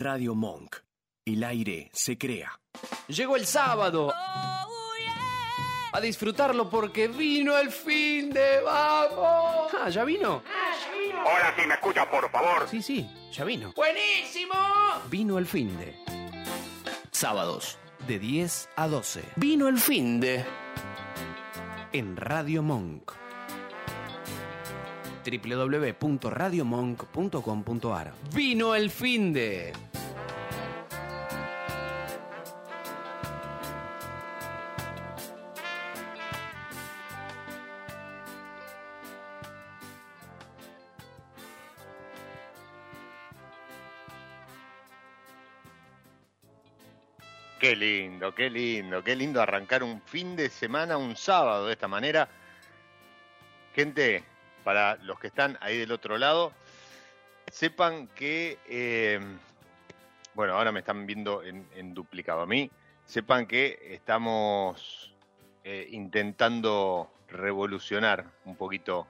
Radio Monk. El aire se crea. Llegó el sábado. A disfrutarlo porque vino el fin de vamos. Ah, ¿ya vino? Ahora sí me escucha, por favor. Sí, sí, ya vino. ¡Buenísimo! Vino el fin de. Sábados, de 10 a 12. Vino el fin de. En Radio Monk. www.radiomonk.com.ar Vino el fin de. Lindo, qué lindo, qué lindo arrancar un fin de semana, un sábado de esta manera. Gente, para los que están ahí del otro lado, sepan que, eh, bueno, ahora me están viendo en, duplicado a mí, sepan que estamos eh, intentando revolucionar un poquito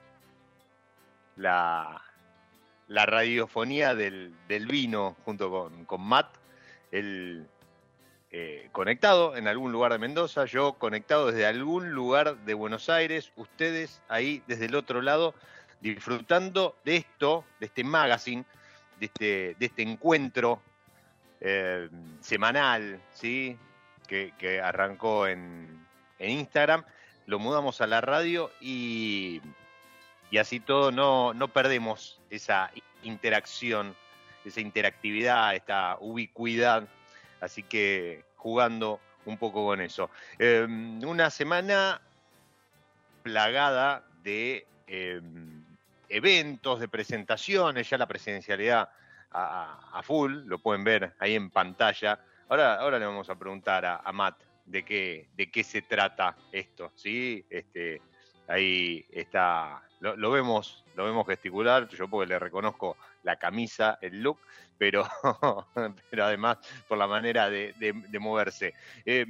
la, la radiofonía del, del vino junto con, con Matt. El, eh, conectado en algún lugar de Mendoza, yo conectado desde algún lugar de Buenos Aires, ustedes ahí desde el otro lado disfrutando de esto, de este magazine, de este, este encuentro eh, semanal, ¿sí? Que, arrancó en, Instagram, lo mudamos a la radio y, así todo no perdemos esa interacción, esa interactividad, esta ubicuidad Así que jugando un poco con eso. Em, una semana plagada de em, eventos, de presentaciones, ya la presencialidad a, full, lo pueden ver ahí en pantalla. Ahora, ahora le vamos a preguntar a, Matt de qué, de qué se trata esto, ¿sí? Este, ahí está, lo, vemos, lo vemos gesticular, yo porque le reconozco la camisa, el look, pero, pero además por la manera de, moverse. Eh,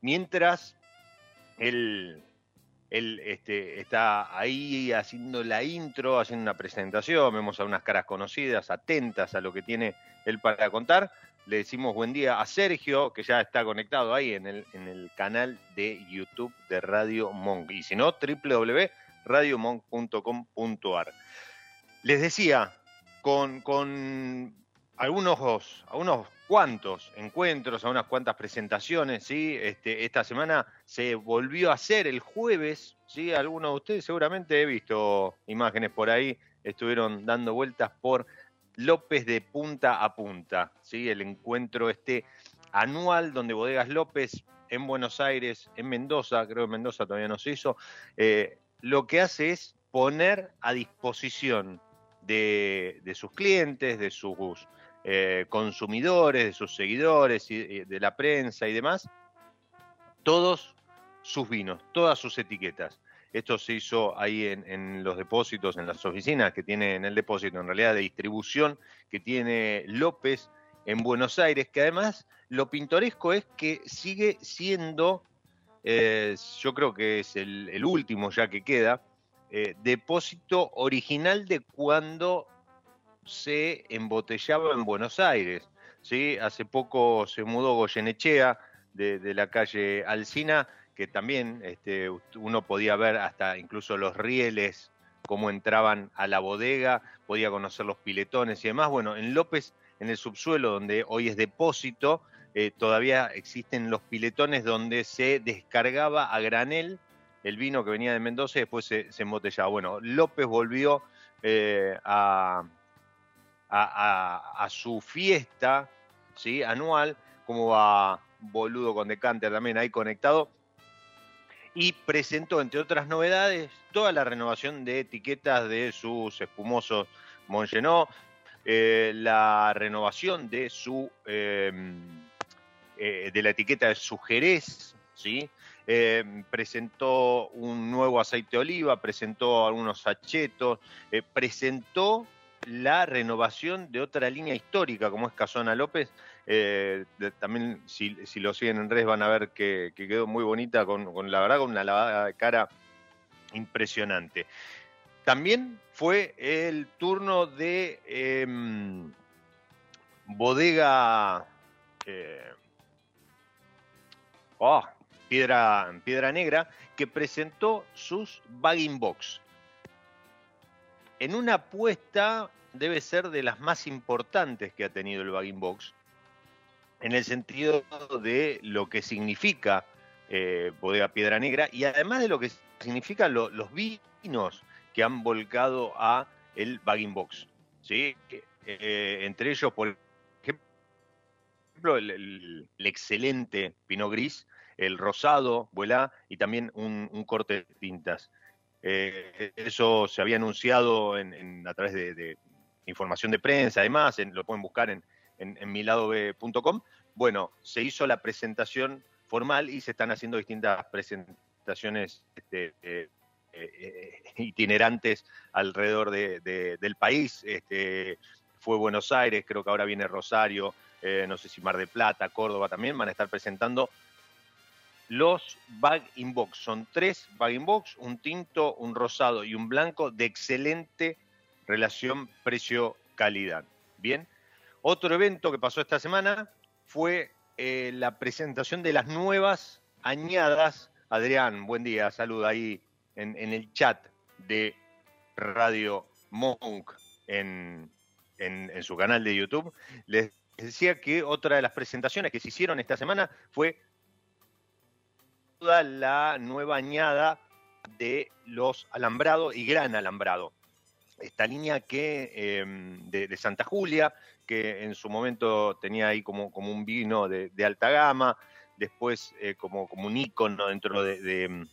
mientras él, él este, está ahí haciendo la intro, haciendo una presentación, vemos a unas caras conocidas, atentas a lo que tiene él para contar. Le decimos buen día a Sergio, que ya está conectado ahí en el, en el canal de YouTube de Radio Monk. Y si no, www.radiomonk.com.ar. Les decía, con, algunos, algunos cuantos encuentros, a unas cuantas presentaciones, ¿sí? Este, esta semana se volvió a hacer el jueves, ¿sí? Algunos de ustedes seguramente he visto imágenes por ahí, estuvieron dando vueltas por López de punta a punta, ¿sí? El encuentro este anual donde Bodegas López en Buenos Aires, en Mendoza, creo que Mendoza todavía no se hizo, eh, lo que hace es poner a disposición de, sus clientes, de sus eh, consumidores, de sus seguidores, y, de la prensa y demás, todos sus vinos, todas sus etiquetas. Esto se hizo ahí en, los depósitos, en las oficinas que tiene en el depósito, en realidad de distribución que tiene López en Buenos Aires, que además lo pintoresco es que sigue siendo, eh, yo creo que es el, último ya que queda, eh, depósito original de cuando se embotellaba en Buenos Aires. ¿sí? Hace poco se mudó Goyenechea de, de la calle Alcina que también este, uno podía ver hasta incluso los rieles, cómo entraban a la bodega, podía conocer los piletones y demás. Bueno, en López, en el subsuelo, donde hoy es depósito, eh, todavía existen los piletones donde se descargaba a granel el vino que venía de Mendoza y después se, embotellaba. Bueno, López volvió eh, a, su fiesta ¿sí? anual, como va Boludo con Decanter también ahí conectado, y presentó, entre otras novedades, toda la renovación de etiquetas de sus espumosos Mongenot, eh, la renovación de su em, eh, de la etiqueta de su Jerez, ¿sí? Em, presentó un nuevo aceite de oliva, presentó algunos sachetos, eh, presentó la renovación de otra línea histórica como es Casona López, eh, también si, lo siguen en redes van a ver que, quedó muy bonita, con, la verdad con una lavada de cara impresionante. También fue el turno de em, bodega eh, oh, Piedra, Piedra Negra, que presentó sus bagging box. En una apuesta debe ser de las más importantes que ha tenido el bagging box, en el sentido de lo que significa eh, Bodega Piedra Negra y además de lo que significan los vinos que han volcado a el bagging box. ¿sí? Eh, entre ellos, por ejemplo, el, excelente Pinot Gris, el rosado, vuela, y también un, corte de tintas. Eh, eso se había anunciado a través de, información de prensa, además, lo pueden buscar en, en, miladob.com. Bueno, se hizo la presentación formal y se están haciendo distintas presentaciones este, eh, eh, itinerantes alrededor del país. Este, fue Buenos Aires, creo que ahora viene Rosario, no sé si Mar de Plata, Córdoba también, van a estar presentando los bag in box. Son tres bag in box, un tinto, un rosado y un blanco de excelente relación precio-calidad. Bien. Otro evento que pasó esta semana fue eh, la presentación de las nuevas añadas. Adrián, buen día, saluda ahí en, el chat de Radio Monk en, en, su canal de YouTube. Les decía que otra de las presentaciones que se hicieron esta semana fue toda la nueva añada de los alambrado y gran alambrado. Esta línea que em, de, Santa Julia, que en su momento tenía ahí como, como un vino de, alta gama, después eh, como, como un ícono dentro de,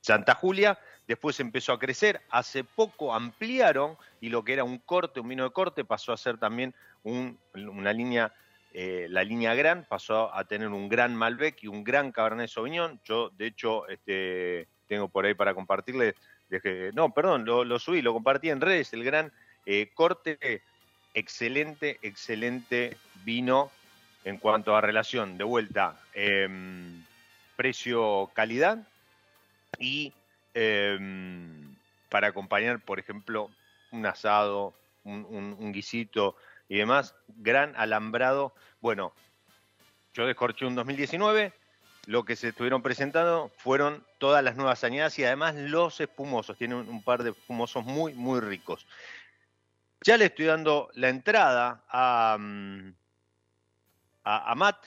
Santa Julia, después empezó a crecer, hace poco ampliaron y lo que era un corte, un vino de corte, pasó a ser también una línea, eh, la línea gran, pasó a tener un gran Malbec y un gran Cabernet Sauvignon. Yo, de hecho, este, tengo por ahí para compartirles, no, perdón, lo, subí, lo compartí en redes, el gran eh, corte, excelente, excelente vino en cuanto a relación, de vuelta, em, precio-calidad, y em, para acompañar, por ejemplo, un asado, un, guisito y demás, gran alambrado. Bueno, yo descorché un 2019, lo que se estuvieron presentando fueron todas las nuevas añadas y además los espumosos, tienen un par de espumosos muy, muy ricos. Ya le estoy dando la entrada a, mm, a, a Matt,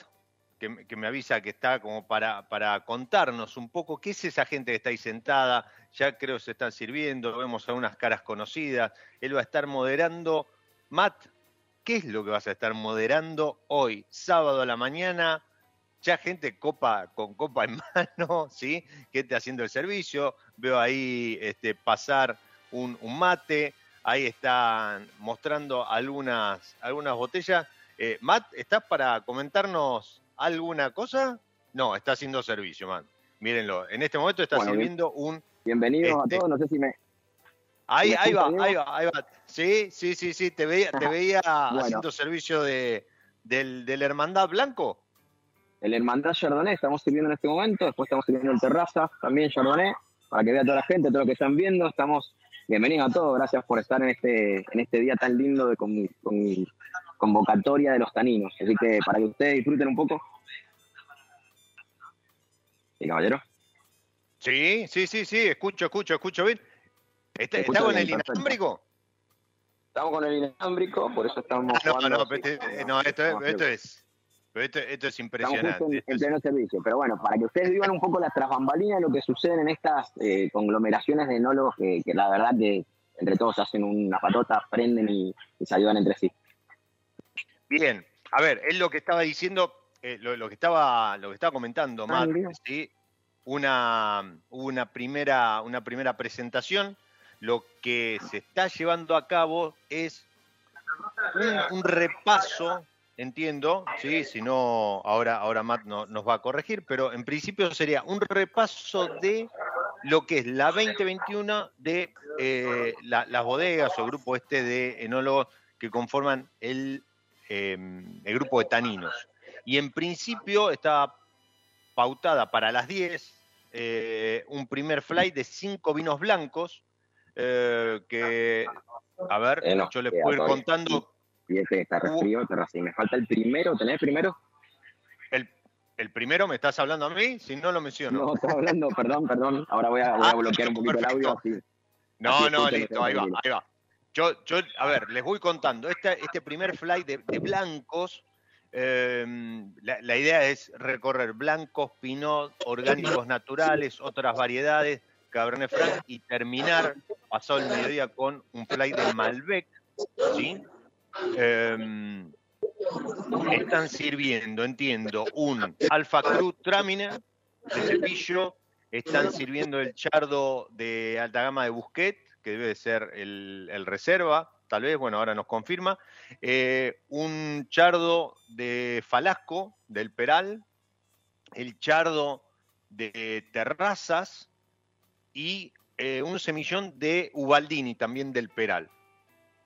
que, me avisa que está como para, para contarnos un poco qué es esa gente que está ahí sentada. Ya creo que se están sirviendo, vemos algunas caras conocidas. Él va a estar moderando. Matt, ¿qué es lo que vas a estar moderando hoy, sábado a la mañana? Ya gente copa con copa en mano, ¿sí? Gente haciendo el servicio. Veo ahí este, pasar un, mate. Ahí están mostrando algunas, algunas botellas. Eh, Matt, ¿estás para comentarnos alguna cosa? No, está haciendo servicio, man. Mírenlo, en este momento está sirviendo un... Bienvenidos a este todos, no sé si me... Ahí, ahí va, ahí va, ahí va. Sí, sí, sí, sí, te veía, te veía haciendo servicio de, del, del Hermandad Blanco. El Hermandad Chardonnay estamos sirviendo en este momento, después estamos sirviendo en terraza, también Chardonnay, para que vea toda la gente, todo lo que están viendo, estamos bienvenidos a todos, gracias por estar en este, en este día tan lindo de con, con convocatoria de los taninos. Así que para que ustedes disfruten un poco. ¿Sí, caballero? Sí, sí, sí, sí, escucho, escucho, escucho bien. ¿Está, ¿está con el inalámbrico? Estamos con el inalámbrico, por eso estamos. Ah, no, no, este, no, esto, es, esto es. esto, esto, es impresionante. Estamos en, pleno servicio. Pero bueno, para que ustedes vivan un poco las trasbambalinas de lo que sucede en estas eh, conglomeraciones de enólogos que, que, la verdad que entre todos hacen una patota, prenden y se ayudan entre sí. Bien, a ver, él lo que estaba diciendo, eh, lo, que estaba, lo que estaba comentando, Matt, ¿sí? una, una, primera, una primera presentación. Lo que se está llevando a cabo es un, repaso, entiendo, ¿sí? si no, ahora, ahora Matt no, nos va a corregir, pero en principio sería un repaso de lo que es la 2021 de eh, las bodegas o grupo este de enólogos que conforman el Em, el grupo de taninos. Y en principio estaba pautada para las 10 eh, un primer flight de cinco vinos blancos, eh, que, a ver, yo les puedo ir contando y este está resfrío, me falta el primero, ¿tenés primero? El, el primero, ¿me estás hablando a mí? Si no lo menciono. No, estás hablando, perdón, perdón. Ahora voy a, voy a Ah, bloquear un poquito el audio. Así. No, Así no, listo, ahí va, ahí va. Yo, yo, a ver, les voy contando. Este, este primer flight de, de blancos, eh, la, la idea es recorrer blancos, pinot, orgánicos naturales, otras variedades, Cabernet Franc y terminar, pasado el mediodía, con un flight de Malbec, ¿sí? Eh, están sirviendo, entiendo, un Alfa Cruz Traminer de cepillo, están sirviendo el chardo de alta gama de Busquet, que debe de ser el, el reserva, tal vez, bueno, ahora nos confirma, eh, un chardo de Falasco, del Peral, el chardo de Terrazas y eh, un semillón de Ubaldini, también del Peral.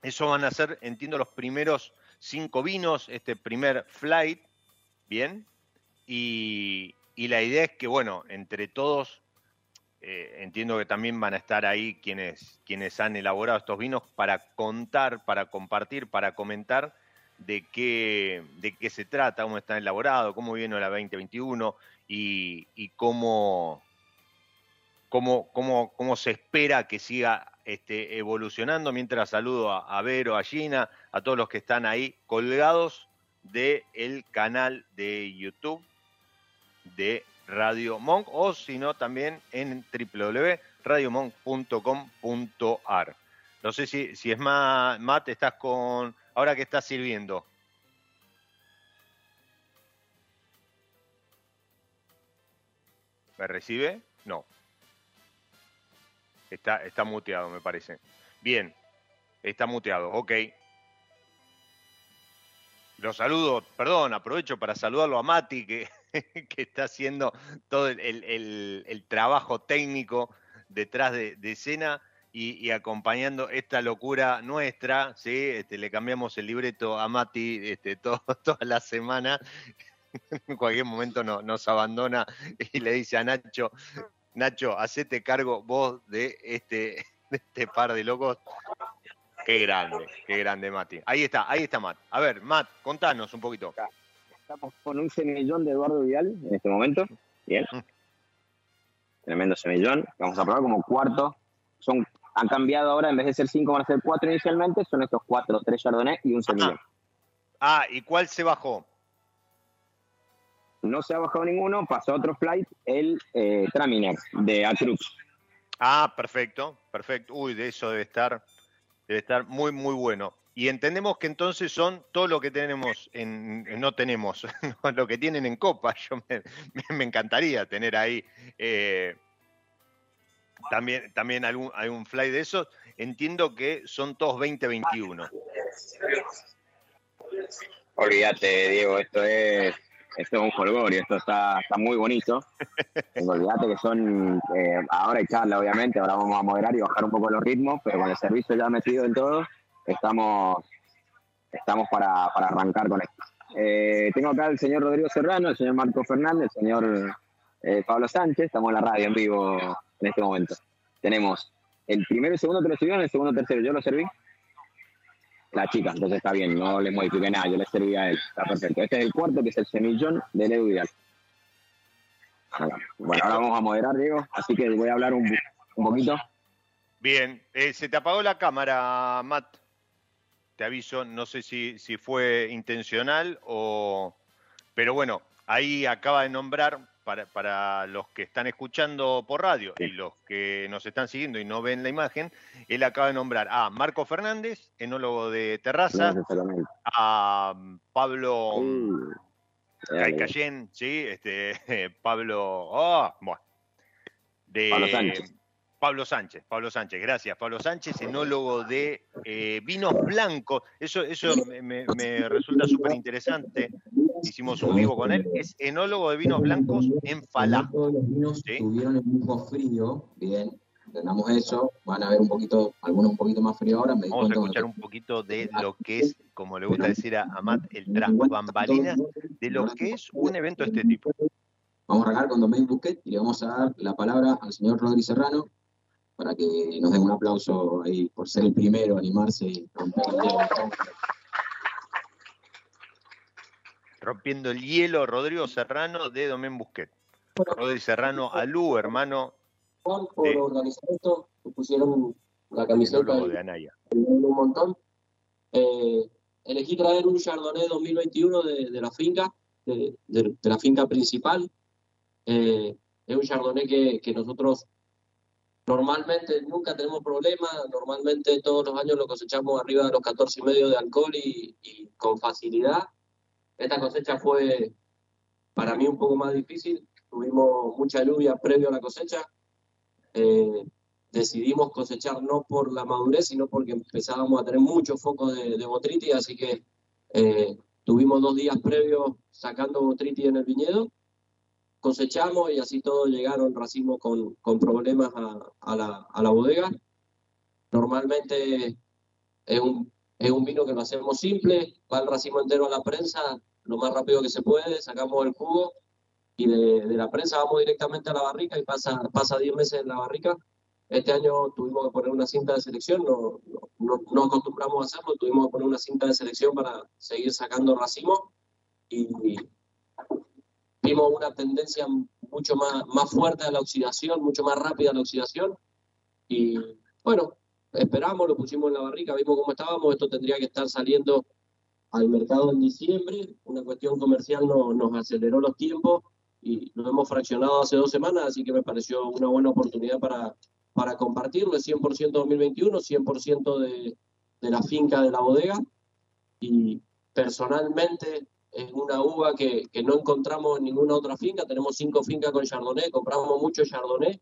Eso van a ser, entiendo, los primeros cinco vinos, este primer flight, ¿bien? Y, y la idea es que, bueno, entre todos, eh, entiendo que también van a estar ahí quienes, quienes han elaborado estos vinos para contar, para compartir, para comentar de qué, de qué se trata, cómo están elaborados, cómo viene la 2021 y, y cómo, cómo, cómo, cómo se espera que siga este, evolucionando. Mientras saludo a, Vero, a Gina, a todos los que están ahí colgados del canal de YouTube de Radio Monk o si no también en www.radiomonk.com.ar. No sé si, si es más, Matt, estás con, ahora que estás sirviendo. ¿Me recibe? No. Está, está muteado, me parece. Bien, está muteado, ok. Lo saludo, perdón, aprovecho para saludarlo a Mati, que, que está haciendo todo el, el- el- el trabajo técnico detrás de, de escena y, y acompañando esta locura nuestra, ¿sí? Este, le cambiamos el libreto a Mati este, todo- toda la semana. En cualquier momento no- nos abandona y le dice a Nacho, Nacho, hacete cargo vos de este, de este par de locos. Qué grande, qué grande, Mati. Ahí está, ahí está Matt. A ver, Matt, contanos un poquito. Estamos con un semillón de Eduardo Vidal en este momento. Bien. Tremendo semillón. Vamos a probar como cuarto. Son, han cambiado ahora, en vez de ser cinco, van a ser cuatro inicialmente. Son estos cuatro, tres Chardonnay y un semillón. Ah, ¿y cuál se bajó? No se ha bajado ninguno, pasó a otro flight, el eh, Traminer de Acrux. Ah, perfecto, perfecto. Uy, de eso debe estar, debe estar muy, muy bueno. Y entendemos que entonces son todo lo que tenemos en, no tenemos, lo que tienen en copa. Yo me encantaría tener ahí eh, también, también algún, algún fly de esos. Entiendo que son todos 2021. Olvídate, Diego, esto es, esto es un jolgorio, esto está, está muy bonito. Olvídate que son, eh, ahora hay charla, obviamente, ahora vamos a moderar y bajar un poco los ritmos, pero con el servicio ya metido en todo, estamos, estamos para, para arrancar con esto. Eh, tengo acá al señor Rodrigo Serrano, el señor Marco Fernández, el señor eh, Pablo Sánchez, estamos en la radio en vivo en este momento. Tenemos el primero y segundo que lo sirvieron, el segundo y tercero yo lo serví. La chica, entonces está bien, no le modifiqué nada, yo le serví a él, está perfecto. Este es el cuarto, que es el semillón de Leo Vidal. Acá. Bueno, ahora vamos a moderar, Diego, así que voy a hablar un, un poquito. Bien, eh, se te apagó la cámara, Matt. Te aviso, no sé si, si fue intencional o... Pero bueno, ahí acaba de nombrar para, para los que están escuchando por radio y los que nos están siguiendo y no ven la imagen, él acaba de nombrar a Marco Fernández, enólogo de Terraza, a Pablo. Cayén, sí, este, Pablo, oh, bueno, de Pablo Sánchez. Pablo Sánchez, Pablo Sánchez, gracias. Pablo Sánchez, enólogo de eh, vinos blancos. Eso, eso me, me- me resulta súper interesante. Hicimos un vivo con él. Es enólogo de vinos blancos en Falá. Todos los vinos Sí. tuvieron el mismo frío, bien, entendamos eso, van a ver un poquito, algunos un poquito más frío ahora, me Vamos a escuchar un poquito de lo que es, como le gusta decir a, Matt, el tras bambalinas de lo que es un evento de este tipo. Vamos a arrancar con Domain Busquet y le vamos a dar la palabra al señor Rodri Serrano para que nos den un aplauso ahí por ser el primero a animarse y romper el hielo. Rompiendo el hielo, Rodrigo Serrano de Domén Busquet. Rodrigo Serrano Alú, hermano. Juan, por organizar esto, pusieron la camiseta de Anaya. Un montón. Eh, elegí traer un Chardonnay 2021 de, de la finca, de, de, la finca principal. Eh, es un Chardonnay que, que nosotros Normalmente nunca tenemos problemas, normalmente todos los años lo cosechamos arriba de los 14 y medio de alcohol y, con facilidad. Esta cosecha fue para mí un poco más difícil, tuvimos mucha lluvia previo a la cosecha. Eh, decidimos cosechar no por la madurez, sino porque empezábamos a tener muchos focos de, de botritis, así que eh, tuvimos dos días previos sacando botritis en el viñedo cosechamos y así todos llegaron racimos con, con problemas a, a, la, a, la, bodega. Normalmente es un, es un vino que lo hacemos simple, va el racimo entero a la prensa lo más rápido que se puede, sacamos el jugo y de, la prensa vamos directamente a la barrica y pasa, pasa 10 meses en la barrica. Este año tuvimos que poner una cinta de selección, no, no, no, acostumbramos a hacerlo, tuvimos que poner una cinta de selección para seguir sacando racimo y, vimos una tendencia mucho más, más fuerte a la oxidación, mucho más rápida a la oxidación. Y bueno, esperamos, lo pusimos en la barrica, vimos cómo estábamos, esto tendría que estar saliendo al mercado en diciembre, una cuestión comercial no, nos aceleró los tiempos y lo hemos fraccionado hace dos semanas, así que me pareció una buena oportunidad para, para compartirlo, es 100% 2021, 100% de, de la finca de la bodega y personalmente es una uva que, que, no encontramos en ninguna otra finca. Tenemos cinco fincas con Chardonnay, compramos mucho Chardonnay.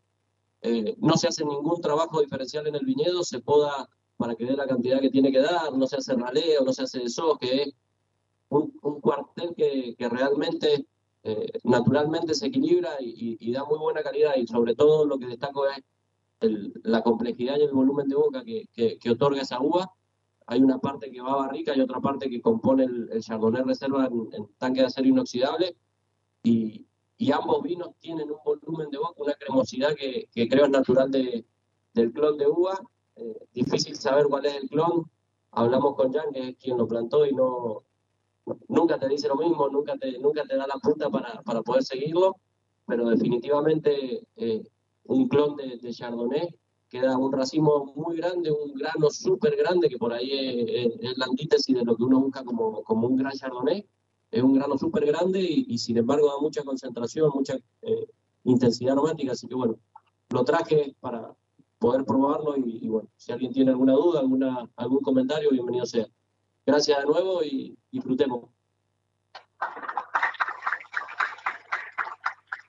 Eh, no se hace ningún trabajo diferencial en el viñedo, se poda para que dé la cantidad que tiene que dar, no se hace raleo, no se hace eso, que es un, un cuartel que, que realmente eh, naturalmente se equilibra y, da muy buena calidad. Y sobre todo lo que destaco es la complejidad y el volumen de boca que, que, otorga esa uva. Hay una parte que va a barrica y otra parte que compone el, el Chardonnay Reserva en, tanque de acero inoxidable. Y, y, ambos vinos tienen un volumen de boca, una cremosidad que, que creo es natural de, del clon de uva. Eh, difícil saber cuál es el clon. Hablamos con Jan, que es quien lo plantó y no nunca te dice lo mismo, nunca te, nunca te da la punta para, para poder seguirlo, pero definitivamente eh, un clon de, de Chardonnay queda un racimo muy grande, un grano súper grande, que por ahí es, la antítesis de lo que uno busca como, como un gran chardonnay. Es un grano súper grande y, sin embargo da mucha concentración, mucha eh, intensidad aromática. Así que bueno, lo traje para poder probarlo y, bueno, si alguien tiene alguna duda, alguna, algún comentario, bienvenido sea. Gracias de nuevo y disfrutemos.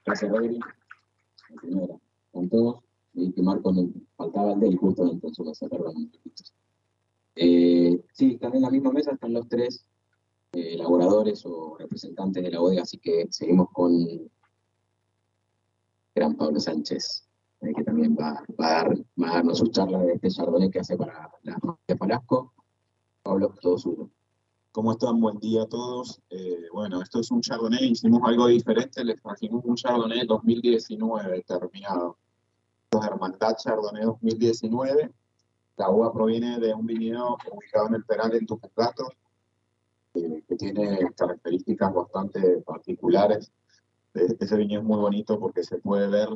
Gracias, Rodri. Con todos y que Marco faltaba el del justo entonces se perdón. Eh, sí, están en la misma mesa, están los tres elaboradores o representantes de la bodega, así que seguimos con gran Pablo Sánchez, eh, que también va, va, a dar, va, a darnos su charla de este chardonnay que hace para la de Palasco. Pablo, todo suyo. ¿Cómo están? Buen día a todos. Eh, bueno, esto es un Chardonnay, hicimos algo diferente, les trajimos un Chardonnay 2019 terminado. Hermandad Chardonnay 2019. La uva proviene de un viñedo ubicado en el Peral en Tupungato, eh, que tiene características bastante particulares. Ese viñedo es muy bonito porque se puede ver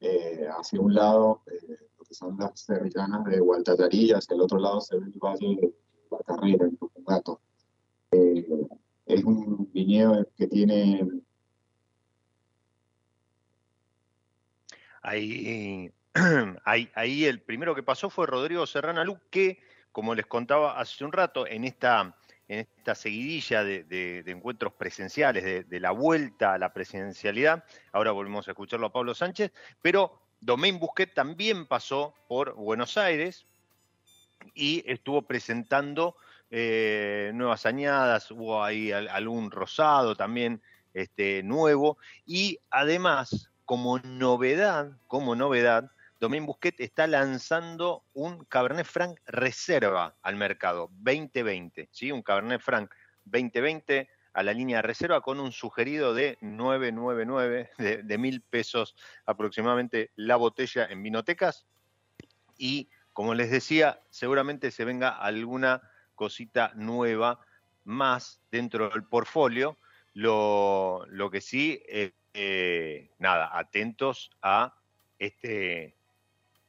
eh, hacia un lado eh, lo que son las serranas de Gualtatarí y hacia el otro lado se ve el valle de la carrera en Tupungato. es un viñedo que tiene Ahí ahí, ahí, el primero que pasó fue Rodrigo Serrano Lu, que, como les contaba hace un rato, en esta, en esta seguidilla de, encuentros presenciales, de, de, la vuelta a la presidencialidad, ahora volvemos a escucharlo a Pablo Sánchez, pero Domain Busquet también pasó por Buenos Aires y estuvo presentando eh, nuevas añadas, hubo ahí algún rosado también este, nuevo, y además, como novedad, como novedad, Domín Busquet está lanzando un Cabernet Franc reserva al mercado 2020, ¿sí? Un Cabernet Franc 2020 a la línea de reserva con un sugerido de 999 de, mil pesos aproximadamente la botella en vinotecas y como les decía seguramente se venga alguna cosita nueva más dentro del portfolio Lo, lo que sí, eh, eh, nada, atentos a este,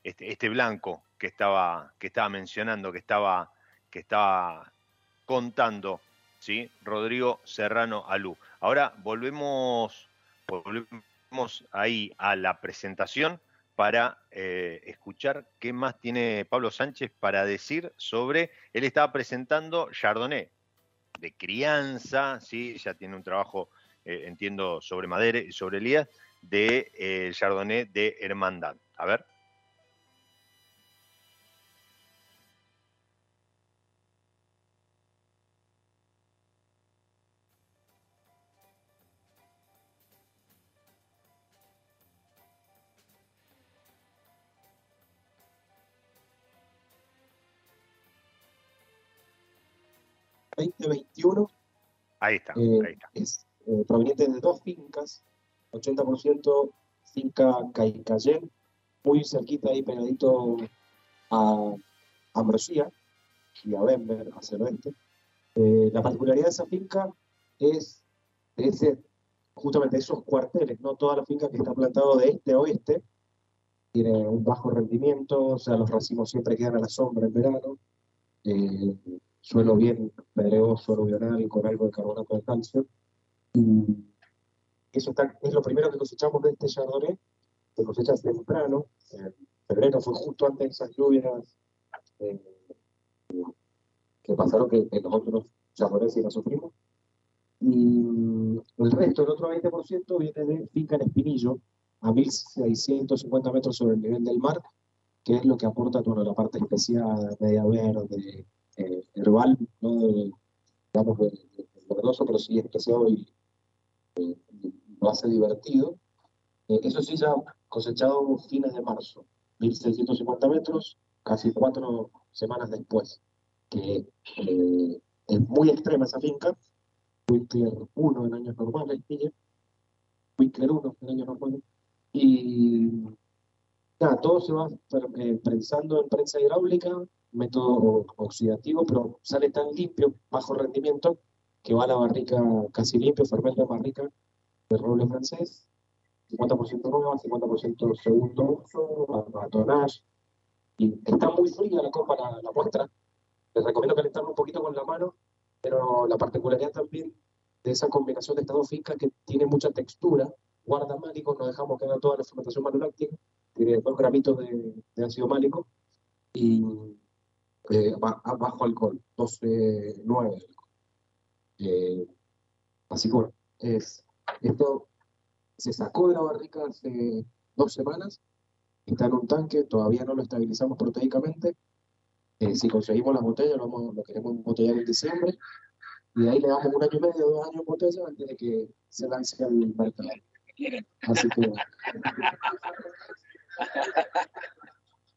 este, este blanco que estaba, que estaba mencionando, que estaba, que estaba contando, ¿sí? Rodrigo Serrano Alú. Ahora volvemos, volvemos ahí a la presentación para eh, escuchar qué más tiene Pablo Sánchez para decir sobre, él estaba presentando Chardonnay de crianza, ¿sí? ya tiene un trabajo, eh, entiendo, sobre madera y sobre Elías, de eh, Chardonnay de Hermandad. A ver. 2021. Ahí está, eh, ahí está. Es eh, proveniente de dos fincas, 80% finca Caicayén, muy cerquita ahí pegadito a Ambrosía y a Bember, hacia el oeste. Eh, la particularidad de esa finca es, justamente esos cuarteles, no toda la finca que está plantado de este a oeste, tiene un bajo rendimiento, o sea, los racimos siempre quedan a la sombra en verano, eh, suelo bien pedregoso, suelo bional con algo de carbonato de calcio. Y eso está, es lo primero que cosechamos de este Chardonnay, se cosecha temprano, en febrero fue justo antes de esas lluvias eh, que pasaron que en los otros Chardonnay sí la sufrimos. Y el resto, el otro 20%, viene de finca en Espinillo, a 1650 metros sobre el nivel del mar, que es lo que aporta bueno, la parte especial, media verde, eh, herbal, no de, digamos, de, de- de pero sí especiado y eh, lo hace divertido. Eh, eso sí, ya cosechado fines de marzo, 1650 metros, casi cuatro semanas después, que eh, es muy extrema esa finca, Winkler 1 en años normales, Winkler 1 en años normales, y nada, todo se va eh, prensando en prensa hidráulica, método oxidativo, pero sale tan limpio, bajo rendimiento, que va a la barrica casi limpio, fermenta en barrica de roble francés, 50% nueva, 50% segundo uso, tonnage, y está muy fría la copa, la, la muestra, les recomiendo calentarlo un poquito con la mano, pero la particularidad también de esa combinación de estas dos fincas que tiene mucha textura, guarda málico, no dejamos que haga toda la fermentación maloláctica, tiene dos gramitos de, de ácido málico y eh, bajo alcohol, 12,9 de alcohol. Eh, así que bueno, es, esto se sacó de la barrica hace dos semanas, está en un tanque, todavía no lo estabilizamos proteicamente. Eh, si conseguimos las botellas, lo, vamos- lo queremos embotellar en diciembre, y de ahí le damos un año y medio, dos años en botella antes de que se lance al mercado. Así que.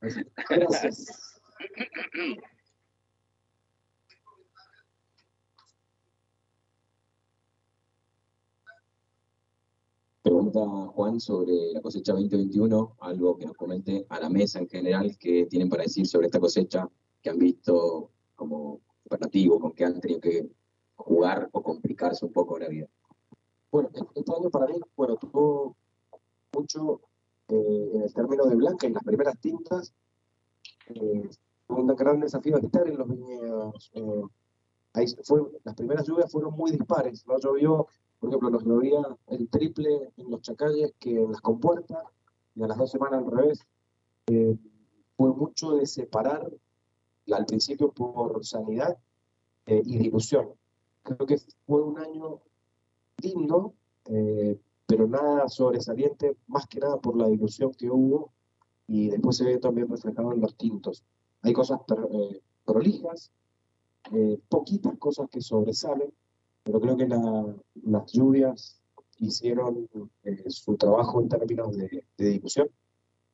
Gracias. Pregunta Juan sobre la cosecha 2021, algo que nos comente a la mesa en general, que tienen para decir sobre esta cosecha, que han visto como operativo, con que han tenido que jugar o complicarse un poco la vida. Bueno, este año para mí, bueno, tuvo mucho eh, en el término de blanca, en las primeras tintas, eh, un gran desafío estar en los viñedos. eh, ahí fue, las primeras lluvias fueron muy dispares, ¿no? Llovió, por ejemplo, nos llovía el triple en los chacalles que en las compuertas, y a las dos semanas al revés. Eh, fue mucho de separar al principio por sanidad eh, y dilución. Creo que fue un año lindo, eh, pero nada sobresaliente, más que nada por la dilución que hubo y después se ve también reflejado en los tintos. Hay cosas per- eh, prolijas, eh, poquitas cosas que sobresalen, pero creo que la- las lluvias hicieron eh, su trabajo en términos de, de dilución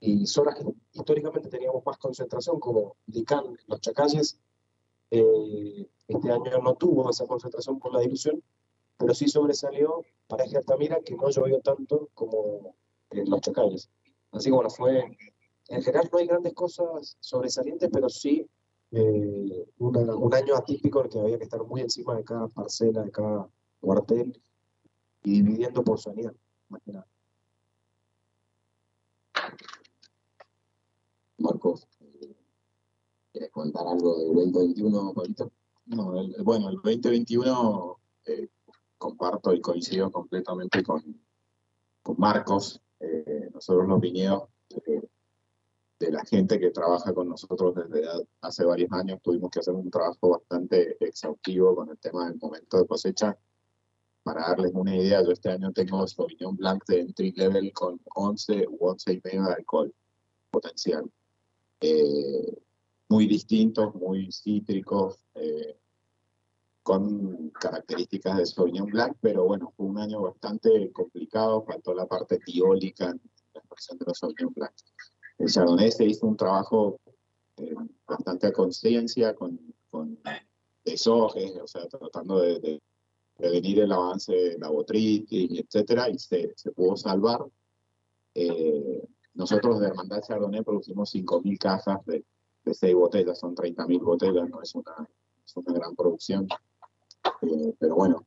y zonas que históricamente teníamos más concentración, como Licán, los Chacalles, eh, este año no tuvo esa concentración por la dilución, pero sí sobresalió Paraje Altamira, que no llovió tanto como en los Chacalles. Así que bueno, fue, en general no hay grandes cosas sobresalientes, pero sí eh, una- un año atípico en el que había que estar muy encima de cada parcela, de cada cuartel, y dividiendo por su año, más que nada. Marcos, ¿quieres contar algo del 2021, Pablito? No, el- bueno, el 2021 eh, comparto y coincido completamente con, con Marcos. Eh, nosotros los viñedos eh, de la gente que trabaja con nosotros desde hace varios años tuvimos que hacer un trabajo bastante exhaustivo con el tema del momento de cosecha. Para darles una idea, yo este año tengo Sauvignon Blanc de entry level con 11 u 11 y medio de alcohol potencial. Eh, muy distintos, muy cítricos, eh, con características de Sauvignon Blanc, pero bueno, fue un año bastante complicado, faltó la parte tiólica en la expresión de los Sauvignon Blanc. El Chardonnay se hizo un trabajo eh, bastante a conciencia, con, desojes, o sea, tratando de, prevenir el avance de la botritis, etcétera, y se, pudo salvar. Eh, nosotros de Hermandad Chardonnay producimos 5.000 cajas de, de 6 botellas, son 30.000 botellas, no es una, es una gran producción. Eh, pero bueno,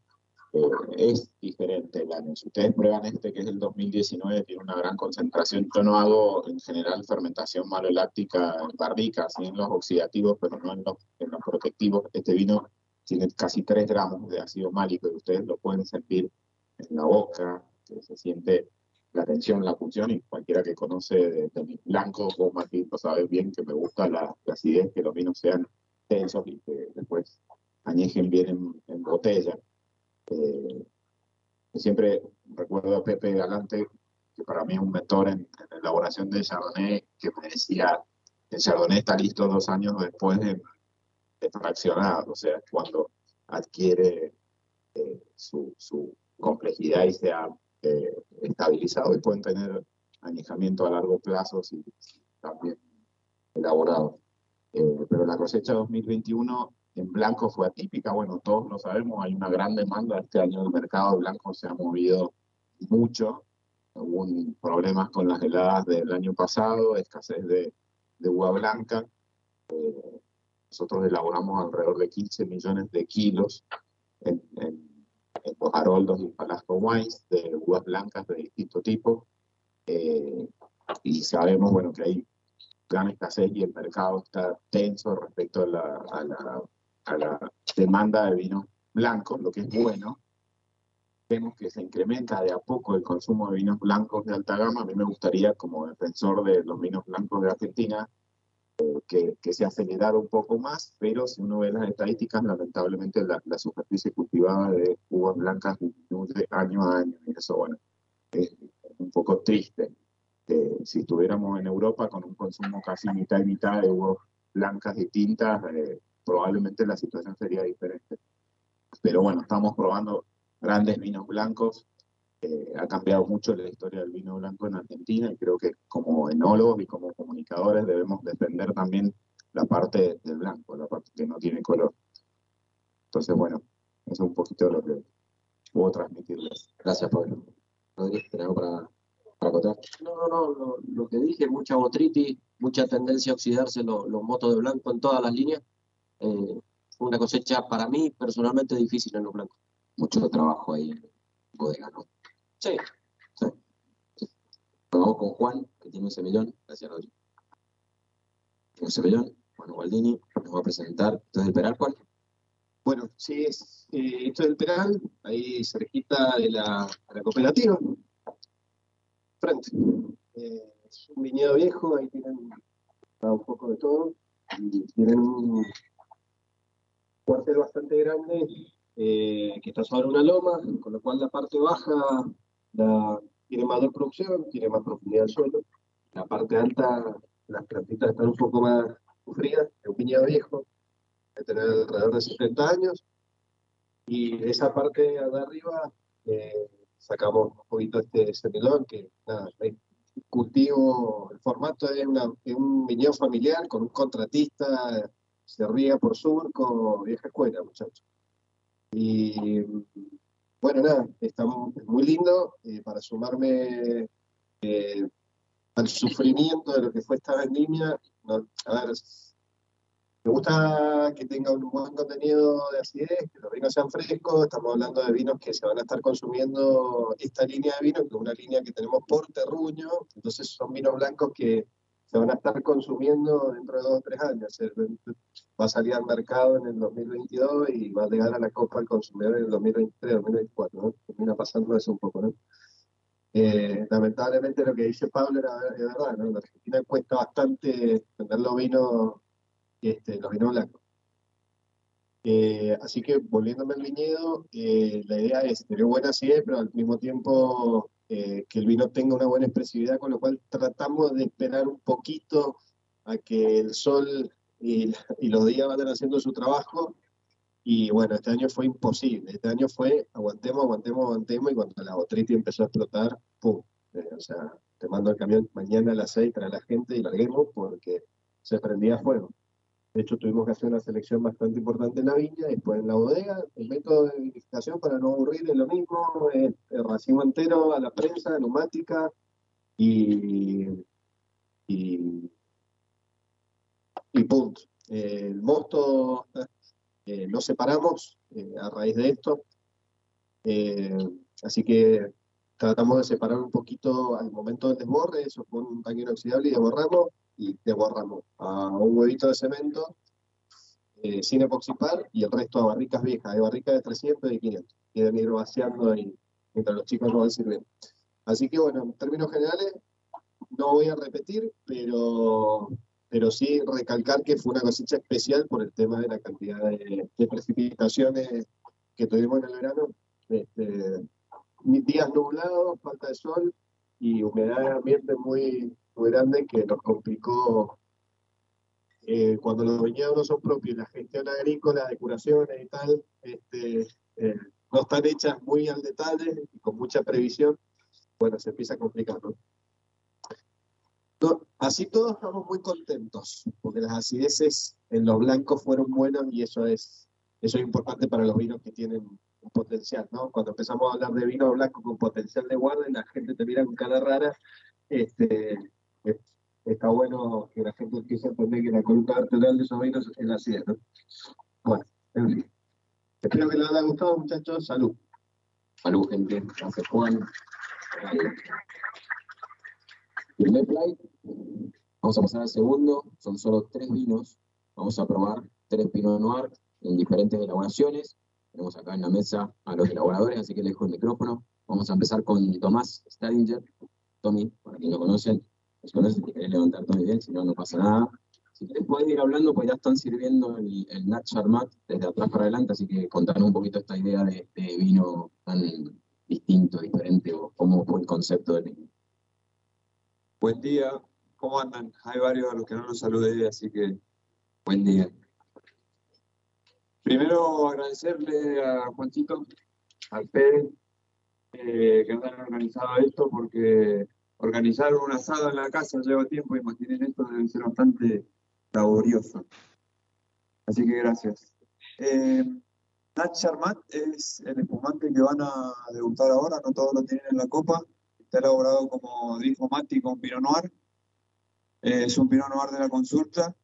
eh, es diferente el año. Si ustedes prueban este, que es el 2019, tiene una gran concentración. Yo no hago en general fermentación maloláctica en barricas, sí en los oxidativos, pero no en los, en los protectivos. Este vino tiene casi 3 gramos de ácido málico y ustedes lo pueden sentir en la boca, se siente la tensión, la función, y cualquiera que conoce de, de blancos o Martín sabe bien que me gusta la, la acidez, que los vinos sean tensos y que después añejen bien en, en botella. Eh, siempre recuerdo a Pepe Galante, que para mí es un mentor en, en la elaboración de Chardonnay, que me decía, el Chardonnay está listo dos años después de, de o sea, cuando adquiere eh, su, su complejidad y se ha eh, estabilizado y pueden tener añejamiento a largo plazo si, si también elaborado. Eh, pero la cosecha 2021 en blanco fue atípica, bueno, todos lo sabemos, hay una gran demanda, este año el mercado de blanco se ha movido mucho, hubo problemas con las heladas del año pasado, escasez de, de uva blanca, Eh, nosotros elaboramos alrededor de 15 millones de kilos en, en- en los Haroldos y Palasco Wines de uvas blancas de distinto tipo, Eh, y sabemos, bueno, que hay gran escasez y el mercado está tenso respecto a la, a la, a la demanda de vinos blancos, lo que es bueno. Vemos que se incrementa de a poco el consumo de vinos blancos de alta gama. A mí me gustaría, como defensor de los vinos blancos de Argentina, eh, que, que se acelerara un poco más, pero si uno ve las estadísticas, lamentablemente la, la superficie cultivada de uvas blancas disminuye año a año. Y eso, bueno, es un poco triste. Eh, si estuviéramos en Europa con un consumo casi mitad y mitad de uvas blancas y tintas, eh, probablemente la situación sería diferente. Pero bueno, estamos probando grandes vinos blancos. Eh, ha cambiado mucho la historia del vino blanco en Argentina y creo que como enólogos y como comunicadores debemos defender también la parte del blanco, la parte que no tiene color. Entonces, bueno, eso es un poquito lo que puedo transmitirles. Gracias, Pablo. Rodríguez, ¿tenés algo para, para acotar? No, no, no, lo, lo que dije, mucha botritis, mucha tendencia a oxidarse lo- los motos de blanco en todas las líneas. Eh, una cosecha para mí personalmente difícil en los blancos. Mucho trabajo ahí en bodega, ¿no? Sí, Vamos con Juan, que tiene un semillón. Gracias, Rodri. Tiene un semillón. Juan Gualdini nos va a presentar. Entonces, el Peral, Juan. Bueno, sí, es, eh, esto es el Peral, ahí cerquita de la, de la cooperativa. Frente. Eh, es un viñedo viejo, ahí tienen un poco de todo. Y tienen un cuartel bastante grande eh, que está sobre una loma, con lo cual la parte baja la- tiene mayor producción, tiene más profundidad del suelo. La parte alta, las plantitas están un poco más sufridas, es un viñedo viejo, de tener alrededor de 70 años. Y esa parte de arriba eh, sacamos un poquito este semillón, que nada, cultivo, el formato es, una- es un viñedo familiar con un contratista, se riega por surco, vieja escuela, muchachos. Y bueno, nada, está mu- muy lindo eh, para sumarme eh, al sufrimiento de lo que fue esta vendimia. A ver, Me gusta que tenga un buen contenido de acidez, que los vinos sean frescos. Estamos hablando de vinos que se van a estar consumiendo esta línea de vino, que es una línea que tenemos por terruño. Entonces son vinos blancos que se van a estar consumiendo dentro de dos o tres años. Va a salir al mercado en el 2022 y va a llegar a la copa al consumidor en el 2023, 2024. ¿no? Termina pasando eso un poco, ¿no? Eh, lamentablemente lo que dice Pablo era, es verdad, ¿no? En Argentina cuesta bastante vender los vinos, este, los vinos blancos. Eh, así que volviéndome al viñedo, eh, la idea es tener buena acidez, pero al mismo tiempo que el vino tenga una buena expresividad, con lo cual tratamos de esperar un poquito a que el sol y, los días vayan haciendo su trabajo y bueno, este año fue imposible. Este año fue aguantemos, aguantemos, aguantemos. Y cuando la botriti empezó a explotar, ¡pum! Eh, o sea, te mando el camión mañana a las 6 para la gente y larguemos porque se prendía fuego. De hecho, tuvimos que hacer una selección bastante importante en la viña, después en la bodega. El método de vinificación, para no aburrir, es lo mismo: es el racimo entero a la prensa, neumática y. y. punto. el mosto eh, nos separamos eh, a raíz de esto. Eh, así que tratamos de separar un poquito al momento del desborre, eso con un tanque inoxidable y desborramos y desborramos a un huevito de cemento sin epoxipar y el resto a barricas viejas, de barricas de 300 y de 500. Quieren ir vaciando ahí mientras los chicos nos van sirviendo. Así que bueno, en términos generales, no voy a repetir, pero pero sí recalcar que fue una cosecha especial por el tema de la cantidad de, precipitaciones que tuvimos en el verano. Este, días nublados, falta de sol y humedad de ambiente muy, muy grande que nos complicó eh, cuando los viñedos no son propios, la gestión agrícola, de curaciones y tal, este, eh, no están hechas muy al detalle y con mucha previsión, bueno, se empieza a complicar, ¿no? así todos estamos muy contentos, porque las acideces en los blancos fueron buenas y eso es, eso es importante para los vinos que tienen un potencial, ¿no? Cuando empezamos a hablar de vino blanco con potencial de guarda y la gente te mira con cara rara, este, está bueno que la gente empiece a entender que la columna vertebral de esos vinos es acidez, ¿no? Bueno, en fin. Espero que les haya gustado, muchachos. Salud. Salud, gente. Gracias, Juan. Primer play, vamos a pasar al segundo, son solo tres vinos, vamos a probar tres Pinot Noir en diferentes elaboraciones. Tenemos acá en la mesa a los elaboradores, así que le dejo el micrófono. Vamos a empezar con Tomás Stadinger. Tommy, para quien lo conocen, si querés levantar Tommy bien, si no, no pasa nada. Si querés puedes ir hablando, pues ya están sirviendo el, el Nat Charmat desde atrás para adelante, así que contanos un poquito esta idea de, de vino tan distinto, diferente, o cómo fue el concepto del vino. Buen día, ¿cómo andan? Hay varios a los que no los saludé, así que buen día. Primero agradecerle a Juancito, al Pedro, eh, que han organizado esto, porque organizar un asado en la casa lleva tiempo, imaginen esto debe ser bastante laborioso. Así que gracias. Eh, Nat Charmat es el espumante que van a degustar ahora, no todos lo tienen en la copa. Está elaborado, como dijo Mati, con Pinot Noir. Eh, es un Pinot Noir de la consulta.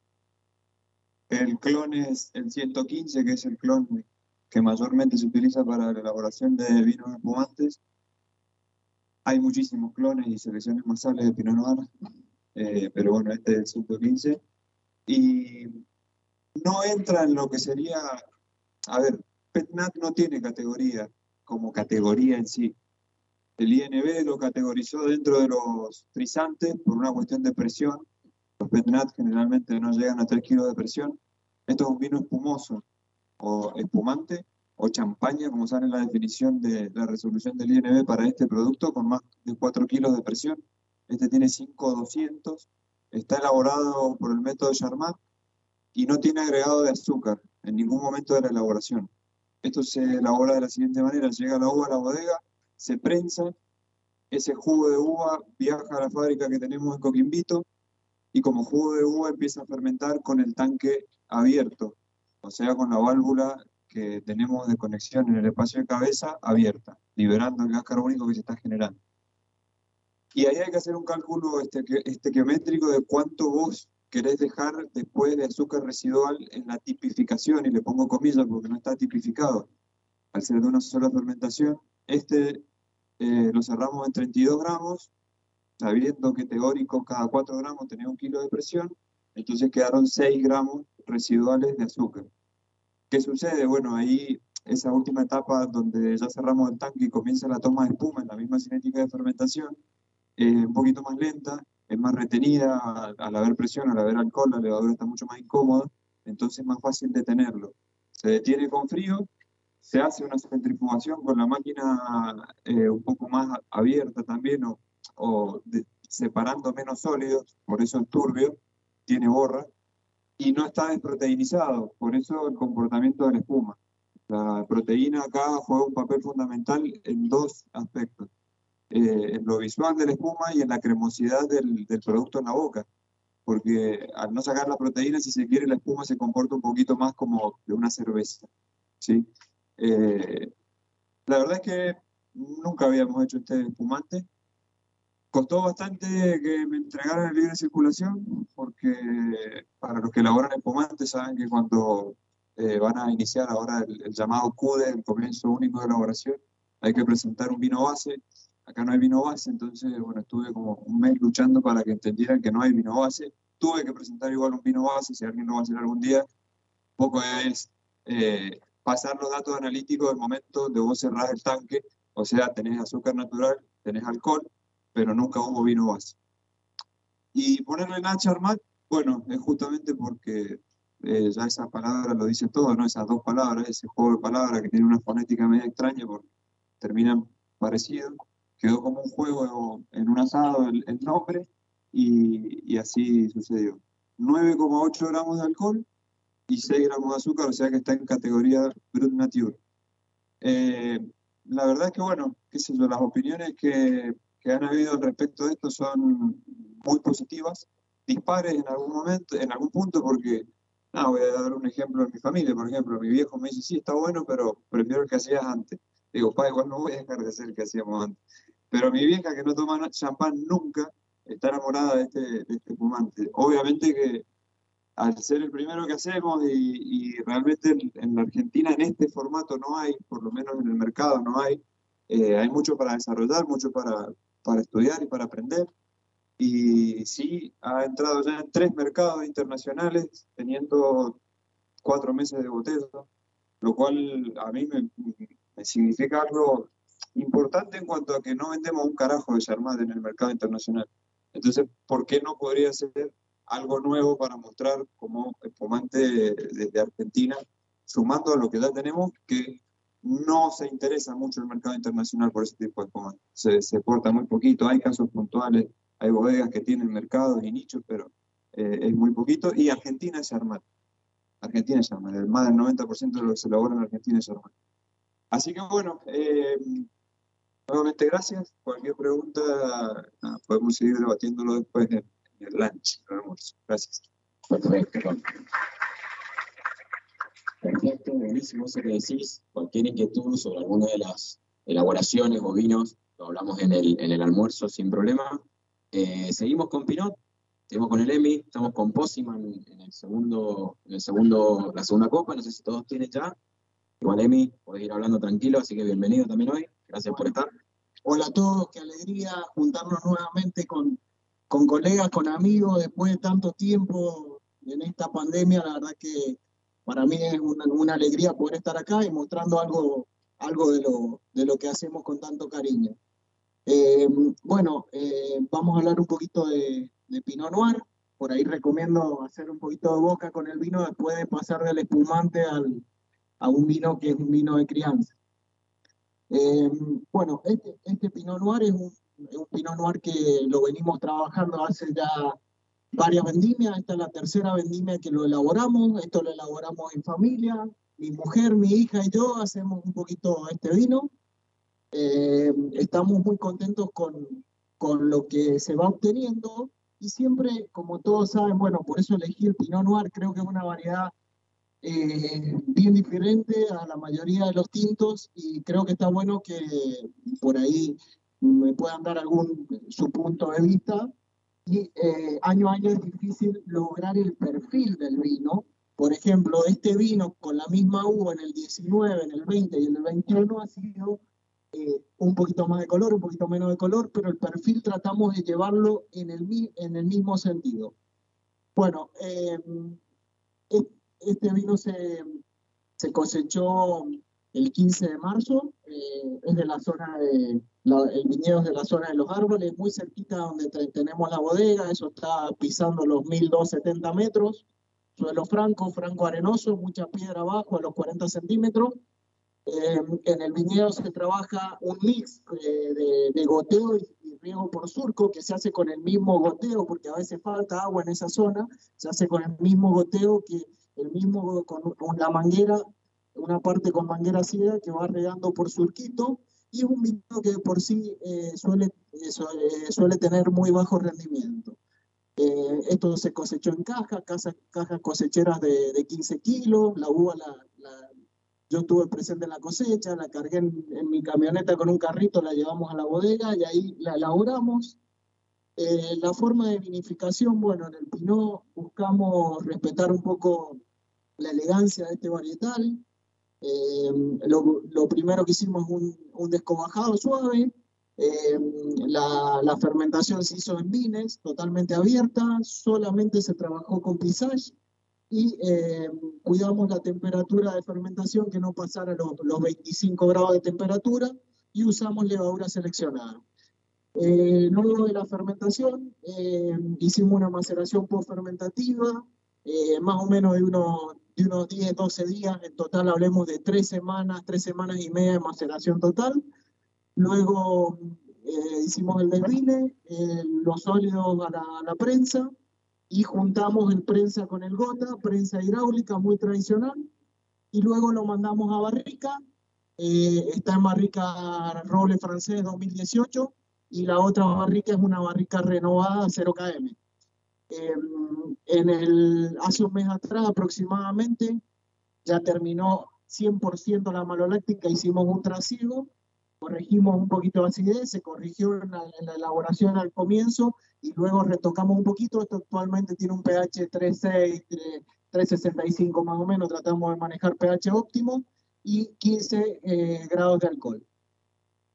El clon es el 115, que es el clon que mayormente se utiliza para la elaboración de vinos espumantes. Hay muchísimos clones y selecciones más sales de Pinot Noir, eh, pero bueno, este es el 115. Y no entra en lo que sería, a ver, PetNat no tiene categoría como categoría en sí. El INB lo categorizó dentro de los frisantes por una cuestión de presión. Los petnat generalmente no llegan a 3 kilos de presión. Esto es un vino espumoso o espumante o champaña, como sale en la definición de la resolución del INB para este producto, con más de 4 kilos de presión. Este tiene 5,200. Está elaborado por el método Charmat y no tiene agregado de azúcar en ningún momento de la elaboración. Esto se elabora de la siguiente manera. Llega la uva a la bodega, se prensa, ese jugo de uva viaja a la fábrica que tenemos en Coquimbito y como jugo de uva empieza a fermentar con el tanque abierto, o sea, con la válvula tenemos de conexión en el espacio de cabeza abierta, liberando el gas carbónico que se está generando. Y ahí hay que hacer un cálculo estequiométrico de cuánto vos querés dejar después de azúcar residual en la tipificación, y le pongo comillas porque no está tipificado, al ser de una sola fermentación, este eh, lo cerramos en 32 gramos, sabiendo que teórico cada 4 gramos tenía un kilo de presión, entonces quedaron 6 gramos residuales de azúcar. ¿Qué sucede? Bueno, ahí esa última etapa donde ya cerramos el tanque y comienza la toma de espuma en la misma cinética de fermentación, es un poquito más lenta, es más retenida, al, haber presión, al haber alcohol, la levadura está mucho más incómoda, entonces es más fácil detenerlo. Se detiene con frío, se hace una centrifugación con la máquina eh, un poco más abierta también o, o separando menos sólidos, por eso es turbio, tiene borra, y no está desproteinizado, por eso el comportamiento de la espuma. La proteína acá juega un papel fundamental en dos aspectos, eh, en lo visual de la espuma y en la cremosidad del, producto en la boca, porque al no sacar la proteína, si se quiere, la espuma se comporta un poquito más como de una cerveza. ¿sí? Eh, la verdad es que nunca habíamos hecho este espumante, Costó bastante que me entregaran el libre circulación, porque para los que elaboran espumantes saben que cuando eh, van a iniciar ahora el, llamado CUDE, el comienzo único de elaboración, hay que presentar un vino base. Acá no hay vino base, entonces, bueno, estuve como un mes luchando para que entendieran que no hay vino base. Tuve que presentar igual un vino base, si alguien lo va a hacer algún día. Poco es eh, pasar los datos analíticos del momento donde vos cerrás el tanque, o sea, tenés azúcar natural, tenés alcohol, pero nunca hubo vino base. Y ponerle Nacha Armat, bueno, es justamente porque eh, ya esa palabra lo dice todo, ¿no? Esas dos palabras, ese juego de palabras que tiene una fonética media extraña porque terminan parecidos. Quedó como un juego en un asado el, nombre y, y, así sucedió. 9,8 gramos de alcohol y 6 gramos de azúcar, o sea que está en categoría Brut Nature. Eh, la verdad es que, bueno, qué sé yo, las opiniones que que han habido respecto de esto son muy positivas, dispares en algún momento, en algún punto, porque, no, voy a dar un ejemplo en mi familia, por ejemplo, mi viejo me dice, sí, está bueno, pero prefiero el que hacías antes. Digo, pa, igual no voy a dejar de hacer el que hacíamos antes. Pero mi vieja, que no toma champán nunca, está enamorada de este, de este fumante. Obviamente que al ser el primero que hacemos y, y realmente en, en, la Argentina en este formato no hay, por lo menos en el mercado no hay, eh, hay mucho para desarrollar, mucho para, para estudiar y para aprender. Y sí, ha entrado ya en tres mercados internacionales, teniendo cuatro meses de botella, lo cual a mí me, me significa algo importante en cuanto a que no vendemos un carajo de Charmat en el mercado internacional. Entonces, ¿por qué no podría ser algo nuevo para mostrar como espumante desde Argentina, sumando a lo que ya tenemos, que no se interesa mucho el mercado internacional por ese tipo de comandos. Se, se porta muy poquito, hay casos puntuales, hay bodegas que tienen mercados y nichos, pero eh, es muy poquito. Y Argentina es armar. Argentina es armar. El más del 90% de lo que se elabora en Argentina es armar. Así que bueno, eh, nuevamente gracias. Cualquier pregunta podemos seguir debatiéndolo después en, el lunch, el almuerzo. Gracias. Buenísimo eso que decís. Cualquier inquietud sobre alguna de las elaboraciones o vinos, lo hablamos en el, en el almuerzo sin problema. Eh, seguimos con Pinot, seguimos con el Emi, estamos con Pósiman en el segundo, en el segundo, la segunda copa, no sé si todos tienen ya. Igual Emi, podés ir hablando tranquilo, así que bienvenido también hoy. Gracias por estar. Hola a todos, qué alegría juntarnos nuevamente con, con colegas, con amigos, después de tanto tiempo en esta pandemia, la verdad que para mí es una, alegría poder estar acá y mostrando algo, algo de, lo, de lo que hacemos con tanto cariño. Eh, bueno, eh, vamos a hablar un poquito de, Pinot Noir. Por ahí recomiendo hacer un poquito de boca con el vino después de pasar del espumante al, a un vino que es un vino de crianza. Eh, bueno, este, este Pinot Noir es un Pinot Noir que lo venimos trabajando hace ya varias vendimias, esta es la tercera vendimia que lo elaboramos, esto lo elaboramos en familia, mi mujer, mi hija y yo hacemos un poquito este vino. Eh, estamos muy contentos con, con lo que se va obteniendo y siempre, como todos saben, bueno, por eso elegí el Pinot Noir, creo que es una variedad eh, bien diferente a la mayoría de los tintos y creo que está bueno que por ahí me puedan dar algún su punto de vista y eh, año a año es difícil lograr el perfil del vino. Por ejemplo, este vino con la misma uva en el 19, en el 20 y en el 21 ha sido eh, un poquito más de color, un poquito menos de color, pero el perfil tratamos de llevarlo en el, en el mismo sentido. Bueno, eh, este vino se, se cosechó el 15 de marzo, es de la zona de, el viñedo de la zona de los árboles, muy cerquita donde tenemos la bodega, eso está pisando los 1270 metros, suelo franco, franco arenoso, mucha piedra abajo a los 40 centímetros. Eh, en el viñedo se trabaja un mix eh, de, de, goteo y, riego por surco que se hace con el mismo goteo, porque a veces falta agua en esa zona, se hace con el mismo goteo que el mismo con, con la manguera una parte con manguera ciega que va regando por surquito y es un vino que por sí eh, suele, eh, eh, suele tener muy bajo rendimiento. esto se cosechó en caja, cajas caja cosecheras de, de, 15 kilos, la uva la, yo estuve presente en la cosecha, la cargué en, en, mi camioneta con un carrito, la llevamos a la bodega y ahí la elaboramos. la forma de vinificación, bueno, en el Pinot buscamos respetar un poco la elegancia de este varietal, eh, lo, lo, primero que hicimos es un, un descobajado suave. Eh, la, la, fermentación se hizo en vines, totalmente abierta, solamente se trabajó con pisage y eh, cuidamos la temperatura de fermentación que no pasara los, los 25 grados de temperatura y usamos levadura seleccionada. Eh, luego de la fermentación, eh, hicimos una maceración post-fermentativa, eh, más o menos de unos de unos 10, 12 días, en total hablemos de tres semanas, tres semanas y media de maceración total. Luego eh, hicimos el desvine, eh, los sólidos a la, a la, prensa y juntamos el prensa con el gota, prensa hidráulica muy tradicional, y luego lo mandamos a barrica, eh, está en barrica roble francés 2018 y la otra barrica es una barrica renovada 0 km. Eh, en el, hace un mes atrás aproximadamente ya terminó 100% la maloláctica, hicimos un trasiego, corregimos un poquito de acidez, se corrigió en la, la, elaboración al comienzo y luego retocamos un poquito, esto actualmente tiene un pH 3,6, 3,65 más o menos, tratamos de manejar pH óptimo y 15 eh, grados de alcohol.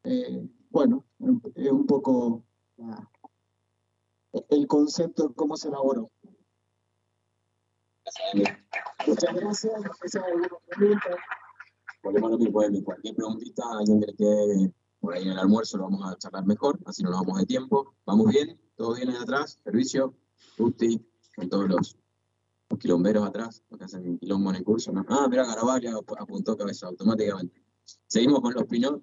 Eh, bueno, es un poco el concepto de cómo se elaboró. Muchas gracias. No alguna pregunta. Volvemos a lo mismo, cualquier preguntita, alguien que quede por ahí en el almuerzo, lo vamos a charlar mejor, así no nos vamos de tiempo. ¿Vamos bien? ¿Todo bien ahí atrás? ¿Servicio? ¿Justi? Con todos los, los quilomberos atrás, los que hacen quilombo en el curso. ¿no? Ah, mira, Garabaglia apuntó cabeza automáticamente. Seguimos con los Pinot.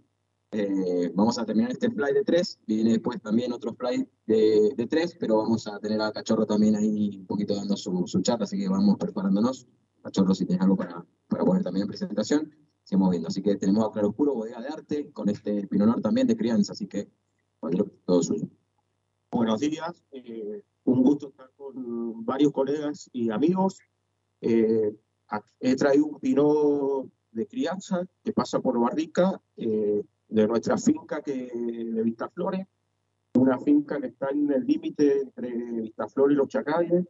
Eh, vamos a terminar este fly de 3, viene después también otro fly de, de 3, pero vamos a tener a Cachorro también ahí un poquito dando su, su así que vamos preparándonos. Cachorro, si tienes algo para, poner también en presentación, seguimos viendo. Así que tenemos a Claroscuro, Bodega de Arte, con este Pinonor también de crianza, así que todo suyo. Buenos días, eh, un gusto estar con varios colegas y amigos. Eh, he traído un Pinot de crianza que pasa por Barrica, de nuestra finca que, de Vistaflores, una finca que está en el límite entre Vistaflores y los Chacayes,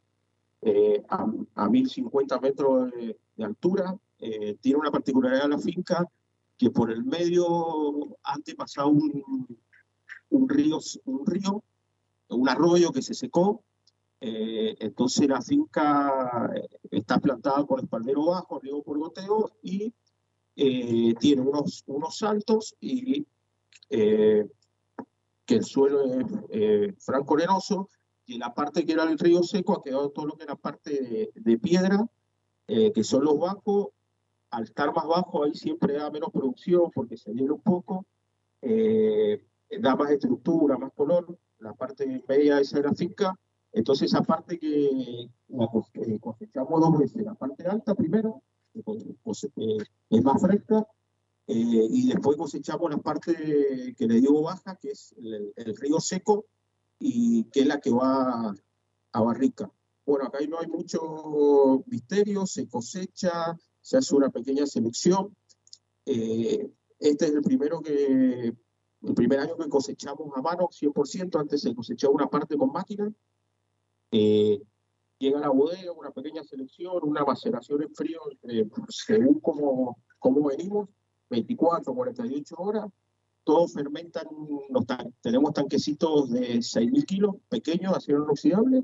eh, a, a 1050 metros de, de altura. Eh, tiene una particularidad la finca que por el medio antes pasaba un, un, río, un río, un arroyo que se secó. Eh, entonces la finca está plantada con espaldero bajo, río por goteo y eh, tiene unos, unos saltos y eh, que el suelo es eh, franco arenoso y la parte que era el río seco ha quedado todo lo que era parte de, de piedra, eh, que son los bancos. Al estar más bajo ahí siempre da menos producción porque se hiela un poco, eh, da más estructura, más color. La parte media esa de la finca, entonces esa parte que la cosechamos dos veces, la parte alta primero eh, es más fresca, eh, y después cosechamos la parte que le digo baja, que es el, el, río seco, y que es la que va a barrica. Bueno, acá no hay mucho misterio, se cosecha, se hace una pequeña selección. Eh, este es el primero que, el primer año que cosechamos a mano, 100%, antes se cosechaba una parte con máquina, Eh, llega a bodega, una pequeña selección, una maceración en frío, eh, según cómo, cómo venimos, 24, 48 horas, todos fermentan, los tan- tenemos tanquecitos de 6.000 kilos, pequeños, acero inoxidable,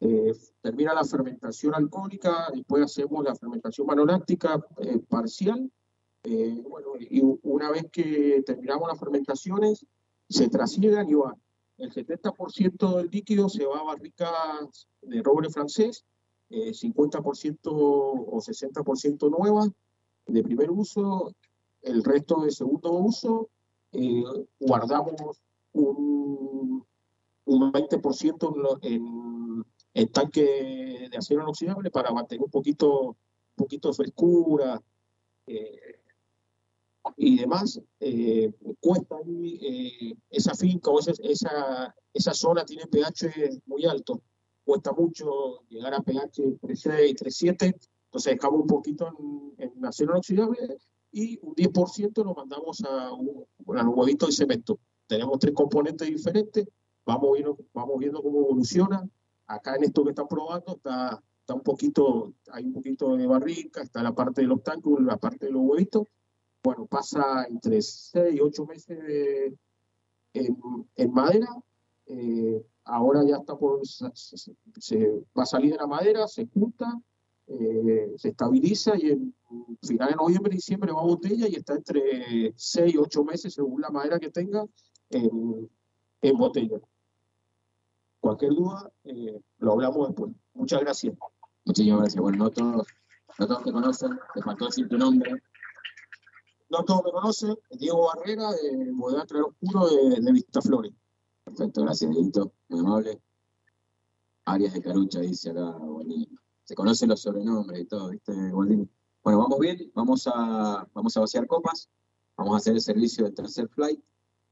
eh, termina la fermentación alcohólica, después hacemos la fermentación manoláctica eh, parcial, eh, bueno, y una vez que terminamos las fermentaciones, se trasiegan y van. El 70% del líquido se va a barricas de roble francés, eh, 50% o 60% nuevas de primer uso, el resto de segundo uso, eh, guardamos un, un 20% en, en, en tanque de acero inoxidable para mantener un poquito, un poquito de frescura eh, y demás. Eh, cuesta eh, esa finca o esa, esa, esa zona tiene pH muy alto, cuesta mucho llegar a pH 3.6, 3.7, entonces dejamos un poquito en, en acero inoxidable y un 10% lo mandamos a un, a un huevito de cemento. Tenemos tres componentes diferentes, vamos viendo, vamos viendo cómo evoluciona. Acá en esto que están probando está, está un poquito, hay un poquito de barrica, está la parte del obstáculo, la parte de los huevitos. Bueno, pasa entre 6 y 8 meses en, madera. eh, ahora ya está por, se, va a salir de la madera, se junta, eh, se estabiliza y en final de noviembre, diciembre va a botella y está entre 6 y 8 meses según la madera que tenga en, botella. Cualquier duda, eh, lo hablamos después. Muchas gracias. Muchísimas gracias. Bueno, no todos, no todos te conocen, te faltó decir tu nombre. No todos me conocen, Diego Barrera, de Claro Oscuro de, de Vistaflores. Perfecto, gracias, Dieguito, muy amable. Arias de Carucha, dice acá Gualdini. Se conocen los sobrenombres y todo, ¿viste, Gualdini? Bueno, vamos bien, vamos a, vamos a vaciar copas, vamos a hacer el servicio del tercer flight.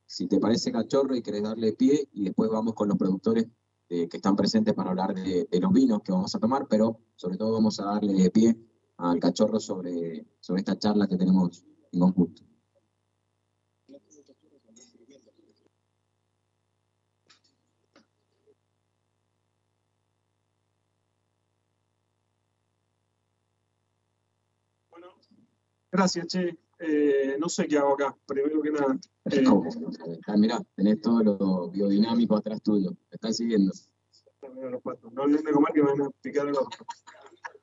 Si te parece cachorro y querés darle pie, y después vamos con los productores eh, que están presentes para hablar de, de los vinos que vamos a tomar, pero sobre todo vamos a darle pie al cachorro sobre, sobre esta charla que tenemos en conjunto. Gracias, Che. Eh, no sé qué hago acá, primero que nada. Eh, ¿Cómo? Ah, mirá, tenés todo lo biodinámico atrás tuyo. Te están siguiendo. No hablé de comer que me van a picar ojo.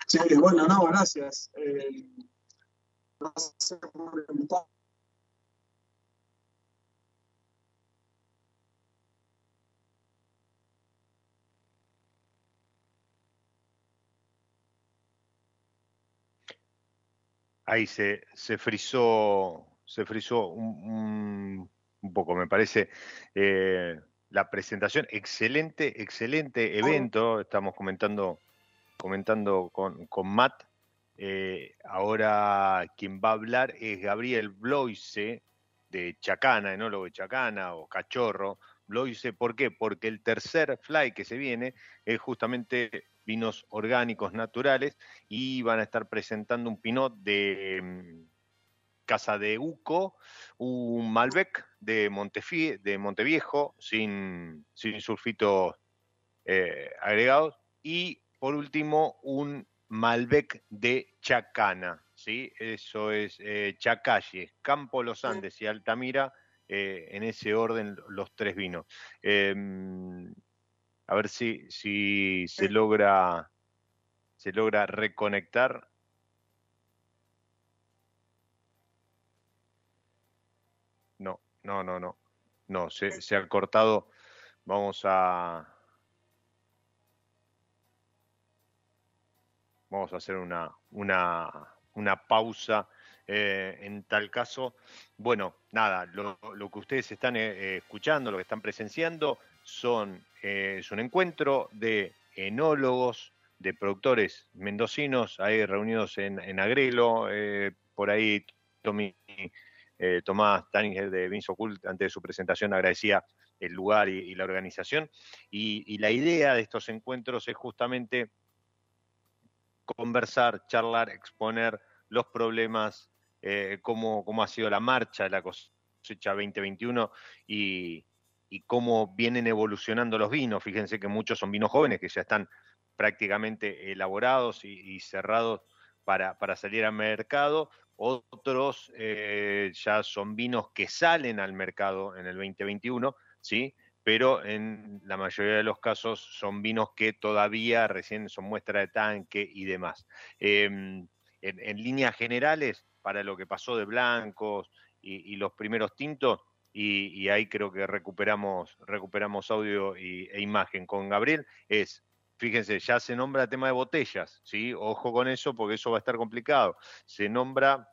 Sí, bueno, no, gracias. Eh, Ahí se, se frizó, se frizó un, un- un poco, me parece. eh, la presentación, excelente, excelente evento. Estamos comentando, comentando con, con Matt. Eh, ahora quien va a hablar es Gabriel Bloise de Chacana, enólogo de Chacana o Cachorro. Bloise, ¿por qué? Porque el tercer fly que se viene es justamente vinos orgánicos naturales y van a estar presentando un pinot de mm, Casa de Uco, un Malbec de, Montefie- de Monteviejo sin, sin sulfitos eh, agregados y por último un Malbec de Chacana, ¿sí? Eso es eh, Chacalle, Campo Los Andes y Altamira, eh, en ese orden los tres vinos. Em, a ver si, si se logra se logra reconectar. No, no, no, no. No, se, se ha cortado. Vamos a. Vamos a hacer una, una, una pausa. eh, en tal caso, bueno, nada, lo, lo que ustedes están eh, escuchando, lo que están presenciando, son, eh, es un encuentro de enólogos, de productores mendocinos, ahí reunidos en, en Agrelo, por ahí Tomás Taninger de Vinso Cult, antes de su presentación, agradecía el lugar y, la organización. Y la idea de estos encuentros es justamente conversar, charlar, exponer los problemas, eh, cómo, cómo ha sido la marcha de la cosecha 2021 y, y cómo vienen evolucionando los vinos. Fíjense que muchos son vinos jóvenes que ya están prácticamente elaborados y, cerrados para, para, salir al mercado. Otros eh, ya son vinos que salen al mercado en el 2021, ¿sí? Pero en la mayoría de los casos son vinos que todavía recién son muestra de tanque y demás. Em, en, líneas generales, para lo que pasó de blancos y, los primeros tintos, y, ahí creo que recuperamos, recuperamos audio e imagen con Gabriel, es fíjense, ya se nombra tema de botellas, ¿sí? Ojo con eso porque eso va a estar complicado. Se nombra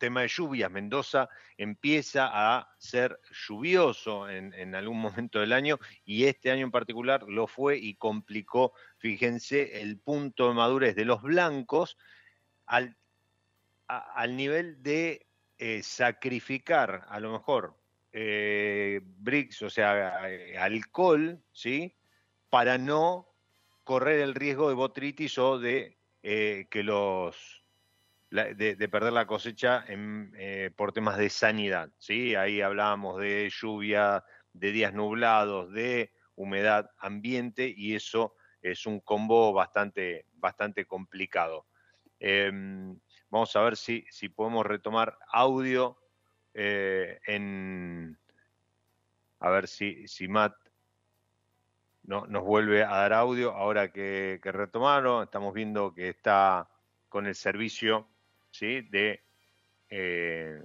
tema de lluvias. Mendoza empieza a ser lluvioso en, algún momento del año y este año en particular lo fue y complicó, fíjense, el punto de madurez de los blancos al, al nivel de eh, sacrificar a lo mejor eh, bricks, o sea, eh, alcohol, ¿sí? Para no correr el riesgo de botritis o de eh, que los de, perder la cosecha eh, por temas de sanidad. ¿sí? Ahí hablábamos de lluvia, de días nublados, de humedad ambiente y eso es un combo bastante, bastante complicado. Em, vamos a ver si, si podemos retomar audio eh, en... A ver si, si Matt no, nos vuelve a dar audio ahora que, retomaron. Estamos viendo que está con el servicio ¿sí? de eh,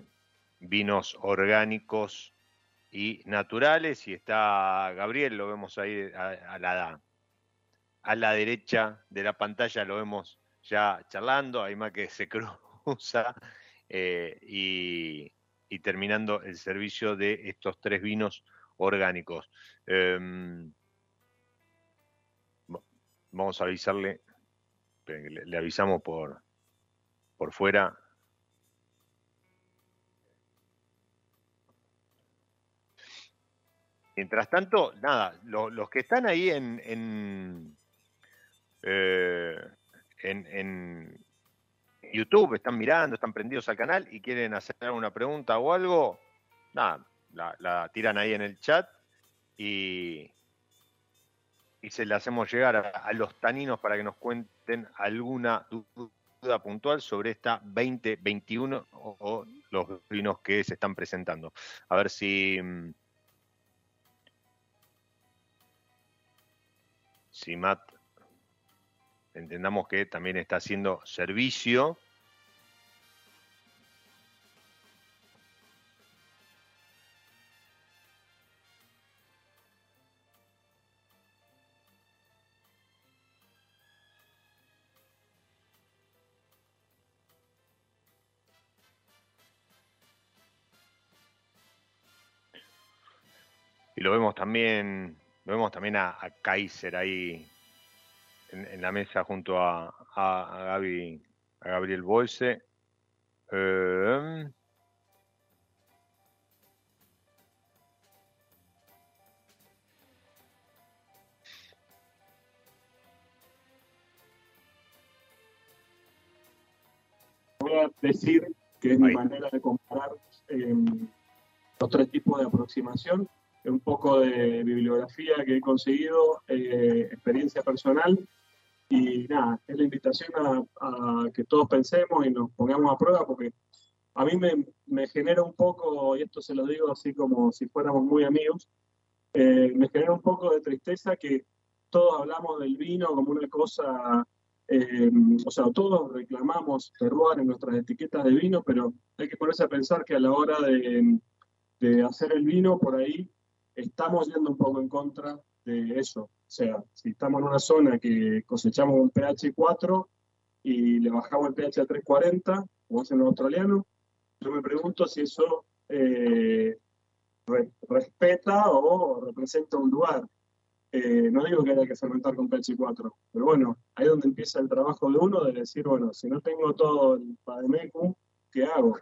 vinos orgánicos y naturales. Y está Gabriel, lo vemos ahí a, la, derecha de la pantalla, lo vemos ya charlando. Hay más que se cruza eh, y, terminando el servicio de estos tres vinos orgánicos. Em, vamos a avisarle, le, avisamos por, por fuera. Mientras tanto, nada, los que están ahí en, en, eh, en, YouTube, están mirando, están prendidos al canal y quieren hacer una pregunta o algo, nada, la tiran ahí en el chat y, y se le hacemos llegar a, los taninos para que nos cuenten alguna duda puntual sobre esta 2021 o, los vinos que se están presentando. A ver si... Mm, si Matt entendamos que también está haciendo servicio lo vemos también, lo vemos también a, Kaiser ahí en, la mesa junto a, a, Gaby, a Gabriel Bolse. Eh, voy a decir que es mi manera de comparar eh, los tres tipos de aproximación un poco de bibliografía que he conseguido, eh, experiencia personal. Y nada, es la invitación a, que todos pensemos y nos pongamos a prueba porque a mí me, me, genera un poco, y esto se lo digo así como si fuéramos muy amigos, eh, me genera un poco de tristeza que todos hablamos del vino como una cosa, eh, o sea, todos reclamamos terroir en nuestras etiquetas de vino, pero hay que ponerse a pensar que a la hora de, de hacer el vino por ahí estamos yendo un poco en contra de eso. O sea, si estamos en una zona que cosechamos un pH 4 y le bajamos el pH a 340, como hacen los australianos, yo me pregunto si eso eh, respeta o representa un lugar. Eh, no digo que haya que fermentar con pH 4, pero bueno, ahí es donde empieza el trabajo de uno de decir, bueno, si no tengo todo el Pademecu, ¿qué hago?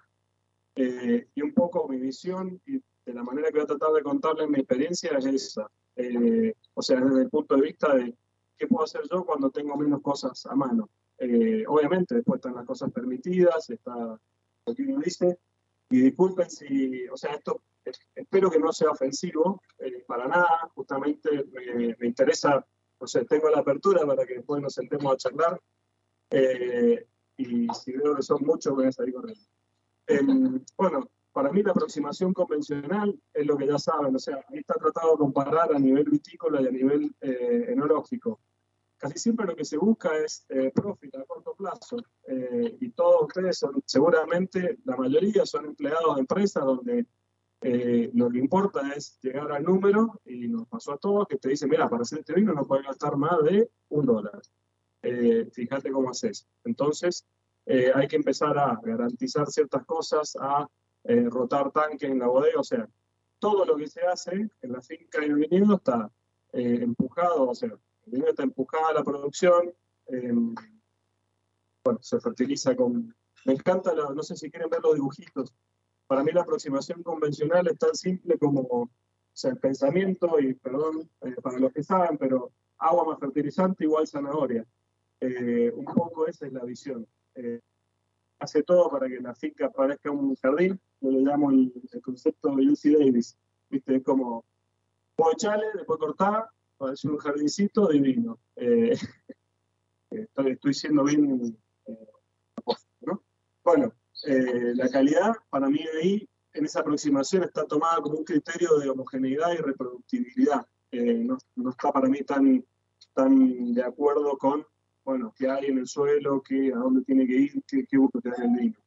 Eh, y un poco mi visión y de la manera que voy a tratar de contarles mi experiencia es esa. Eh, o sea, desde el punto de vista de qué puedo hacer yo cuando tengo menos cosas a mano. Eh, obviamente, después están las cosas permitidas, está lo que uno dice. Y disculpen si, o sea, esto espero que no sea ofensivo eh, para nada, justamente me, me interesa, o sea, tengo la apertura para que después nos sentemos a charlar. Eh, y si veo que son muchos, voy a salir corriendo. Em, bueno, para mí la aproximación convencional es lo que ya saben, o sea, ahí está tratado de comparar a nivel vitícola y a nivel eh, enológico. Casi siempre lo que se busca es eh, profit a corto plazo. Eh, y todos ustedes son, seguramente, la mayoría son empleados de empresas donde eh, lo que importa es llegar al número, y nos pasó a todos, que te dicen, mira, para hacer este vino no puedes gastar más de un dólar. Eh, fíjate cómo haces. Entonces, eh, hay que empezar a garantizar ciertas cosas, a eh, rotar tanques en la bodega, o sea, todo lo que se hace en la finca y el viñedo está eh, empujado, o sea, el viñedo está empujada a la producción, eh, bueno, se fertiliza con... Me encanta, no sé si quieren ver los dibujitos, para mí la aproximación convencional es tan simple como, o sea, el pensamiento, y perdón eh, para los que saben, pero agua más fertilizante igual zanahoria. Un poco esa es la visión. Eh, hace todo para que la finca parezca un jardín, yo le llamo el, concepto de UC Davis, ¿viste? Es como, vos echale, después cortá, parece un jardincito divino. Eh, estoy, estoy siendo bien eh. Bueno, eh, la calidad para mí ahí, en esa aproximación, está tomada como un criterio de homogeneidad y reproductibilidad. Eh, no, no está para mí tan, tan de acuerdo con, bueno, qué hay en el suelo, qué, a dónde tiene que ir, qué, qué busca tener el vino.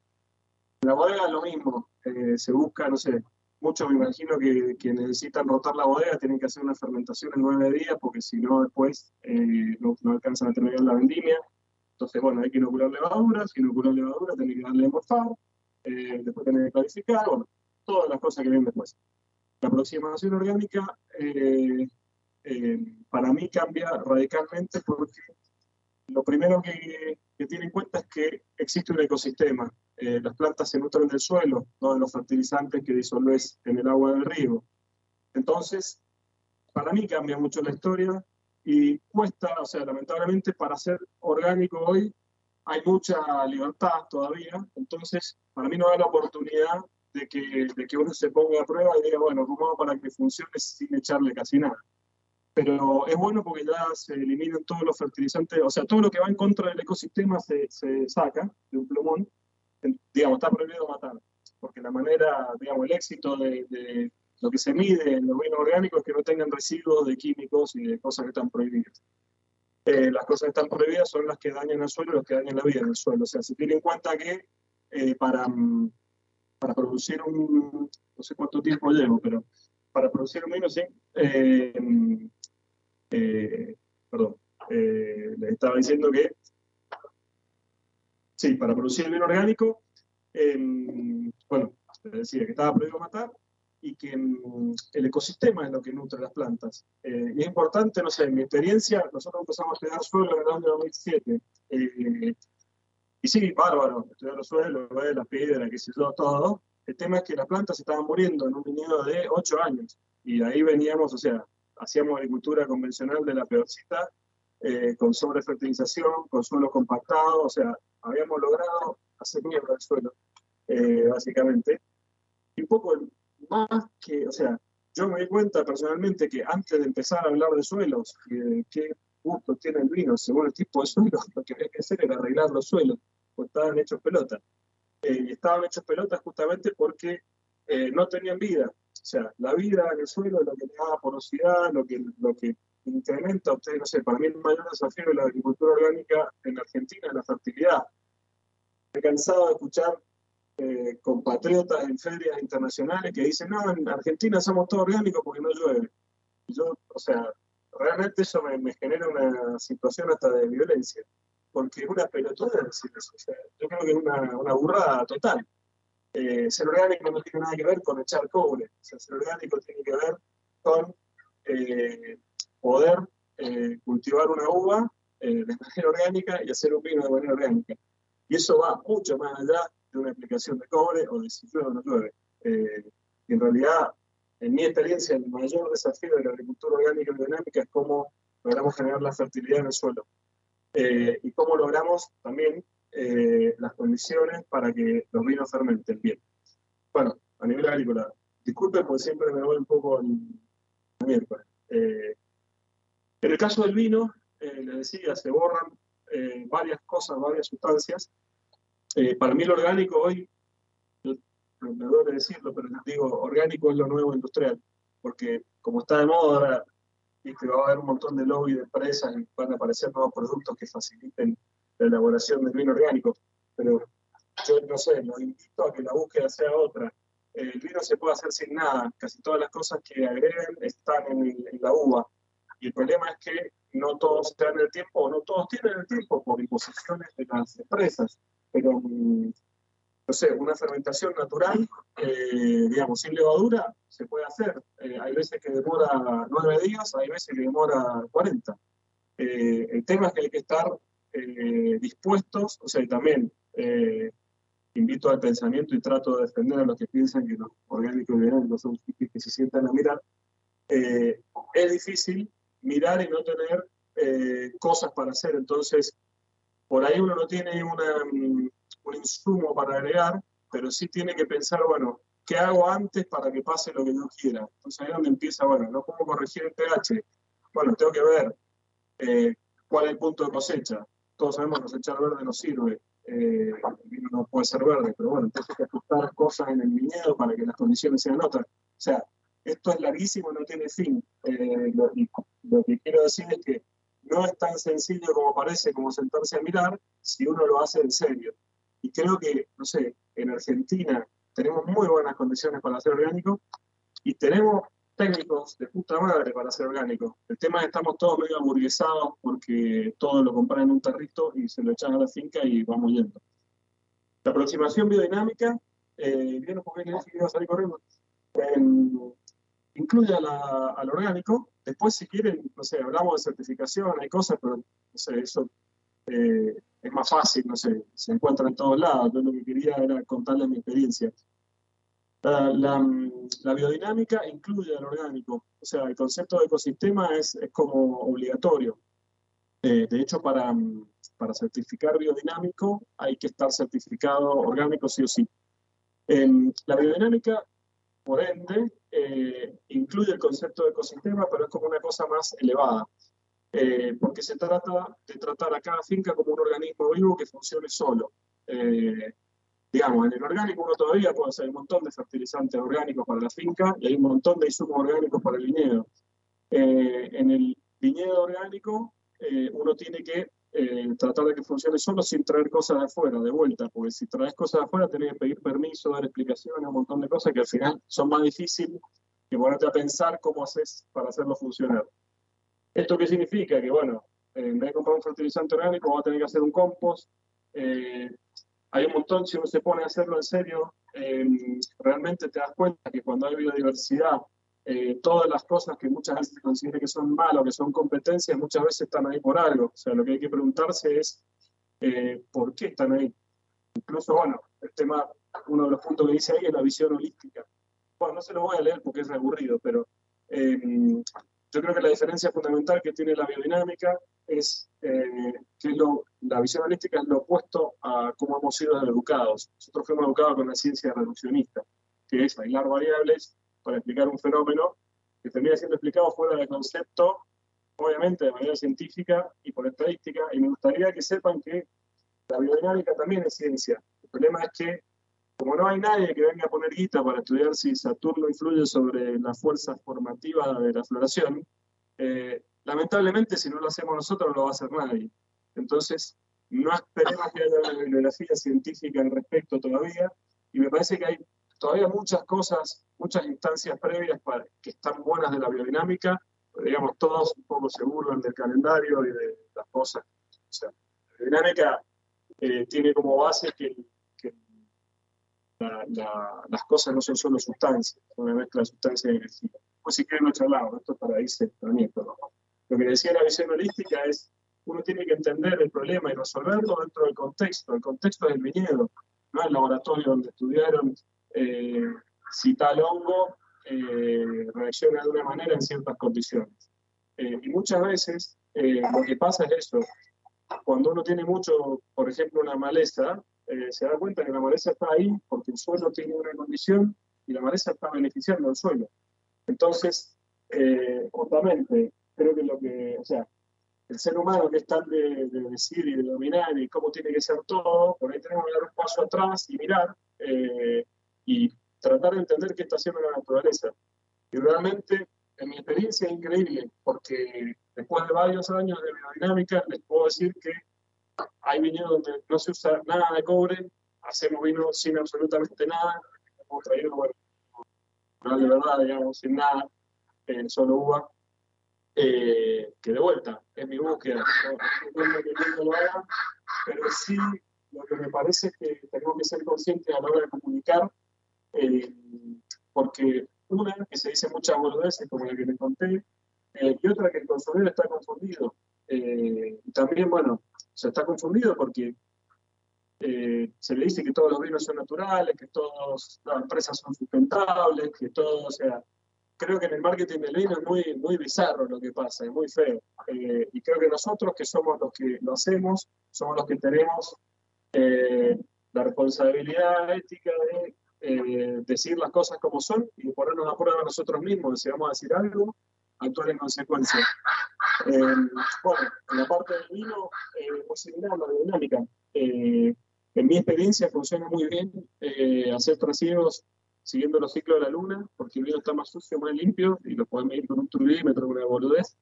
En la bodega lo mismo, eh, se busca, no sé, muchos me imagino que, que necesitan rotar la bodega, tienen que hacer una fermentación en nueve días, porque si no después eh, no, no alcanzan a terminar la vendimia. Entonces, bueno, hay que inocular levadura, si inocular levadura, tiene que darle a morfar, eh, después tiene que clarificar, bueno, todas las cosas que vienen después. La aproximación orgánica eh, eh, para mí cambia radicalmente porque lo primero que, tiene en cuenta es que existe un ecosistema. Eh, las plantas se nutren del suelo, no de los fertilizantes que disolves en el agua del río. Entonces, para mí cambia mucho la historia y cuesta, o sea, lamentablemente para ser orgánico hoy hay mucha libertad todavía, entonces para mí no da la oportunidad de que, de que uno se ponga a prueba y diga, bueno, ¿cómo para que funcione sin echarle casi nada? Pero es bueno porque ya se eliminan todos los fertilizantes, o sea, todo lo que va en contra del ecosistema se, se saca de un plumón, digamos, está prohibido matar, porque la manera, digamos, el éxito de, de lo que se mide en los vinos orgánicos es que no tengan residuos de químicos y de cosas que están prohibidas. Eh, las cosas que están prohibidas son las que dañan al suelo las que dañan la vida en el suelo. O sea, se tiene en cuenta que eh, para, mm, para producir un, no sé cuánto tiempo llevo, pero para producir vino, sí, eh, eh, perdón, eh, les estaba diciendo que, sí, para producir el vino orgánico, eh, bueno, les decía que estaba prohibido matar y que mm, el ecosistema es lo que nutre las plantas. Eh, y es importante, no sé, en mi experiencia, nosotros empezamos a estudiar suelo en el año 2007. eh, y sí, bárbaro, estudiar los suelos, ver las piedras, qué sé yo, todo. El tema es que las plantas estaban muriendo en un viñedo de 8 años. Y ahí veníamos, o sea, hacíamos agricultura convencional de la peorcita, eh, con sobrefertilización, con suelo compactado, o sea, habíamos logrado hacer mierda el suelo, eh, básicamente. Y un poco más que, o sea, yo me di cuenta personalmente que antes de empezar a hablar de suelos, qué gusto tiene el vino según el tipo de suelo, lo que había que hacer era arreglar los suelos, porque estaban hechos pelota. Eh, estaban hechos pelotas justamente porque eh, no tenían vida. O sea, la vida en el suelo es lo que le da porosidad, lo que, lo que incrementa, ustedes, no sé, para mí el mayor desafío de la agricultura orgánica en Argentina es la fertilidad. He cansado de escuchar eh, compatriotas en ferias internacionales que dicen, no, en Argentina somos todos orgánicos porque no llueve. Yo, o sea, realmente eso me, me genera una situación hasta de violencia, porque es una pelotuda decir eso. O sea, yo creo que es una, una burrada total. Eh, ser orgánico no tiene nada que ver con echar cobre. O sea, ser orgánico tiene que ver con eh, poder eh, cultivar una uva eh, de manera orgánica y hacer un vino de manera orgánica. Y eso va mucho más allá de una aplicación de cobre o de si llueve o no llueve. Y en realidad, en mi experiencia, el mayor desafío de la agricultura orgánica y biodinámica es cómo logramos generar la fertilidad en el suelo. Eh, y cómo logramos también eh, las condiciones para que los vinos fermenten bien. Bueno, a nivel agrícola, disculpen porque siempre me voy un poco en, miércoles. Eh, en el caso del vino, eh, les decía, se borran eh, varias cosas, varias sustancias. Eh, para mí lo orgánico hoy, me duele decirlo, pero les digo, orgánico es lo nuevo industrial, porque como está de moda ahora, viste, va a haber un montón de lobby de empresas y van a aparecer nuevos productos que faciliten la elaboración del vino orgánico, pero yo no sé, los invito a que la búsqueda sea otra. Eh, El vino se puede hacer sin nada, casi todas las cosas que agregan están en, el- en la uva. Y el problema es que no todos se dan el tiempo, o no todos tienen el tiempo por imposiciones de las empresas. Pero, mm, no sé, una fermentación natural, eh, digamos, sin levadura, se puede hacer. Eh, hay veces que demora nueve días, hay veces que demora 40. Eh, el tema es que hay que estar eh, dispuestos, o sea, y también invito al pensamiento y trato de defender a los que piensan que los orgánicos y biológicos son hippies que se sientan a mirar. Es difícil mirar y no tener cosas para hacer, entonces por ahí uno no tiene una, mm, un insumo para agregar, pero sí tiene que pensar, bueno, ¿qué hago antes para que pase lo que yo quiera? Entonces ahí es donde empieza, bueno, no puedo corregir el pH, bueno, tengo que ver eh, cuál es el punto de cosecha. Todos sabemos que cosechar verde no sirve, eh, el vino no puede ser verde, pero bueno, entonces hay que ajustar cosas en el viñedo para que las condiciones sean otras. O sea, esto es larguísimo, no tiene fin. Eh, lo, lo que quiero decir es que no es tan sencillo como parece, como sentarse a mirar, si uno lo hace en serio. Y creo que, no sé, en Argentina tenemos muy buenas condiciones para hacer orgánico y tenemos técnicos de puta madre para hacer orgánico. El tema es que estamos todos medio hamburguesados porque todo lo compran en un tarrito y se lo echan a la finca y vamos yendo. La aproximación biodinámica, eh, ¿vieron por qué le dije que iba a salir corriendo? Em, incluye a la- al orgánico. Después, si quieren, no sé, hablamos de certificación, hay cosas, pero no sé, eso eh, es más fácil, no sé, se encuentra en todos lados. Yo lo que quería era contarles mi experiencia. La, la, la biodinámica incluye al orgánico, o sea, el concepto de ecosistema es, es como obligatorio. Eh, de hecho, para, para certificar biodinámico hay que estar certificado orgánico sí o sí. Em, la biodinámica, por ende, eh, incluye el concepto de ecosistema, pero es como una cosa más elevada, eh, porque se trata de tratar a cada finca como un organismo vivo que funcione solo. Eh, digamos, en el orgánico uno todavía puede hacer un montón de fertilizantes orgánicos para la finca y hay un montón de insumos orgánicos para el viñedo. Eh, en el viñedo orgánico eh, uno tiene que eh, tratar de que funcione solo sin traer cosas de afuera, de vuelta, porque si traes cosas de afuera tenés que pedir permiso, dar explicaciones, un montón de cosas que al final son más difíciles que ponerte a pensar cómo haces para hacerlo funcionar. ¿Esto qué significa? Que, bueno, eh, en vez de comprar un fertilizante orgánico, vas a tener que hacer un compost. eh, hay un montón, si uno se pone a hacerlo en serio, eh, realmente te das cuenta que cuando hay biodiversidad, eh, todas las cosas que muchas veces se considera que son malas o que son competencias, muchas veces están ahí por algo. O sea, lo que hay que preguntarse es por qué están ahí. Incluso, bueno, el tema, uno de los puntos que dice ahí es la visión holística. Bueno, no se lo voy a leer porque es aburrido, pero eh, yo creo que la diferencia fundamental que tiene la biodinámica es eh, que la visión holística es lo opuesto a cómo hemos sido educados. Nosotros fuimos educados con la ciencia reduccionista, que es aislar variables para explicar un fenómeno que termina siendo explicado fuera del concepto, obviamente de manera científica y por estadística, y me gustaría que sepan que la biodinámica también es ciencia. El problema es que, como no hay nadie que venga a poner guita para estudiar si Saturno influye sobre la fuerza formativa de la floración, eh, lamentablemente si no lo hacemos nosotros no lo va a hacer nadie. Entonces, no esperemos que haya una bibliografía científica al respecto todavía, y me parece que hay todavía muchas cosas, muchas instancias previas para, que están buenas de la biodinámica, digamos, todos un poco se burlan del calendario y de las cosas. O sea, la biodinámica eh, tiene como base que la- la- las cosas no son solo sustancias, son una mezcla de sustancias y energía. Pues si quieren lo charlamos, esto es para irse también, pero lo que decía la visión holística es, uno tiene que entender el problema y resolverlo dentro del contexto. El contexto del viñedo, no el laboratorio donde estudiaron eh, si tal hongo eh, reacciona de una manera en ciertas condiciones. Eh, y muchas veces eh, lo que pasa es eso. Cuando uno tiene mucho, por ejemplo, una maleza, eh, se da cuenta que la maleza está ahí porque el suelo tiene una condición y la maleza está beneficiando al suelo. Entonces, eh, justamente, creo que lo que, o sea, el ser humano que es tan de, de decir y de dominar y cómo tiene que ser todo, por ahí tenemos que dar un paso atrás y mirar eh, y tratar de entender qué está haciendo la naturaleza. Y realmente, en mi experiencia es increíble, porque después de varios años de biodinámica, les puedo decir que hay viñedos donde no se usa nada de cobre, hacemos vino sin absolutamente nada, hemos traído, bueno, de verdad, digamos, sin nada, eh, solo uva, eh, que de vuelta, es mi búsqueda, no, no, no, lo haga, pero sí lo que me parece es que tenemos que ser conscientes a la hora de comunicar, eh, porque una, que se dice muchas boludeces, como la que les conté, eh, y otra que el consumidor está confundido. Eh, también, bueno, se está confundido porque eh, se le dice que todos los vinos son naturales, que todas las empresas son sustentables, que todo, o sea, creo que en el marketing del vino es muy, muy bizarro lo que pasa, es muy feo. Eh, y creo que nosotros, que somos los que lo hacemos, somos los que tenemos eh, la responsabilidad ética de decir las cosas como son y ponernos a prueba nosotros mismos. Si vamos a decir algo, actuar en consecuencia. Eh, bueno, en la parte del vino, muy similar a la dinámica. Eh, en mi experiencia funciona muy bien eh, hacer trasiegos siguiendo los ciclos de la luna, porque el vino está más sucio, más limpio, y lo pueden medir con un turbímetro, una boludez.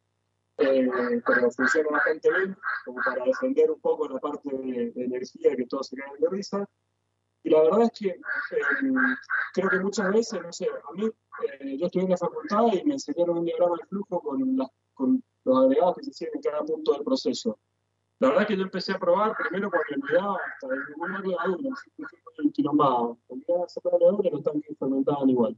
Eh, pero funciona bastante bien, como para defender un poco la parte de, de energía, que todos se caen de risa. Y la verdad es que eh, creo que muchas veces, no sé, a mí, eh, yo estudié en la facultad y me enseñaron un diagrama de flujo con, los agregados que se hacían en cada punto del proceso. La verdad es que yo empecé a probar primero cuando me olvidaba hasta ninguna levadura, el quilombado. Olvidaba sacar la levadura los tanques fermentaban igual.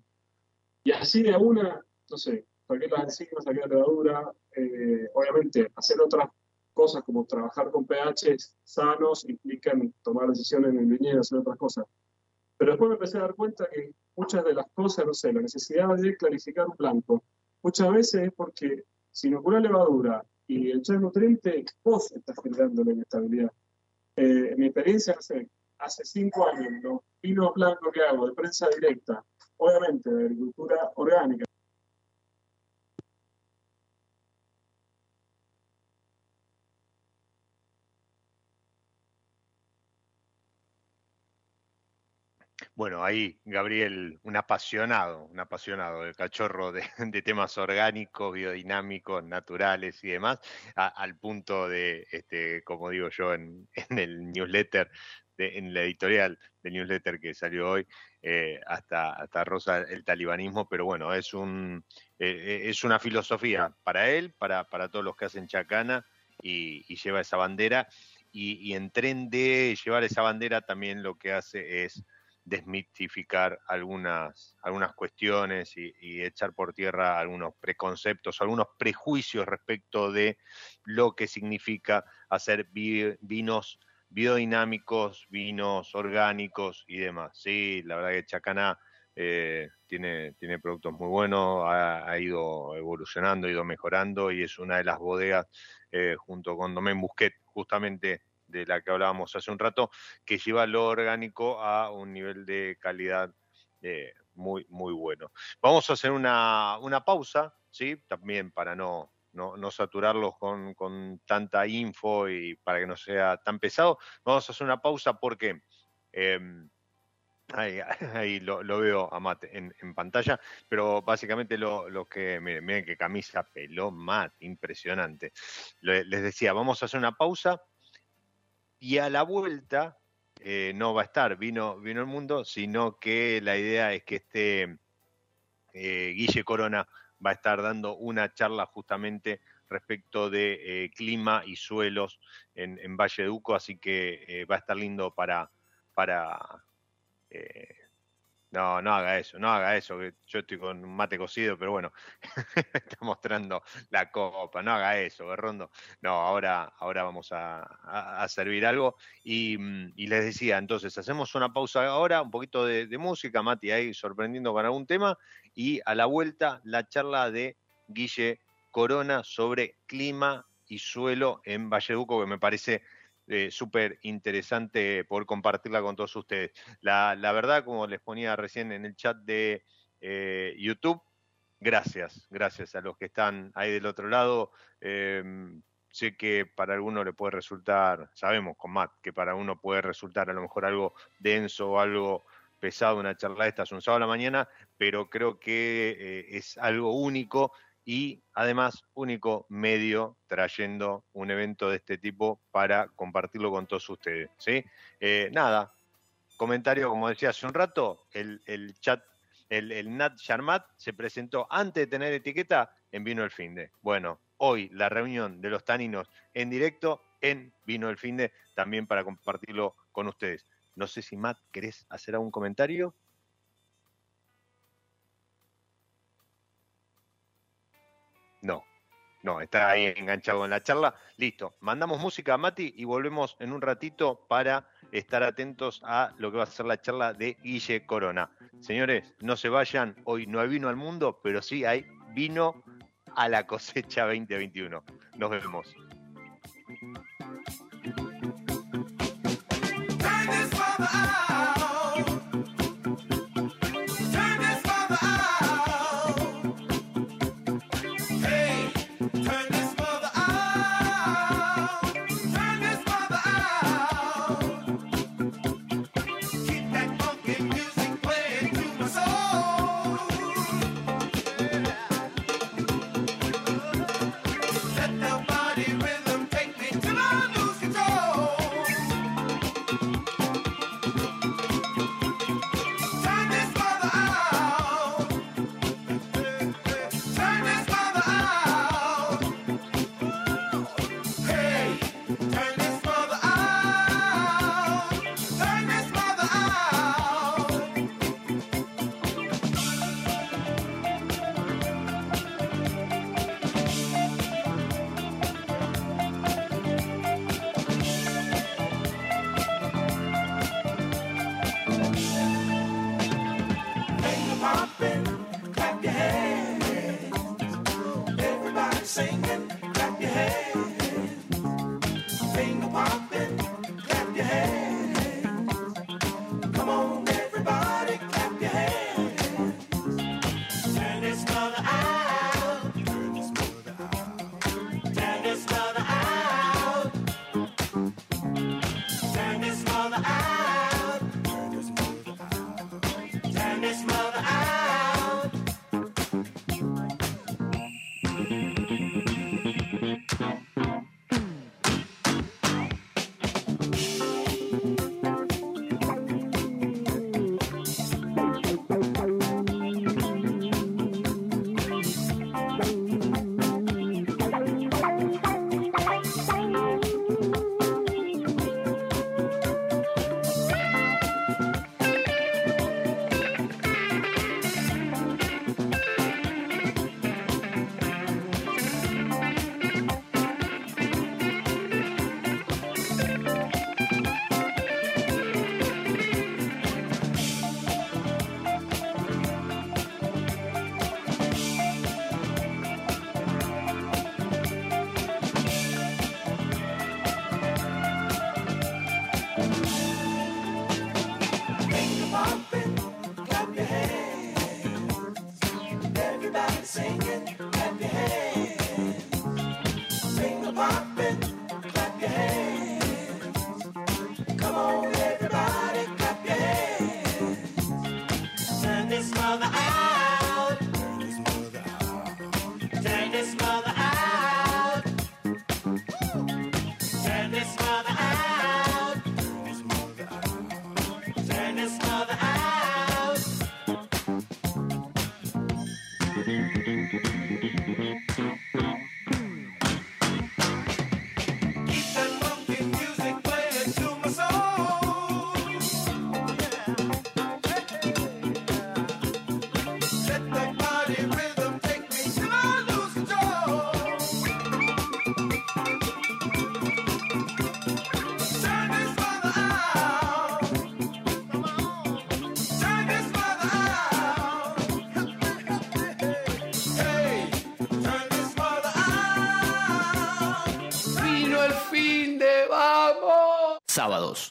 Y así de una, no sé, saqué las enzimas, saqué la levadura, eh, obviamente hacer otras cosas como trabajar con pH sanos implican tomar decisiones en el viñedo, hacer otras cosas. Pero después me empecé a dar cuenta que muchas de las cosas, no sé, la necesidad de clarificar un blanco, muchas veces es porque si inocular levadura y echar nutriente, vos estás generando la inestabilidad. Eh, mi experiencia, no hace cinco años, los vinos blancos que hago de prensa directa, obviamente de agricultura orgánica, Bueno, ahí Gabriel, un apasionado, un apasionado del cachorro de, temas orgánicos, biodinámicos, naturales y demás, al punto de, este, como digo yo en, el newsletter, en la editorial del newsletter que salió hoy, eh, hasta, hasta rosa el talibanismo, pero bueno, es, un, eh, eh, es una filosofía para él, para, para todos los que hacen chacana y, y lleva esa bandera. Y en tren de llevar esa bandera también lo que hace es desmitificar algunas, algunas cuestiones y, echar por tierra algunos preconceptos, algunos prejuicios respecto de lo que significa hacer vi- vinos biodinámicos, vinos orgánicos y demás. Sí, la verdad que Chacana eh, tiene, tiene productos muy buenos, ha, ha ido evolucionando, ha ido mejorando y es una de las bodegas eh, junto con Domaine Busquet, justamente de la que hablábamos hace un rato, que lleva lo orgánico a un nivel de calidad eh, muy, muy bueno. Vamos a hacer una, una pausa, ¿sí? También para no, no, no saturarlos con, con tanta info y para que no sea tan pesado. Vamos a hacer una pausa porque eh, ahí, ahí lo, veo a Matt en, en pantalla, pero básicamente lo, lo que, miren, miren qué camisa peló Matt, impresionante. Le- Les decía, vamos a hacer una pausa y a la vuelta eh, no va a estar vino, vino el mundo, sino que la idea es que este eh, Guille Corona va a estar dando una charla justamente respecto de eh, clima y suelos en, en Valle de Uco, así que va a estar lindo para, para no, no haga eso, no haga eso, yo estoy con un mate cocido, pero bueno, está mostrando la copa, no haga eso, Berrondo. No, ahora, ahora vamos a, servir algo. Y, mm, y les decía, entonces, hacemos una pausa ahora, un poquito de, de música, Mati ahí sorprendiendo con algún tema, y a la vuelta la charla de Guille Corona sobre clima y suelo en Valleduco, que me parece eh, súper interesante poder compartirla con todos ustedes. La, la verdad, como les ponía recién en el chat de eh, YouTube, gracias, gracias a los que están ahí del otro lado. Em, sé que para alguno le puede resultar, sabemos con Matt, que para uno puede resultar a lo mejor algo denso o algo pesado una charla esta es un sábado a la mañana, pero creo que eh, es algo único y además único medio trayendo un evento de este tipo para compartirlo con todos ustedes. ¿sí? Eh, nada, comentario, como decía hace un rato, el, chat, el, Nat Sharmat se presentó antes de tener etiqueta en Vino el Finde. Bueno, hoy la reunión de los taninos en directo en Vino el Finde, también para compartirlo con ustedes. No sé si Matt, ¿querés hacer algún comentario? No, no, está ahí enganchado en la charla. Listo, mandamos música a Mati y volvemos en un ratito para estar atentos a lo que va a ser la charla de Guille Corona. Señores, no se vayan, hoy no hay vino al mundo, pero sí hay vino a la cosecha 2021. Nos vemos.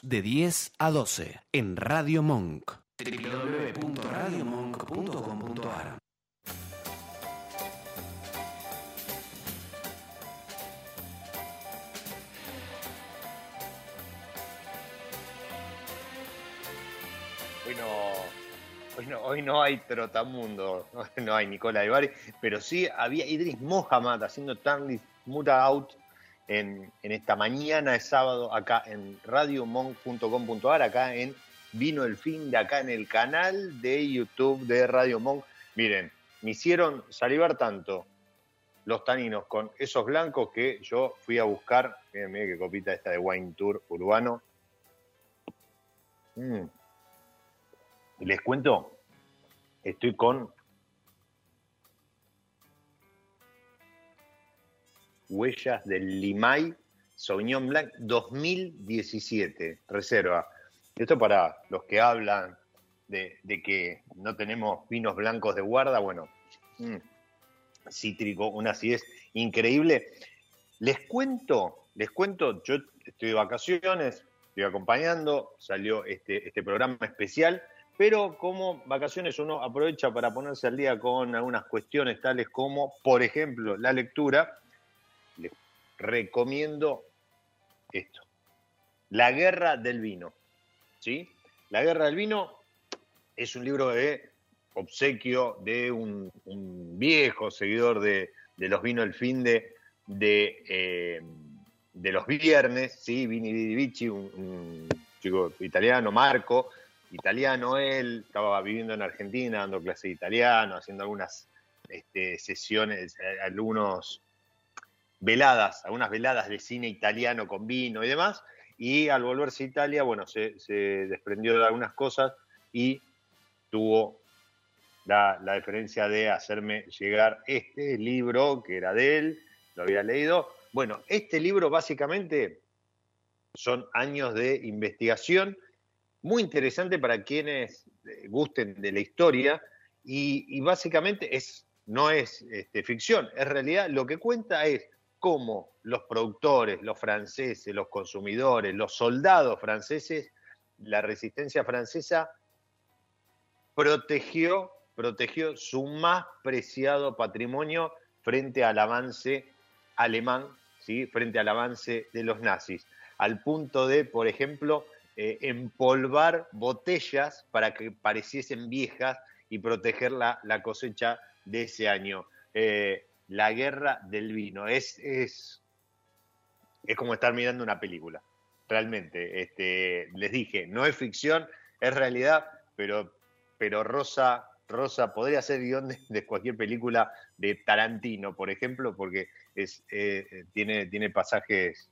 de 10 a 12 en Radio Monk. www.radiomonk.com.ar Hoy no, hoy no, hoy no hay Trotamundo, no, hay Nicola Ibarri, pero sí había Idris Mohamed haciendo Turn Muta Out en, esta mañana de sábado acá en radiomonk.com.ar, acá en Vino el Fin de acá en el canal de YouTube de Radio Monk. Miren, me hicieron salivar tanto los taninos con esos blancos que yo fui a buscar, miren, miren qué copita esta de Wine Tour urbano. Mm. Les cuento, estoy con Huellas del Limay Sauvignon Blanc 2017, reserva. Esto para los que hablan de, que no tenemos vinos blancos de guarda, bueno, mm, cítrico, una acidez increíble. Les cuento, les cuento, yo estoy de vacaciones, estoy acompañando, salió este, este programa especial, pero como vacaciones uno aprovecha para ponerse al día con algunas cuestiones tales como, por ejemplo, la lectura, recomiendo esto, La Guerra del Vino. ¿sí? La Guerra del Vino es un libro de obsequio de un, viejo seguidor de, los vinos del fin de, eh, de los viernes, ¿sí? Vini Vici, un, un chico italiano, Marco, italiano él, estaba viviendo en Argentina, dando clases de italiano, haciendo algunas este, sesiones, eh, algunos veladas, algunas veladas de cine italiano con vino y demás, y al volverse a Italia, bueno, se, desprendió de algunas cosas y tuvo la, la diferencia de hacerme llegar este libro que era de él, lo había leído. Bueno, este libro básicamente son años de investigación, muy interesante para quienes gusten de la historia y, básicamente es, no es este, ficción, es realidad. Lo que cuenta es cómo los productores, los franceses, los consumidores, los soldados franceses, la resistencia francesa protegió, protegió su más preciado patrimonio frente al avance alemán, ¿sí? frente al avance de los nazis, al punto de, por ejemplo, eh, empolvar botellas para que pareciesen viejas y proteger la, cosecha de ese año. Eh, la guerra del vino. Es, es, es como estar mirando una película, realmente. Este, les dije, no es ficción, es realidad, pero, pero Rosa, Rosa podría ser guion de, cualquier película de Tarantino, por ejemplo, porque es, eh, tiene, tiene pasajes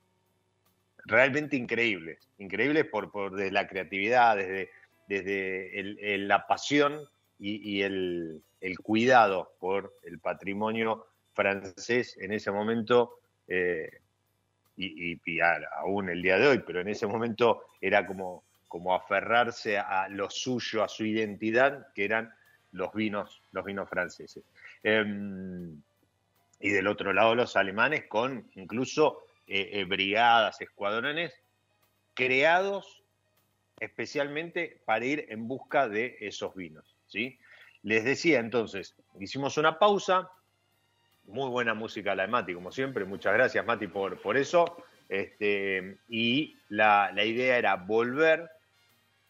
realmente increíbles, increíbles por, por desde la creatividad, desde, desde la pasión y, el, el, cuidado por el patrimonio francés en ese momento, eh, y, aún el día de hoy, pero en ese momento era como, como aferrarse a lo suyo, a su identidad, que eran los vinos, los vinos franceses. Em, y del otro lado los alemanes con incluso eh, eh, brigadas, escuadrones creados especialmente para ir en busca de esos vinos. ¿sí? Les decía entonces, hicimos una pausa, muy buena música la de Mati, como siempre. Muchas gracias, Mati, por, por eso. Este, y la, idea era volver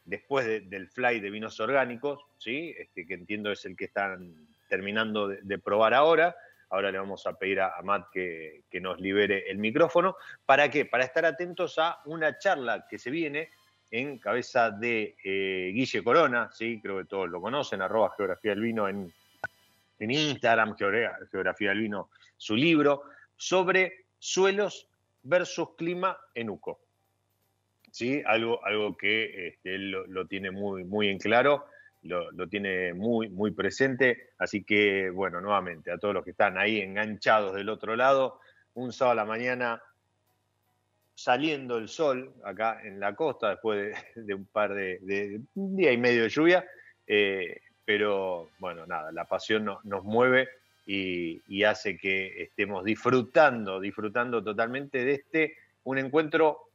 después del fly de vinos orgánicos, ¿sí? Este, que entiendo es el que están terminando de, probar ahora. Ahora le vamos a pedir a, Matt que, nos libere el micrófono. ¿Para qué? Para estar atentos a una charla que se viene en cabeza de eh, Guille Corona, ¿sí? creo que todos lo conocen, arroba geografía del vino en, en Instagram, Geografía del Vino, su libro, sobre suelos versus clima en UCO. ¿Sí? Algo, algo que este, él lo, tiene muy, muy en claro, lo, tiene muy, muy presente. Así que, bueno, nuevamente, a todos los que están ahí enganchados del otro lado, un sábado a la mañana saliendo el sol acá en la costa después de, un par de, día y medio de lluvia, eh, pero bueno, nada, la pasión nos mueve y, hace que estemos disfrutando, disfrutando totalmente de este, un encuentro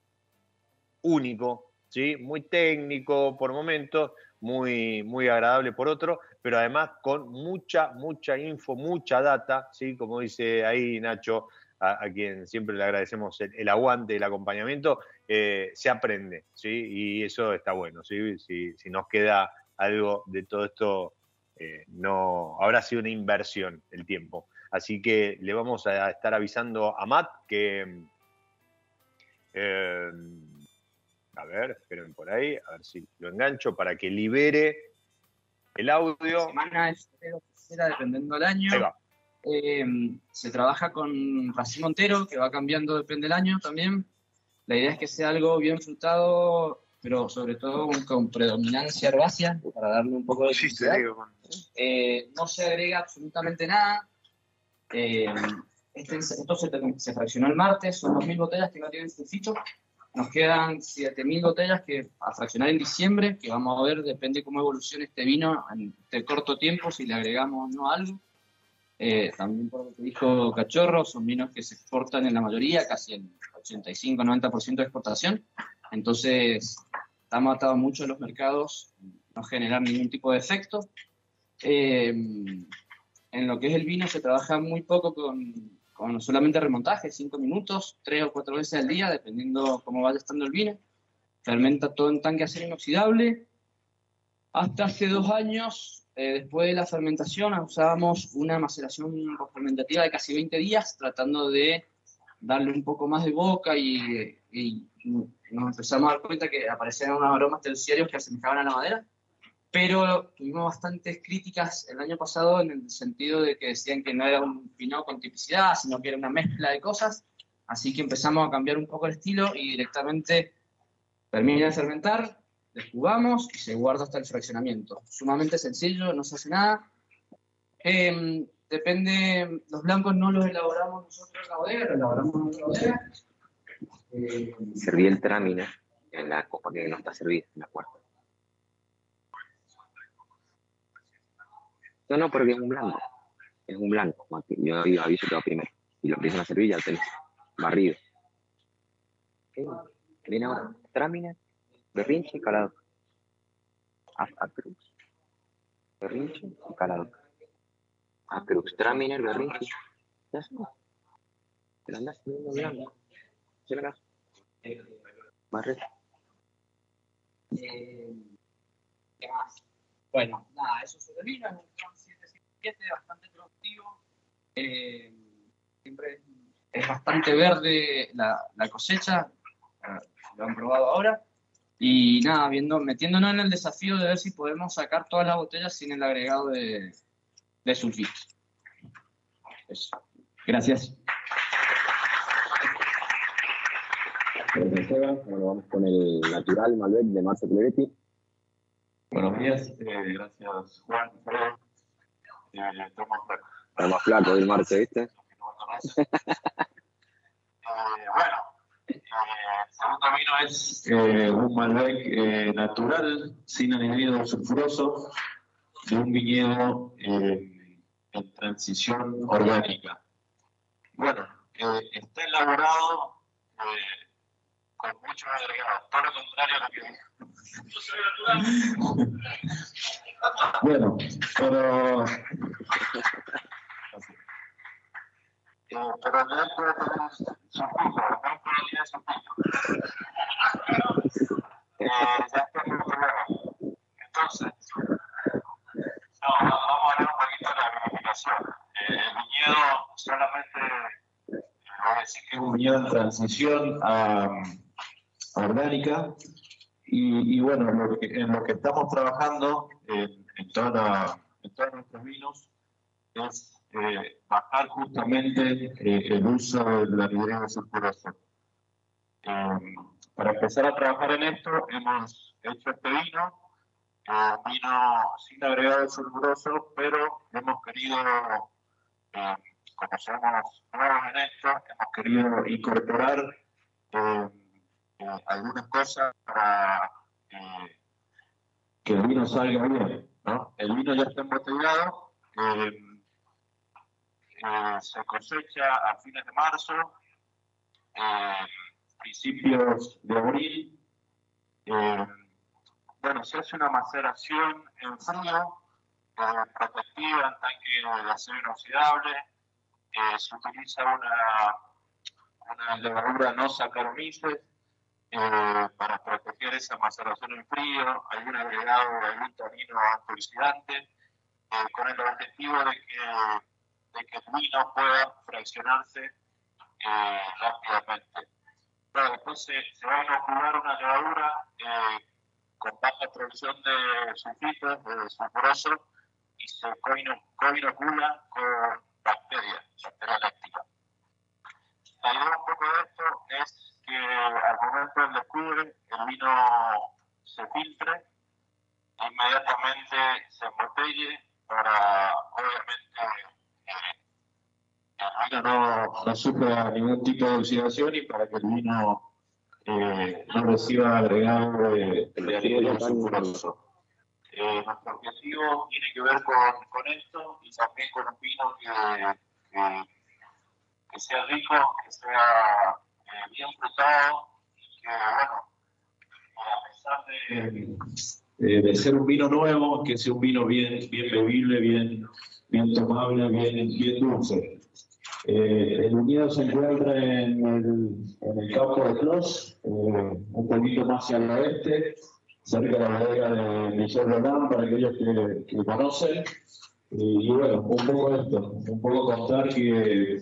único, ¿sí? muy técnico por momentos, muy, muy agradable por otro, pero además con mucha, mucha info, mucha data, ¿sí? como dice ahí Nacho, a, quien siempre le agradecemos el, aguante, el acompañamiento, eh, se aprende, ¿sí? y eso está bueno, ¿sí? si, si nos queda algo de todo esto eh, no habrá sido una inversión el tiempo. Así que le vamos a estar avisando a Matt que. eh, a ver, esperen por ahí, a ver si lo engancho para que libere el audio. semana es tercera, dependiendo del año. Ahí va. Eh, se trabaja con racimo entero, que va cambiando depende del año también. La idea es que sea algo bien frutado, pero sobre todo con, con predominancia herbácea, para darle un poco de diversidad. Eh, no se agrega absolutamente nada. Eh, este- esto se, se fraccionó el martes, son 2.000 botellas que no tienen sulfito. Nos quedan 7.000 botellas que a fraccionar en diciembre, que vamos a ver, depende cómo evolucione este vino en este corto tiempo, si le agregamos o no algo. Eh, también por lo que dijo Cachorro, son vinos que se exportan en la mayoría, casi el 85-90% de exportación. Entonces, estamos atados mucho los mercados, no generar ningún tipo de efecto. Eh, en lo que es el vino se trabaja muy poco con, con solamente remontaje, 5 minutos, 3 o 4 veces al día, dependiendo cómo vaya estando el vino. Fermenta todo en tanque acero inoxidable. Hasta hace dos años, eh, después de la fermentación, usábamos una maceración fermentativa de casi 20 días, tratando de darle un poco más de boca y, y nos empezamos a dar cuenta que aparecían unos aromas terciarios que asemejaban a la madera. Pero tuvimos bastantes críticas el año pasado en el sentido de que decían que no era un pinot con tipicidad, sino que era una mezcla de cosas. Así que empezamos a cambiar un poco el estilo y directamente termina de fermentar, descubamos y se guarda hasta el fraccionamiento. Sumamente sencillo, no se hace nada. Em, depende, los blancos no los elaboramos nosotros en la bodega, los elaboramos en otra bodega. Eh, Serví el trámite en la copa que no está servida, en la cuarta. No, no, porque es un blanco. Es un blanco. Mati. Yo aviso que va primero. Y lo empiezan a servir ya lo tenés. Barrido. ¿Qué? ¿Qué viene ahora? Trámina, berrinche y calado. Acrux. Berrinche y calado. Acrux, tráminer, berrinche. Ya está. Te lo andás poniendo blanco. ¿Qué más? Bueno, nada, eso se vino, es un Tron 777 bastante productivo. Eh, siempre es bastante verde la, cosecha, eh, lo han probado ahora. Y nada, viendo, metiéndonos en el desafío de ver si podemos sacar todas las botellas sin el agregado de, de. Eso. Gracias. Seba. Bueno, vamos con el natural Malbec de Marce Cleretti. Buenos días, eh, gracias Juan, eh, Tomás Flaco. Está más flaco el Marce, ¿viste? Eh, bueno, eh, el segundo vino es un Malbec natural, sin añadido sulfuroso, de un viñedo en transición orgánica. Bueno, está elaborado eh, con muchos agregados, todo lo contrario a lo que dije. Bueno, pero. Eh, pero no puedo tener su pico, no puedo ir a su pico. Eh, ya está muy claro. Entonces, no, no, vamos a hablar un poquito de la vinificación. Eh, el viñedo solamente, eh, voy a decir que es un viñedo en transición a, a orgánica. Y, y bueno, lo que- en lo que estamos trabajando en, en, toda la- en todos nuestros vinos es eh, bajar justamente eh, el uso del anhidro sulfuroso. Eh, para empezar a trabajar en esto, hemos hecho este vino, eh, vino sin agregado sulfuroso, pero hemos querido, eh, como somos nuevos en esto, hemos querido incorporar eh, algunas cosas para eh, que el vino salga bien. ¿no? El vino ya está embotellado, eh, se cosecha a fines de marzo, principios de abril. bueno, se hace una maceración en frío, protectiva en tanque de acero inoxidable, se utiliza una, levadura no saccharomyces, eh, para proteger esa maceración en frío, algún agregado de algún tanino antioxidante, eh, con el objetivo de que, de que el vino pueda fraccionarse eh, rápidamente. Bueno, después se, se va a inocular una levadura eh, con baja producción de sulfitos, de sulfuroso, y se coino- coinocula con bacterias, bacteria láctica. La idea un poco de esto es que al momento del descubre el vino se filtre, inmediatamente se embotelle para, obviamente, eh, que el vino no, no sufra ningún tipo de oxidación y para que el vino eh, no reciba agregado de, de anhídrido sulfuroso. Eh, nuestro objetivo tiene que ver con, esto y también con un vino que, que, sea rico, que sea eh, bien frutado y que, bueno, a pesar de, de, de ser un vino nuevo, que sea un vino bien, bien bebible, bien, bien tomable, bien, bien dulce. Eh, el unido se encuentra en el, en el campo de Clos, eh, un poquito más hacia el oeste, cerca de la bodega de Michel Roland, para aquellos que, que conocen. Y, y bueno, un poco esto, un poco contar que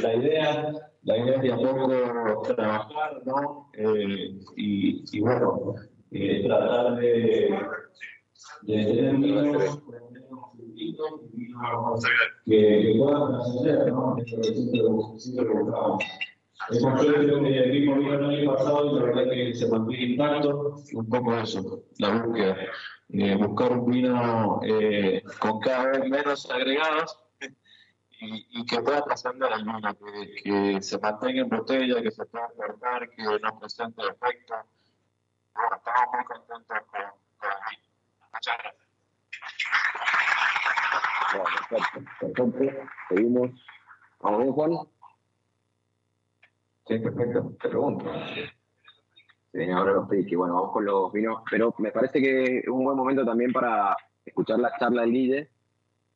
la idea, la idea es de a poco trabajar, ¿no? Eh, y, y bueno, eh, tratar de, de tener vinos que, que puedan trascender, ¿no? Esto que siempre, siempre buscamos. Hemos hecho el mismo vino el año pasado y la verdad que se mantiene intacto, un poco eso, la búsqueda. Eh, buscar un vino eh, con cada vez menos agregados y, y que pueda trascender el vino, que, que se mantenga en botella, que se pueda guardar, que no presente defectos. Bueno, estamos muy contentos con, con el vino. Muchas gracias. Bueno, perfecto, perfecto. Seguimos. ¿Vamos bien, Juan? Sí, perfecto. Te pregunto. Se vienen ahora los piques. Bueno, vamos con los vinos. Pero me parece que es un buen momento también para escuchar la charla del Guille.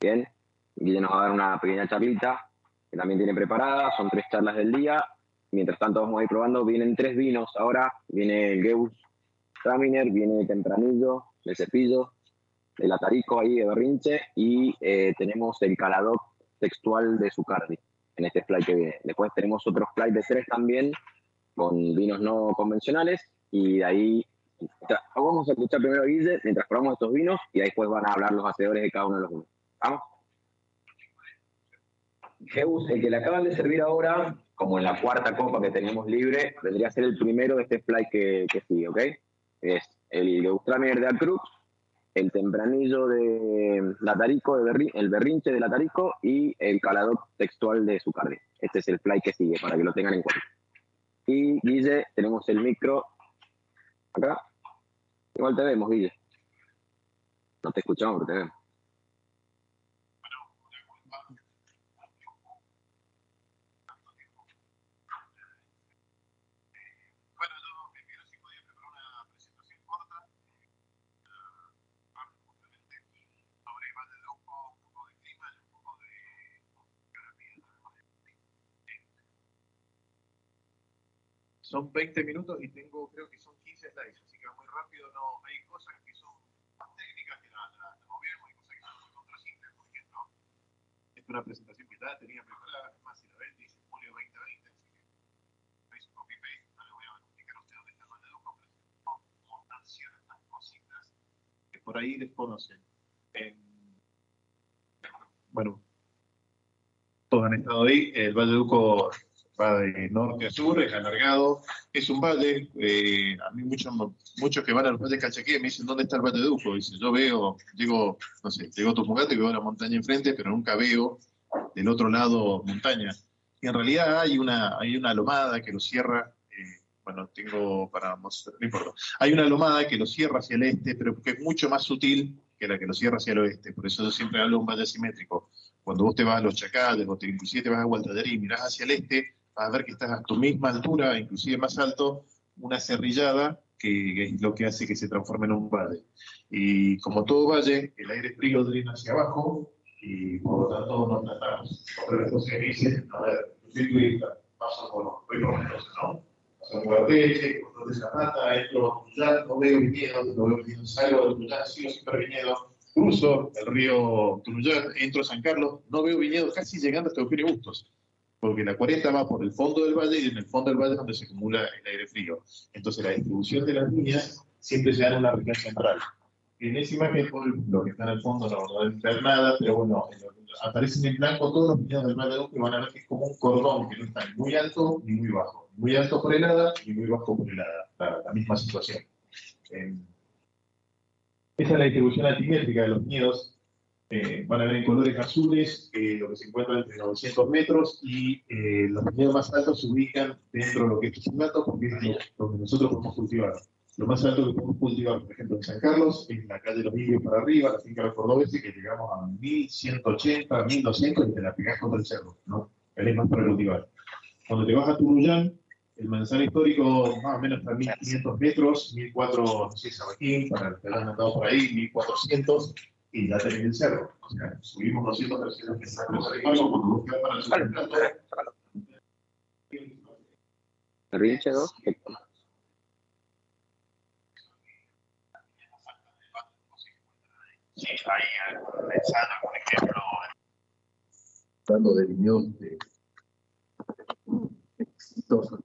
Bien. Guille nos va a dar una pequeña charlita que también tiene preparada. Son tres charlas del día. Mientras tanto, vamos a ir probando. Vienen tres vinos ahora. Viene el Geus Traminer, viene Tempranillo, de Cepillo, el Atarico ahí de Berrinche y eh, tenemos el Caladot textual de Zucardi en este fly que viene. Después tenemos otros fly de tres también con vinos no convencionales y de ahí vamos a escuchar primero a Guille mientras probamos estos vinos y después van a hablar los hacedores de cada uno de los vinos. ¿Vamos? Geus, el que le acaban de servir ahora, como en la cuarta copa que tenemos libre, vendría a ser el primero de este fly que, sigue, ¿ok? Es el Geustraminer de Acrux, el Tempranillo de Latarico, de el Berrinche de Latarico y el Caladot textual de Zucardi. Este es el fly que sigue, para que lo tengan en cuenta. Y Guille, tenemos el micro acá. Igual te vemos, Guille. No te escuchamos, pero te vemos. Son 20 minutos y tengo, creo que son 15 slides, así que va muy rápido. No, hay cosas que son más técnicas que la, la, la movieron, hay cosas que son muy contra simples, por ejemplo. Es una presentación que ya tenía preparada, es más, si la ven, dice julio 2020, así que hice un copy paste, no le voy a explicar a ustedes dónde está el Valdeduco, pero se montan ciertas cositas que por ahí desconocen. En- bueno, todos han estado ahí, el Valle Duco va de norte a sur, es alargado, es un valle, eh, a mí muchos, muchos que van al Valle Calchaquí me dicen, ¿dónde está el Valle de Duco? Dice, yo veo, llego, no sé, llego a Tupungate y veo la montaña enfrente, pero nunca veo del otro lado montaña. Y en realidad hay una, hay una lomada que lo cierra, eh, bueno, tengo para mostrar, no importa, hay una lomada que lo cierra hacia el este, pero que es mucho más sutil que la que lo cierra hacia el oeste, por eso yo siempre hablo de un valle asimétrico. Cuando vos te vas a los Chacales, o te, inclusive te vas a Gualtallarí y mirás hacia el este, a ver que estás a tu misma altura, inclusive más alto, una cerrillada que, es lo que hace que se transforme en un valle. Y como todo valle, el aire frío drena hacia abajo y por lo tanto nos tratamos. Otra cosa que dice, a ver, yo soy paso por, por Mendoza, ¿no? San Guardeche, Control de Zapata, entro ya no veo viñedos, no veo viñedos, salgo de Tunuyán, sigo siempre viñedos, cruzo el río Tunuyán, entro a San Carlos, no veo viñedos, casi llegando hasta Eugenio Bustos, porque la 40 va por el fondo del valle y en el fondo del valle es donde se acumula el aire frío. Entonces la distribución de las viñas siempre se da en una región central. En esa imagen, lo que está en el fondo no a ver nada, pero bueno, aparecen en blanco todos los viñedos del Valle de que van a ver que es como un cordón, que no está ni muy alto ni muy bajo. Muy alto por helada y muy bajo por helada. La, la misma situación. Eh, esa es la distribución altimétrica de los viñedos. Eh, van a ver en colores azules eh, lo que se encuentra entre 900 metros y eh, los viñedos más altos se ubican dentro de lo que es Chuchumato porque es lo, donde nosotros podemos cultivar. Lo más alto que podemos cultivar, por ejemplo, en San Carlos, es la calle Los Villos para arriba, la finca de Cordobese, que llegamos a 1180, 1200 y te la pegás contra el cerro, ¿no? Es más para cultivar. Cuando te vas a Turuyán, el manzano histórico más o menos está a 1500 metros, 1400, no sé, Sabaquín, para los que han andado por ahí, 1400, y ya tenés el cerro. O sea, subimos 200, 300 metros arriba, cuando buscas para el substrato. Rinche 2. Sí, ahí pensando, por ejemplo, hablando de viñedos de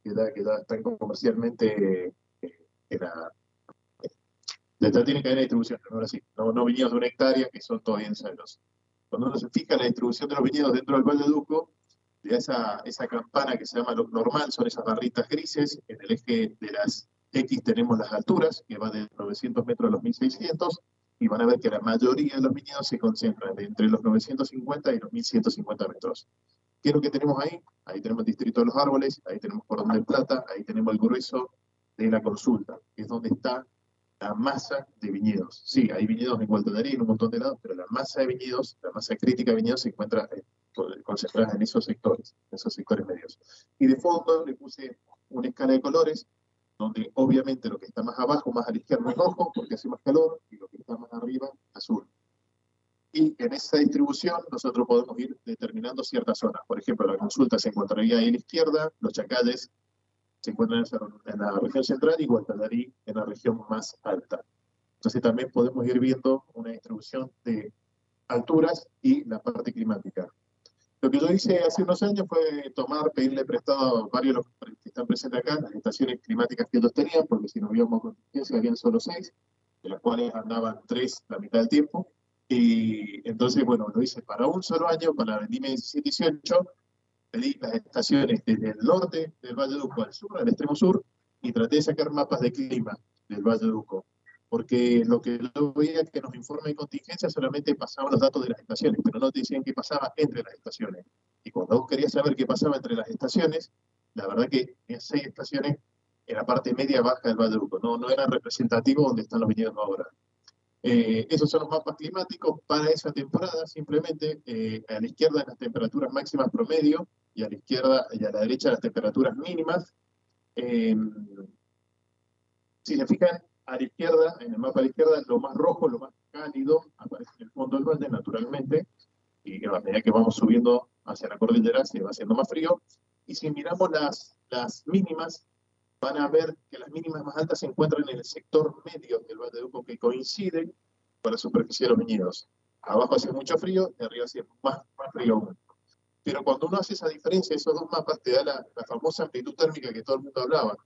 que, da, que da, están comercialmente eh, en la, detrás tiene cadena de distribución, ahora sí, no, no viñedos de una hectárea que son todavía ensayos. Cuando uno se fija en la distribución de los viñedos dentro del Valle de Duco, de esa, esa campana que se llama lo normal, son esas barritas grises, en el eje de las X tenemos las alturas, que va de 900 metros a los 1600, y van a ver que la mayoría de los viñedos se concentran entre los 950 y los 1150 metros. ¿Qué es lo que tenemos ahí? Ahí tenemos el distrito de los árboles, ahí tenemos Cordón de Plata, ahí tenemos el grueso de la consulta, que es donde está la masa de viñedos. Sí, hay viñedos en Guadalajara en un montón de lados, pero la masa de viñedos, la masa crítica de viñedos se encuentra eh, concentrada en esos sectores, en esos sectores medios. Y de fondo le puse una escala de colores donde obviamente lo que está más abajo, más a la izquierda es rojo, porque hace más calor, y lo que está más arriba, azul. Y en esa distribución nosotros podemos ir determinando ciertas zonas. Por ejemplo, la consulta se encontraría ahí a la izquierda, los chacales se encuentran en la región central y Guadalajara en la región más alta. Entonces también podemos ir viendo una distribución de alturas y la parte climática. Lo que yo hice hace unos años fue tomar, pedirle prestado a varios de los que están presentes acá, las estaciones climáticas que ellos tenían, porque si no habíamos contingencia habían solo seis, de las cuales andaban tres la mitad del tiempo. Y entonces, bueno, lo hice para un solo año, para la vendimia 17-18, pedí las estaciones desde el norte del Valle de Uco al sur, al extremo sur, y traté de sacar mapas de clima del Valle de Uco porque lo que yo veía que nos informe de contingencia solamente pasaban los datos de las estaciones, pero no te decían qué pasaba entre las estaciones. Y cuando vos querías saber qué pasaba entre las estaciones, la verdad que en seis estaciones en la parte media baja del Valle de Uco, no, no era representativo donde están los viñedos ahora. Eh, esos son los mapas climáticos para esa temporada, simplemente eh, a la izquierda las temperaturas máximas promedio y a la izquierda y a la derecha las temperaturas mínimas. Eh, si se fijan, a la izquierda, en el mapa a la izquierda, lo más rojo, lo más cálido, aparece en el fondo del valle naturalmente, y a medida que vamos subiendo hacia la cordillera se va haciendo más frío. Y si miramos las, las mínimas, van a ver que las mínimas más altas se encuentran en el sector medio del Valle de Uco, que coinciden con la superficie de los viñedos. Abajo hace mucho frío y arriba hace más, frío. Pero cuando uno hace esa diferencia, esos dos mapas te da la, la famosa amplitud térmica que todo el mundo hablaba.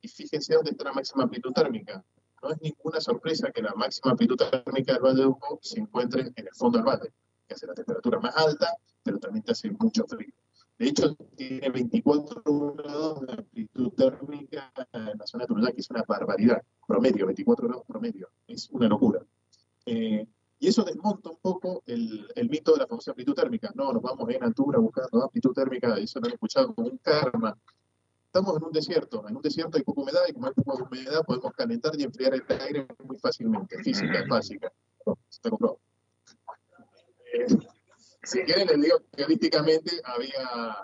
Y fíjense dónde está la máxima amplitud térmica. No es ninguna sorpresa que la máxima amplitud térmica del Valle de Uco se encuentre en el fondo del valle, que hace la temperatura más alta, pero también te hace mucho frío. De hecho, tiene 24 grados de amplitud térmica en la zona de Turuyán, que es una barbaridad. Promedio, 24 grados promedio. Es una locura. Eh, y eso desmonta un poco el, mito de la famosa amplitud térmica. No, nos vamos en altura buscando amplitud térmica, eso lo han escuchado como un karma estamos en un desierto, en un desierto hay poca humedad y como hay poca humedad podemos calentar y enfriar el aire muy fácilmente, física básica, comprobado. Eh, si quieren les digo que holísticamente había,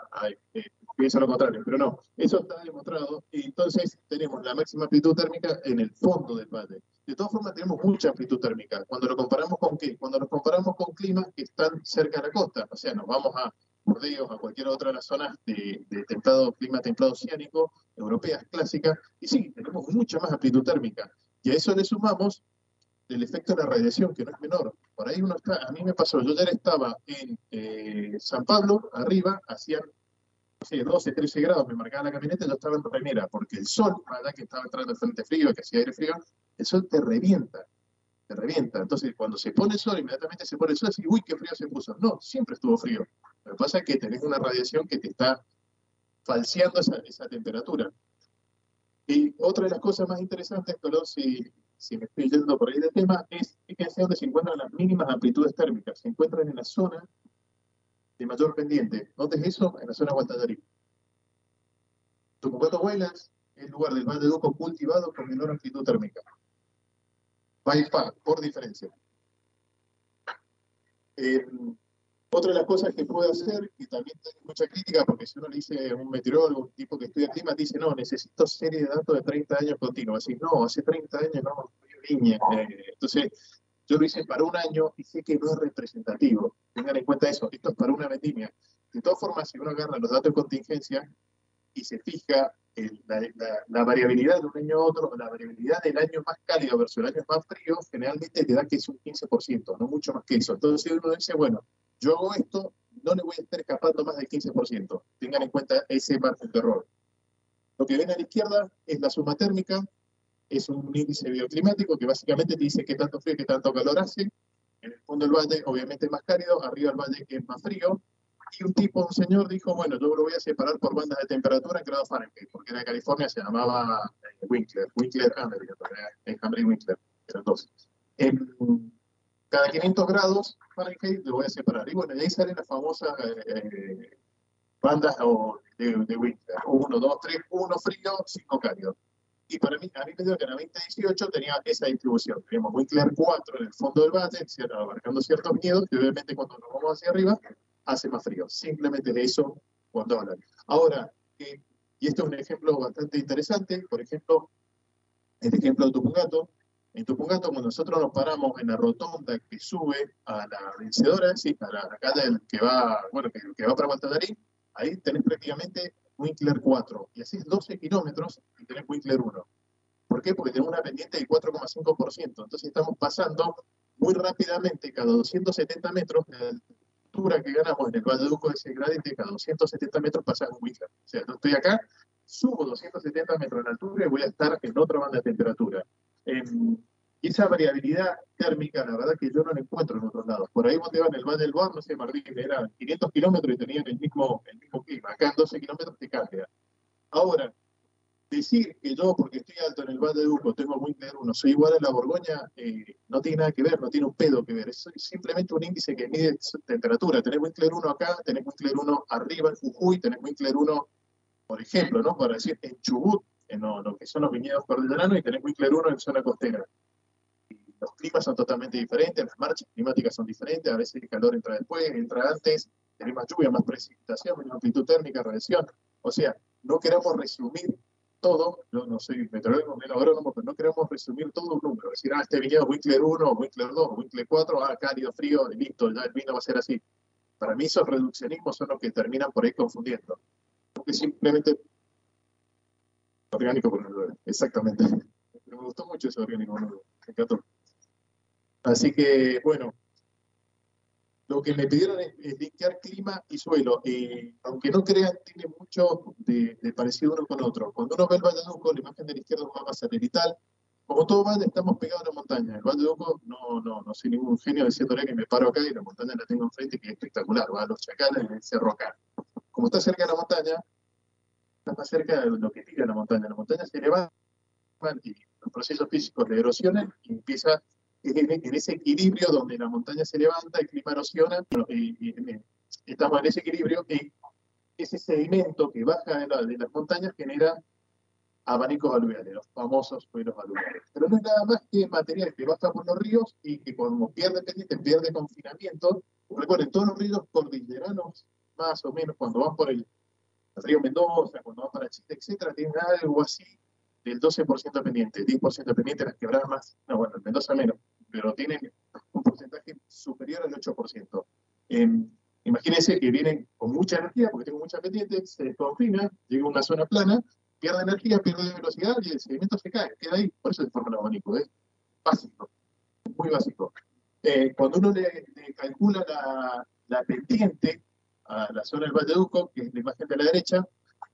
eh, pienso lo contrario, pero no, eso está demostrado y entonces tenemos la máxima amplitud térmica en el fondo del valle. De todas formas tenemos mucha amplitud térmica. Cuando lo comparamos con qué? Cuando lo comparamos con climas que están cerca de la costa, o sea, nos vamos a Burdeos, a cualquier otra de las zonas de, de templado, clima templado oceánico, europeas, clásicas, y sí, tenemos mucha más amplitud térmica. Y a eso le sumamos el efecto de la radiación, que no es menor. Por ahí uno está, a mí me pasó, yo ayer estaba en eh, San Pablo, arriba, hacían no sé, 12, 13 grados, me marcaba la camioneta, yo estaba en remera, porque el sol, allá que estaba entrando el frente frío, que hacía aire frío, el sol te revienta, te revienta. Entonces, cuando se pone el sol, inmediatamente se pone el sol, y uy, qué frío se puso. No, siempre estuvo frío. Lo que pasa es que tenés una radiación que te está falseando esa, esa temperatura. Y otra de las cosas más interesantes, perdón si, si me estoy yendo por ahí del tema, es fíjense dónde se encuentran las mínimas amplitudes térmicas. Se encuentran en la zona de mayor pendiente. ¿Dónde es eso? En la zona de Guantallarí. Tucumán Huelas es lugar del Valle de Duco cultivado con menor amplitud térmica. By far, por diferencia. Eh, otra de las cosas que puede hacer, y también tiene mucha crítica, porque si uno le dice a un meteorólogo, un tipo que estudia clima, dice, no, necesito serie de datos de 30 años continuos. Así, no, hace 30 años no, niña. Eh, entonces, yo lo hice para un año y sé que no es representativo. Tengan en cuenta eso, esto es para una vendimia. De todas formas, si uno agarra los datos de contingencia y se fija la, la- la variabilidad de un año a otro, la variabilidad del año más cálido versus el año más frío, generalmente te da que es un 15%, no mucho más que eso. Entonces uno dice, bueno, yo hago esto, no le voy a estar escapando más del 15%. Tengan en cuenta ese margen de error. Lo que ven a la izquierda es la suma térmica, es un índice bioclimático que básicamente te dice qué tanto frío y qué tanto calor hace. En el fondo del valle, obviamente, es más cálido, arriba del valle es más frío. Y un tipo, un señor, dijo, bueno, yo lo voy a separar por bandas de temperatura en grados Fahrenheit, porque de California, se llamaba eh, Winkler, Winkler Hammer, es Hammer y Winkler, eran dos. En cada 500 grados Fahrenheit lo voy a separar. Y bueno, y ahí salen las famosas eh, bandas o, de, de Winkler. 1, 2, 3, 1 frío, 5 cálido. Y para mí, a mí me dio que en la 2018 tenía esa distribución. Teníamos Winkler 4 en el fondo del cierto, abarcando ciertos miedos, y obviamente cuando nos vamos hacia arriba, hace más frío. Simplemente de eso cuando hablan. Ahora, eh, y este es un ejemplo bastante interesante, por ejemplo, el ejemplo de Tupungato. En Tupungato, cuando nosotros nos paramos en la rotonda que sube a la vencedora, sí, a la, del que va, bueno, que, que va para Guantadarí, ahí tenés prácticamente Winkler 4, y así es 12 kilómetros y tenés Winkler 1. ¿Por qué? Porque tenemos una pendiente del 4,5%, entonces estamos pasando muy rápidamente, cada 270 metros, de altura que ganamos en el Valle de Uco de ese gradiente, cada 270 metros pasa un Winkler. O sea, yo estoy acá, subo 270 metros en altura y voy a estar en otra banda de temperatura. Em, y esa variabilidad térmica, la verdad que yo no la encuentro en otros lados. Por ahí vos te vas en el Valle del Bar, no sé, Martín, que era 500 kilómetros y tenían el mismo, el mismo clima. Acá en 12 kilómetros te cambia. Ahora, decir que yo, porque estoy alto en el Valle de Uco, tengo Winkler 1, soy igual a la Borgoña, eh, no tiene nada que ver, no tiene un pedo que ver. Es simplemente un índice que mide temperatura. Tenés Winkler 1 acá, tenés Winkler 1 arriba en Jujuy, tenés Winkler 1, por ejemplo, ¿no? Para decir, en Chubut, en lo, lo que son los viñedos cordilleranos, y tenés Winkler 1 en zona costera. Y los climas son totalmente diferentes, las marchas climáticas son diferentes, a veces el calor entra después, entra antes, tenés más lluvia, más precipitación, menos amplitud térmica, radiación. O sea, no queramos resumir todo, yo no soy meteorólogo ni agrónomo, pero no queremos resumir todo un número, decir, ah, este viñedo Winkler 1, Winkler 2, Winkler 4, ah, cálido, frío, listo, ya el vino va a ser así. Para mí esos reduccionismos son los que terminan por ahí confundiendo. Porque simplemente orgánico por el exactamente. Me gustó mucho ese orgánico, me encantó. Así que, bueno, lo que me pidieron es, es clima y suelo. Y aunque no crean, tiene mucho de, de parecido uno con otro. Cuando uno ve el Valle de Uco, la imagen de la izquierda es un mapa satelital. Como todo valle, estamos pegados a la montaña. El Valle de Uco, no, no, no soy ningún genio diciéndole que me paro acá y la montaña la tengo enfrente, que es espectacular. Va a los chacales en el cerro acá. Como está cerca de la montaña, está más cerca de lo que tira la montaña. La montaña se eleva y los procesos físicos le erosionan y empieza en, ese equilibrio donde la montaña se levanta, el clima erosiona, y, y- y estamos en ese equilibrio y ese sedimento que baja de, la- de las montañas genera abanicos aluviales, los famosos suelos aluviales. Pero no es nada más que material que baja por los ríos y que como pierde pendiente, pierde confinamiento. Recuerden, todos los ríos cordilleranos, más o menos, cuando van por el río Mendoza, cuando van para Chile, etcétera, tienen algo así del 12% pendiente, 10% pendiente, las quebradas más, no, bueno, el Mendoza menos, pero tienen un porcentaje superior al 8%. Em, Imagínense que vienen con mucha energía, porque tengo mucha pendiente, se desconfina, llega a una zona plana, pierde energía, pierde velocidad y el sedimento se cae, queda ahí. Por eso se forma el abanico, es básico, muy básico. Eh, cuando uno le, le calcula la, la pendiente a la zona del Valle Duco, que es la imagen de la derecha,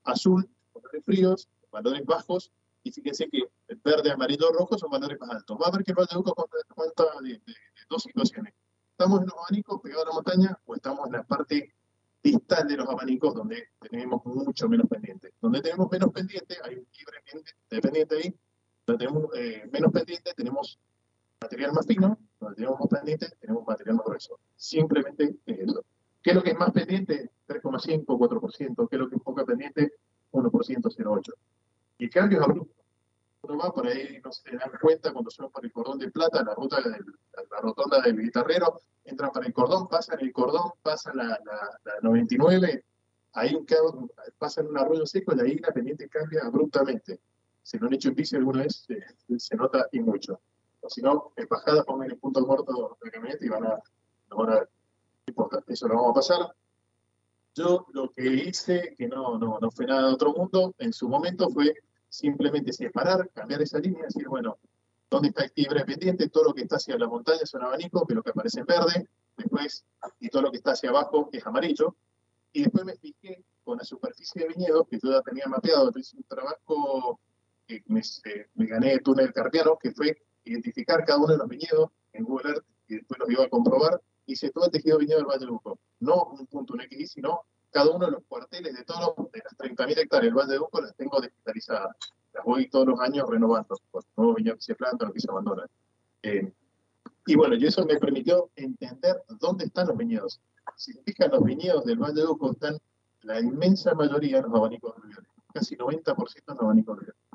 azul, valores fríos, valores bajos, y fíjense que el verde, amarillo, rojo son valores más altos. Va a ver que el Valle Duco cuenta de, de- de dos situaciones. ¿Estamos en los abanicos pegados a la montaña o estamos en la parte distal de los abanicos donde tenemos mucho menos pendiente? Donde tenemos menos pendiente, hay un libre pendiente, ahí, donde tenemos eh, menos pendiente, tenemos material más fino, donde tenemos más pendiente, tenemos material más grueso. Simplemente es eso. ¿Qué es lo que es más pendiente? 3,5, 4%. ¿Qué es lo que es poca pendiente? 1%, 0,8%. Y el cambio es abrupto. Uno va por ahí, no se dan cuenta cuando suben por el cordón de plata, la ruta del- la, rotonda del guitarrero, entran para el cordón, pasan el cordón, pasan la, la, la 99, ahí un cabo- pasan un arroyo seco y ahí la pendiente cambia abruptamente. Si lo han hecho en bici alguna vez, se, nota y mucho. O si no, en bajada pongan el punto muerto de la camioneta y van a. Importa, eso lo vamos a pasar. Yo lo que hice, que no, no, no fue nada de otro mundo, en su momento fue simplemente separar, cambiar esa línea, decir, bueno, ¿dónde está el quiebre pendiente? Todo lo que está hacia la montaña es un abanico, que que aparece en verde, después, y todo lo que está hacia abajo es amarillo. Y después me fijé con la superficie de viñedos, que yo ya tenía mapeado, entonces un trabajo que me, eh, me gané de túnel carpiano, que fue identificar cada uno de los viñedos en Google Earth, y después los iba a comprobar, hice todo el tejido viñedo del Valle de Uco. No un punto, un X, sino cada uno de los cuarteles de todos de las 30.000 hectáreas del Valle de Uco las tengo digitalizadas. Las voy todos los años renovando, por nuevos viñedos que se plantan o que se abandonan. Eh, y bueno, y eso me permitió entender dónde están los viñedos. Si se fijan, los viñedos del Valle de Uco están la inmensa mayoría en los abanicos alluviales, casi 90% en los abanicos alluviales.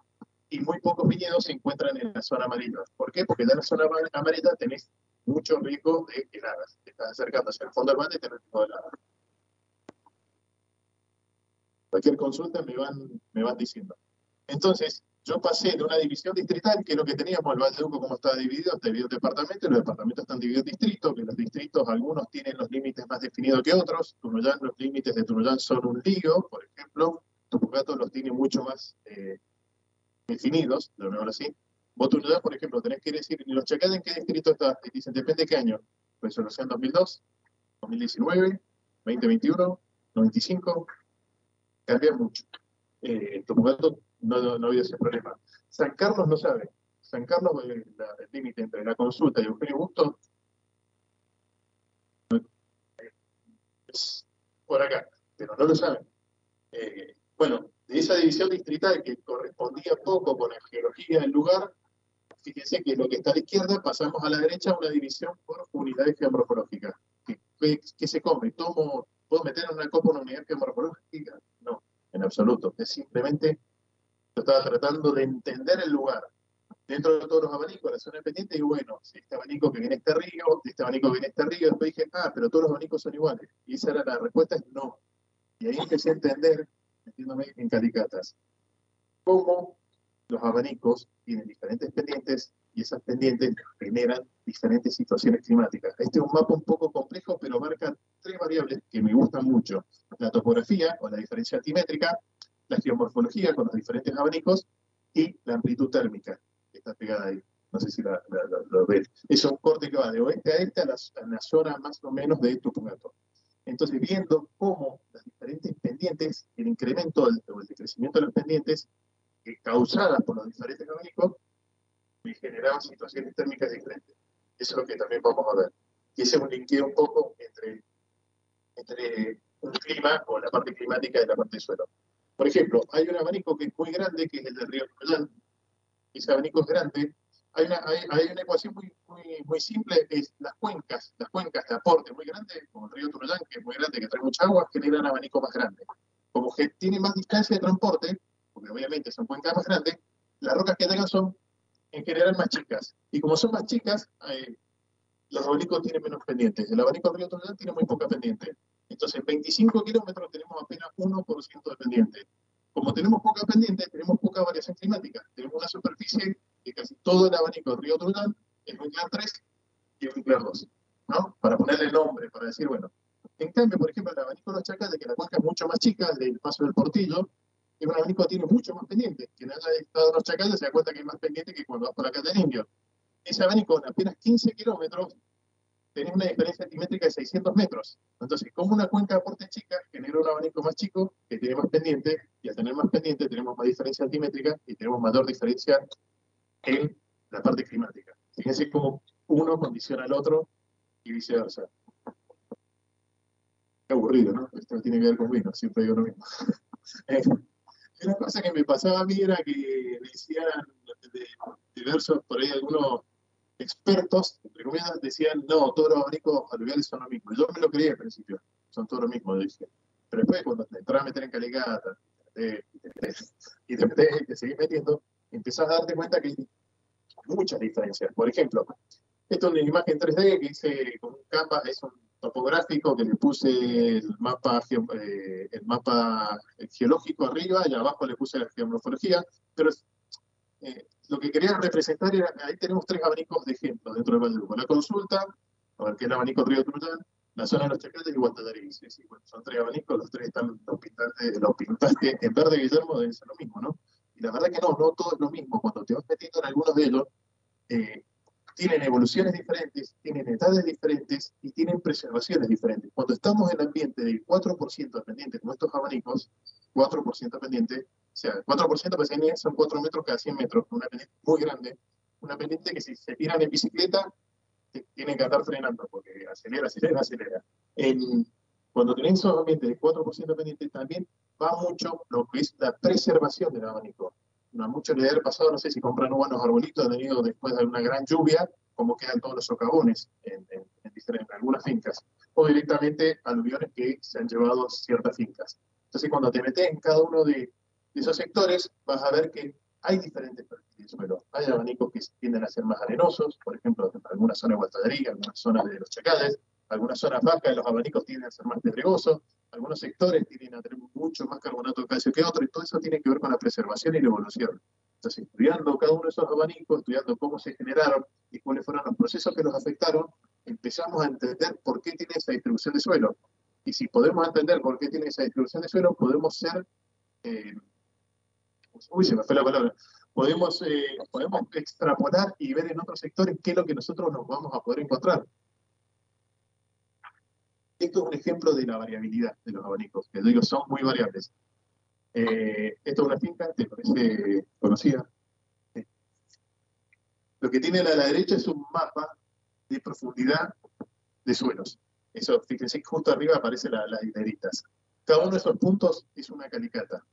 Y muy pocos viñedos se encuentran en la zona amarilla. ¿Por qué? Porque en la zona ama- amarilla tenés mucho riesgo de heladas. Te estás acercando hacia el fondo del valle y tenés riesgo de heladas. Cualquier consulta me van, me van diciendo. Entonces, yo pasé de una división distrital, que es lo que teníamos, el Valle de Uco, como estaba dividido, está dividido en departamentos, los departamentos están divididos en distritos, que los distritos, algunos tienen los límites más definidos que otros. Tunuyán, los límites de Tunuyán son un lío, por ejemplo. Tupucato los tiene mucho más eh, definidos, lo veo así. Vos Tunuyán, por ejemplo, tenés que decir, ¿y los chacales en qué distrito está? Y dicen, depende de qué año. Resolución 2002, 2019, 2021, 95, cambia mucho. Eh, Tupucato no, no, no ha habido ese problema. San Carlos no sabe. San Carlos, eh, el límite entre la consulta y Eugenio Busto es por acá, pero no lo saben. Eh, bueno, de esa división distrital que correspondía poco con la geología del lugar, fíjense que lo que está a la izquierda pasamos a la derecha una división por unidades geomorfológicas. ¿Qué, qué- qué se come? ¿Tomo, ¿Puedo meter en una copa una unidad geomorfológica? No, en absoluto. Es simplemente, yo estaba tratando de entender el lugar. Dentro de todos los abanicos, la zona pendiente, y bueno, si este abanico que viene este río, este abanico que viene este río, después dije, ah, pero todos los abanicos son iguales. Y esa era la respuesta, es no. Y ahí empecé a entender, metiéndome en calicatas, cómo los abanicos tienen diferentes pendientes y esas pendientes generan diferentes situaciones climáticas. Este es un mapa un poco complejo, pero marca tres variables que me gustan mucho. La topografía, con la diferencia altimétrica, la geomorfología, con los diferentes abanicos, y la amplitud térmica, que está pegada ahí. No sé si la, la- la- lo ven. Es un corte que va de oeste a este a la, a zona más o menos de Tupungato. Entonces, viendo cómo las diferentes pendientes, el incremento o el decrecimiento de las pendientes, eh, causadas por los diferentes abanicos, generaban situaciones térmicas diferentes. Eso es lo que también vamos a ver. Y ese es un linkeo un poco entre, entre un clima o la parte climática y la parte del suelo. Por ejemplo, hay un abanico que es muy grande, que es el del río Tuyán. Ese abanico es grande. Hay una, hay, hay una ecuación muy, muy, muy simple, es las cuencas, las cuencas de aporte muy grandes, como el río Turuyán, que es muy grande, que trae mucha agua, generan abanico más grande. Como que tiene más distancia de transporte, porque obviamente son cuencas más grandes, las rocas que tengan son en general más chicas. Y como son más chicas, eh, los abanicos tienen menos pendientes. El abanico del río Turuyán tiene muy poca pendiente. Entonces, en 25 kilómetros tenemos apenas 1% de pendiente. Como tenemos poca pendiente, tenemos poca variación climática. Tenemos una superficie que casi todo el abanico del río Turuyán es Winkler 3 y Winkler 2. ¿no? Para ponerle nombre, para decir, bueno, En cambio, por ejemplo, el abanico de los chacales, que la cuenca es mucho más chica, del paso del portillo, es un abanico que tiene mucho más pendiente. Quien haya estado en los chacales se da cuenta que es más pendiente que cuando vas por acá del indio. Ese abanico en apenas 15 kilómetros tenés una diferencia altimétrica de 600 metros. Entonces, como una cuenca de aporte chica genera un abanico más chico que tiene más pendiente, y al tener más pendiente tenemos más diferencia altimétrica y tenemos mayor diferencia en la parte climática. Fíjense cómo uno condiciona al otro y viceversa. Qué aburrido, ¿no? Esto no tiene que ver con vino, siempre digo lo mismo. Eh, una cosa que me pasaba a mí era que decían de, diversos, por ahí algunos expertos, entre comillas, decían, no, todos los abanicos aluviales son lo mismo. Yo me lo creía al principio, son todos lo mismo, decía. Pero después cuando te entras a meter en caligata, y te metes y te seguís metiendo, empezás a darte cuenta que hay muchas diferencias. Por ejemplo, esto es una imagen 3D que hice con un capa, es un topográfico que le puse el mapa, eh, el mapa geológico arriba y abajo le puse la geomorfología, pero eh, lo que quería representar era, ahí tenemos tres abanicos de ejemplo dentro del Valle La consulta, a ver, que es el abanico Río Truján, la zona de los Chacales y Guantadarí. Sí, bueno, son tres abanicos, los tres están, los pintaste, los pintaste en verde, Guillermo, debe ser lo mismo, ¿no? Y la verdad que no, no todo es lo mismo. Cuando te vas metiendo en algunos de ellos, eh, tienen evoluciones diferentes, tienen edades diferentes y tienen preservaciones diferentes. Cuando estamos en el ambiente del 4% pendiente, como estos abanicos, 4% pendiente, o sea, 4% pendiente son 4 metros cada 100 metros, una pendiente muy grande, una pendiente que si se tiran en bicicleta, tienen que andar frenando, porque acelera, acelera, acelera. Cuando tenés esos ambientes de 4% pendiente, también va mucho lo que es la preservación del abanico a muchos le ha pasado, no sé si compran buenos arbolitos, han venido después de una gran lluvia, como quedan todos los socavones en, en, algunas fincas, o directamente aluviones que se han llevado ciertas fincas. Entonces, cuando te metes en cada uno de, esos sectores, vas a ver que hay diferentes perfiles de suelo. Hay abanicos que tienden a ser más arenosos, por ejemplo, en algunas zonas de Guatadería, algunas zonas de los Chacales, algunas zonas bajas los abanicos tienden a ser más pedregosos, algunos sectores tienen a tener mucho más carbonato de calcio que otros, y todo eso tiene que ver con la preservación y la evolución. Entonces, estudiando cada uno de esos abanicos, estudiando cómo se generaron y cuáles fueron los procesos que los afectaron, empezamos a entender por qué tiene esa distribución de suelo. Y si podemos entender por qué tiene esa distribución de suelo, podemos ser, eh, uy, se me fue la palabra, podemos, eh, podemos extrapolar y ver en otros sectores qué es lo que nosotros nos vamos a poder encontrar. Esto es un ejemplo de la variabilidad de los abanicos, que digo, son muy variables. Eh, esto es una finca, ¿te parece conocida? Lo que tiene a la derecha es un mapa de profundidad de suelos. Eso, fíjense que justo arriba aparecen las hileritas. Cada uno de esos puntos es una calicata.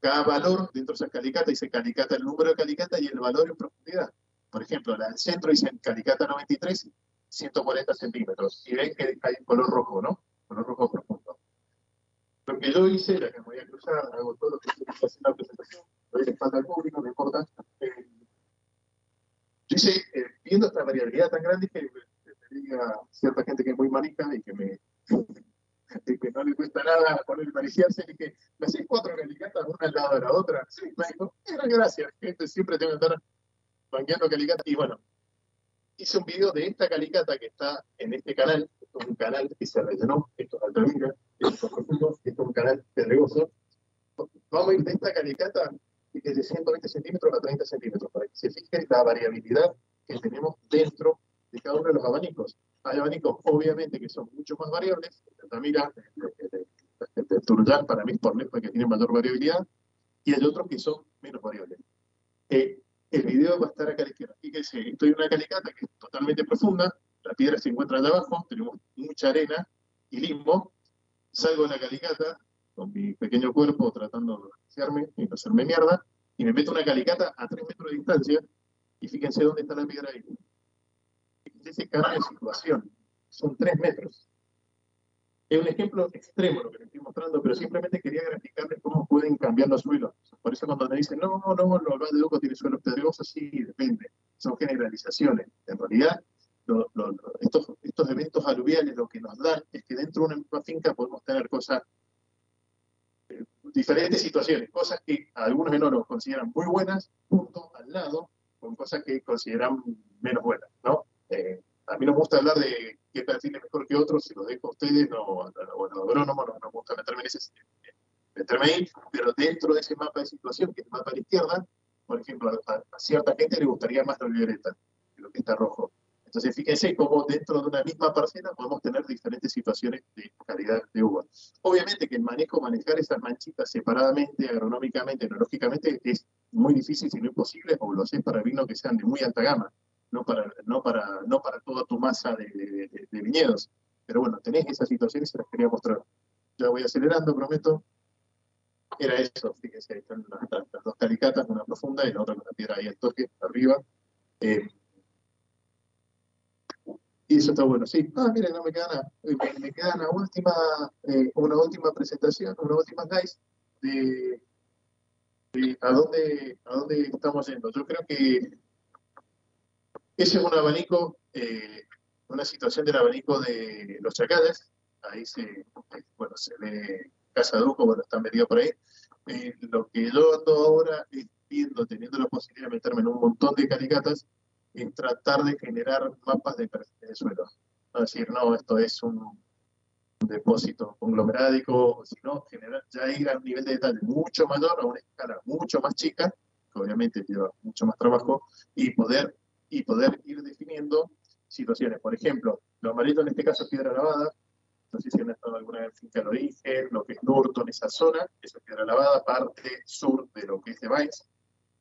Cada valor dentro de esa calicata dice calicata, el número de calicata y el valor en profundidad. Por ejemplo, la del centro dice calicata 93 140 centímetros. Y ven que hay color rojo, ¿no? Color rojo profundo. Lo que yo hice, la que me voy a cruzar, hago todo lo que estoy haciendo la presentación, doy la espalda al público, no importa. Eh, yo hice, eh, viendo esta variabilidad tan grande, que me diga cierta gente que es muy manica y que me que no le cuesta nada poner mariciarse, y que me hacéis cuatro calicatas una al lado de la otra. Sí, me dijo, gracias, gente, siempre tengo que estar banqueando calicatas. Y bueno, hice un video de esta calicata que está en este canal, esto es un canal que se rellenó, esto es Altamira, esto es profundo, esto es un canal pedregoso. Vamos a ir de esta calicata que es de 120 centímetros a 30 centímetros, para que se fije la variabilidad que tenemos dentro de cada uno de los abanicos. Hay abanicos, obviamente, que son mucho más variables. Altamira, el, el, Turuyán, para mí es por lejos que tiene mayor variabilidad, y hay otros que son menos variables. Eh, el video va a estar acá a la izquierda. Fíjense, estoy en una calicata que es totalmente profunda, la piedra se encuentra allá abajo, tenemos mucha arena y limbo. Salgo de la calicata con mi pequeño cuerpo tratando de hacerme y no hacerme mierda, y me meto una calicata a 3 metros de distancia, y fíjense dónde está la piedra ahí. Fíjense ese cambio de situación. Son 3 metros. Es un ejemplo extremo lo que les estoy mostrando, pero simplemente quería graficarles cómo pueden cambiar los suelos. Por eso cuando me dicen, no, no, no, los de Duco tiene suelos pedregosos, sí, depende. Son generalizaciones. En realidad, estos, estos eventos aluviales lo que nos dan es que dentro de una misma finca podemos tener cosas, eh, diferentes situaciones, cosas que algunos menores consideran muy buenas, junto al lado, con cosas que consideran menos buenas, ¿no? Eh, a mí no me gusta hablar de qué perfil es mejor que otro, se lo dejo a ustedes, no, a, a- bueno, agrónomos, no, no gusta meterme en ese meterme ahí, pero dentro de ese mapa de situación, que es el mapa a la izquierda, por ejemplo, a, cierta gente le gustaría más lo violeta que lo que está rojo. Entonces, fíjense cómo dentro de una misma parcela podemos tener diferentes situaciones de calidad de uva. Obviamente que el manejo, manejar esas manchitas separadamente, agronómicamente, enológicamente, es muy difícil, si no imposible, o lo haces para vinos que sean de muy alta gama, no para, no para, no para toda tu masa de, de- de- de viñedos. Pero bueno, tenés esas situaciones y se las quería mostrar. Ya voy acelerando, prometo. Era eso, fíjense, ahí están las, las- dos calicatas, una profunda y la otra con la piedra ahí al toque, arriba. Eh, y eso está bueno, sí. Ah, miren, no me queda nada. Eh, Me, me queda una última, eh, una última presentación, una última slice de, de a dónde, a dónde estamos yendo. Yo creo que ese es un abanico, eh, una situación del abanico de los chacales. Ahí se, eh, bueno, se ve Casa Duco, bueno, está metido por ahí. Eh, lo que yo ando ahora es viendo, teniendo la posibilidad de meterme en un montón de calicatas, es tratar de generar mapas de de suelo. No decir, no, esto es un depósito conglomerádico, sino generar, ya ir a un nivel de detalle mucho mayor, a una escala mucho más chica, que obviamente lleva mucho más trabajo, y poder, y poder ir definiendo situaciones. Por ejemplo, lo amarillo en este caso es piedra lavada, no sé si han estado alguna vez en del Origen, lo que es Norton, esa zona, esa es piedra lavada, parte sur de lo que es de Baix,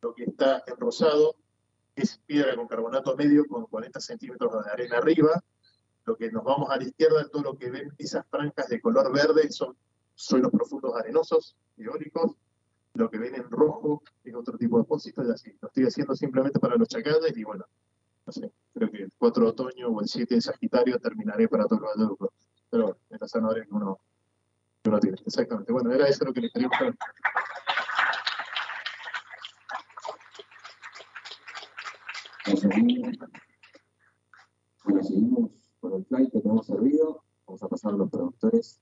lo que está en rosado es piedra con carbonato medio con 40 centímetros de arena arriba, lo que nos vamos a la izquierda, todo lo que ven, esas franjas de color verde son suelos profundos arenosos, eólicos, lo que ven en rojo es otro tipo de depósito, y así, lo estoy haciendo simplemente para los chacales y bueno, no sé, creo que el 4 de otoño o el 7 de Sagitario terminaré para todo el Valladolid. Pero bueno, es la zanahoria que uno, que uno tiene. Exactamente. Bueno, era eso lo que les quería mostrar. Bueno, seguimos, con el flight que tenemos servido. Vamos a pasar a los productores,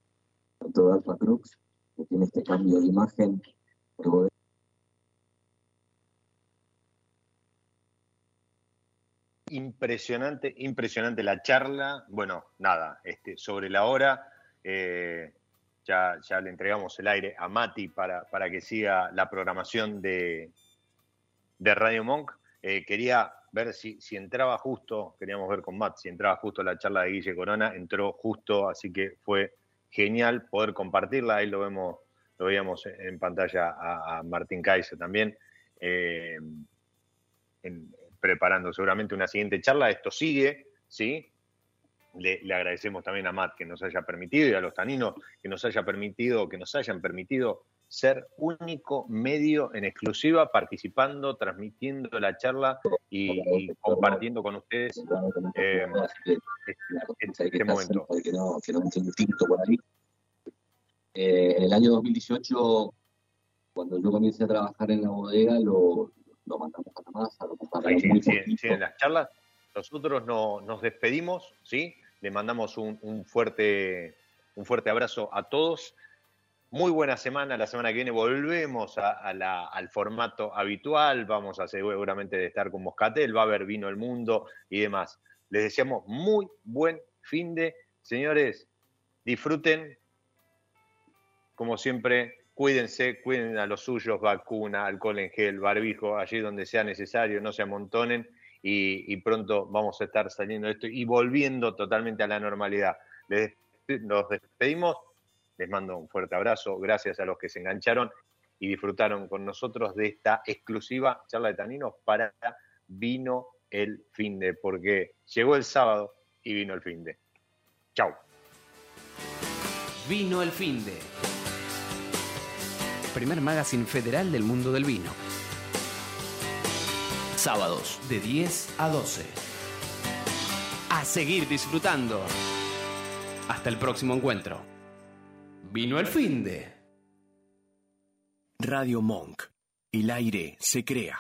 tanto de Alpha Crux, que tiene este cambio de imagen. Impresionante, impresionante la charla. Bueno, nada, este, sobre la hora, eh, ya, le entregamos el aire a Mati para, que siga la programación de, de Radio Monk. Eh, quería ver si, si entraba justo, queríamos ver con Matt, si entraba justo la charla de Guille Corona, entró justo, así que fue genial poder compartirla. Ahí lo vemos, lo veíamos en pantalla a, a Martín Kaiser también. eh, preparando seguramente una siguiente charla. Esto sigue, ¿sí? Le, le agradecemos también a Matt que nos haya permitido y a los taninos que nos haya permitido, que nos hayan permitido ser único medio en exclusiva, participando, transmitiendo la charla y, y compartiendo con ustedes eh, este, este momento. Eh, en el año 2018, cuando yo comencé a trabajar en la bodega, lo, lo mandamos a la masa, lo comparamos Sí, muy sí, en las charlas. Nosotros no, nos despedimos, ¿sí? Le mandamos un, un fuerte, un fuerte abrazo a todos. Muy buena semana. La semana que viene volvemos a, a la- al formato habitual. Vamos a seguramente de estar con Moscatel, va a haber vino el mundo y demás. Les deseamos muy buen fin de. Señores, disfruten. Como siempre, cuídense, cuiden a los suyos, vacuna, alcohol en gel, barbijo, allí donde sea necesario, no se amontonen y, pronto vamos a estar saliendo de esto y volviendo totalmente a la normalidad. Les, nos despedimos, les mando un fuerte abrazo, gracias a los que se engancharon y disfrutaron con nosotros de esta exclusiva charla de taninos para Vino el fin de, porque llegó el sábado y vino el fin de. Chau. Vino el fin de. Primer magazine federal del mundo del vino. Sábados de 10 a 12. A seguir disfrutando. Hasta el próximo encuentro. Vino el fin de. Radio Monk. El aire se crea.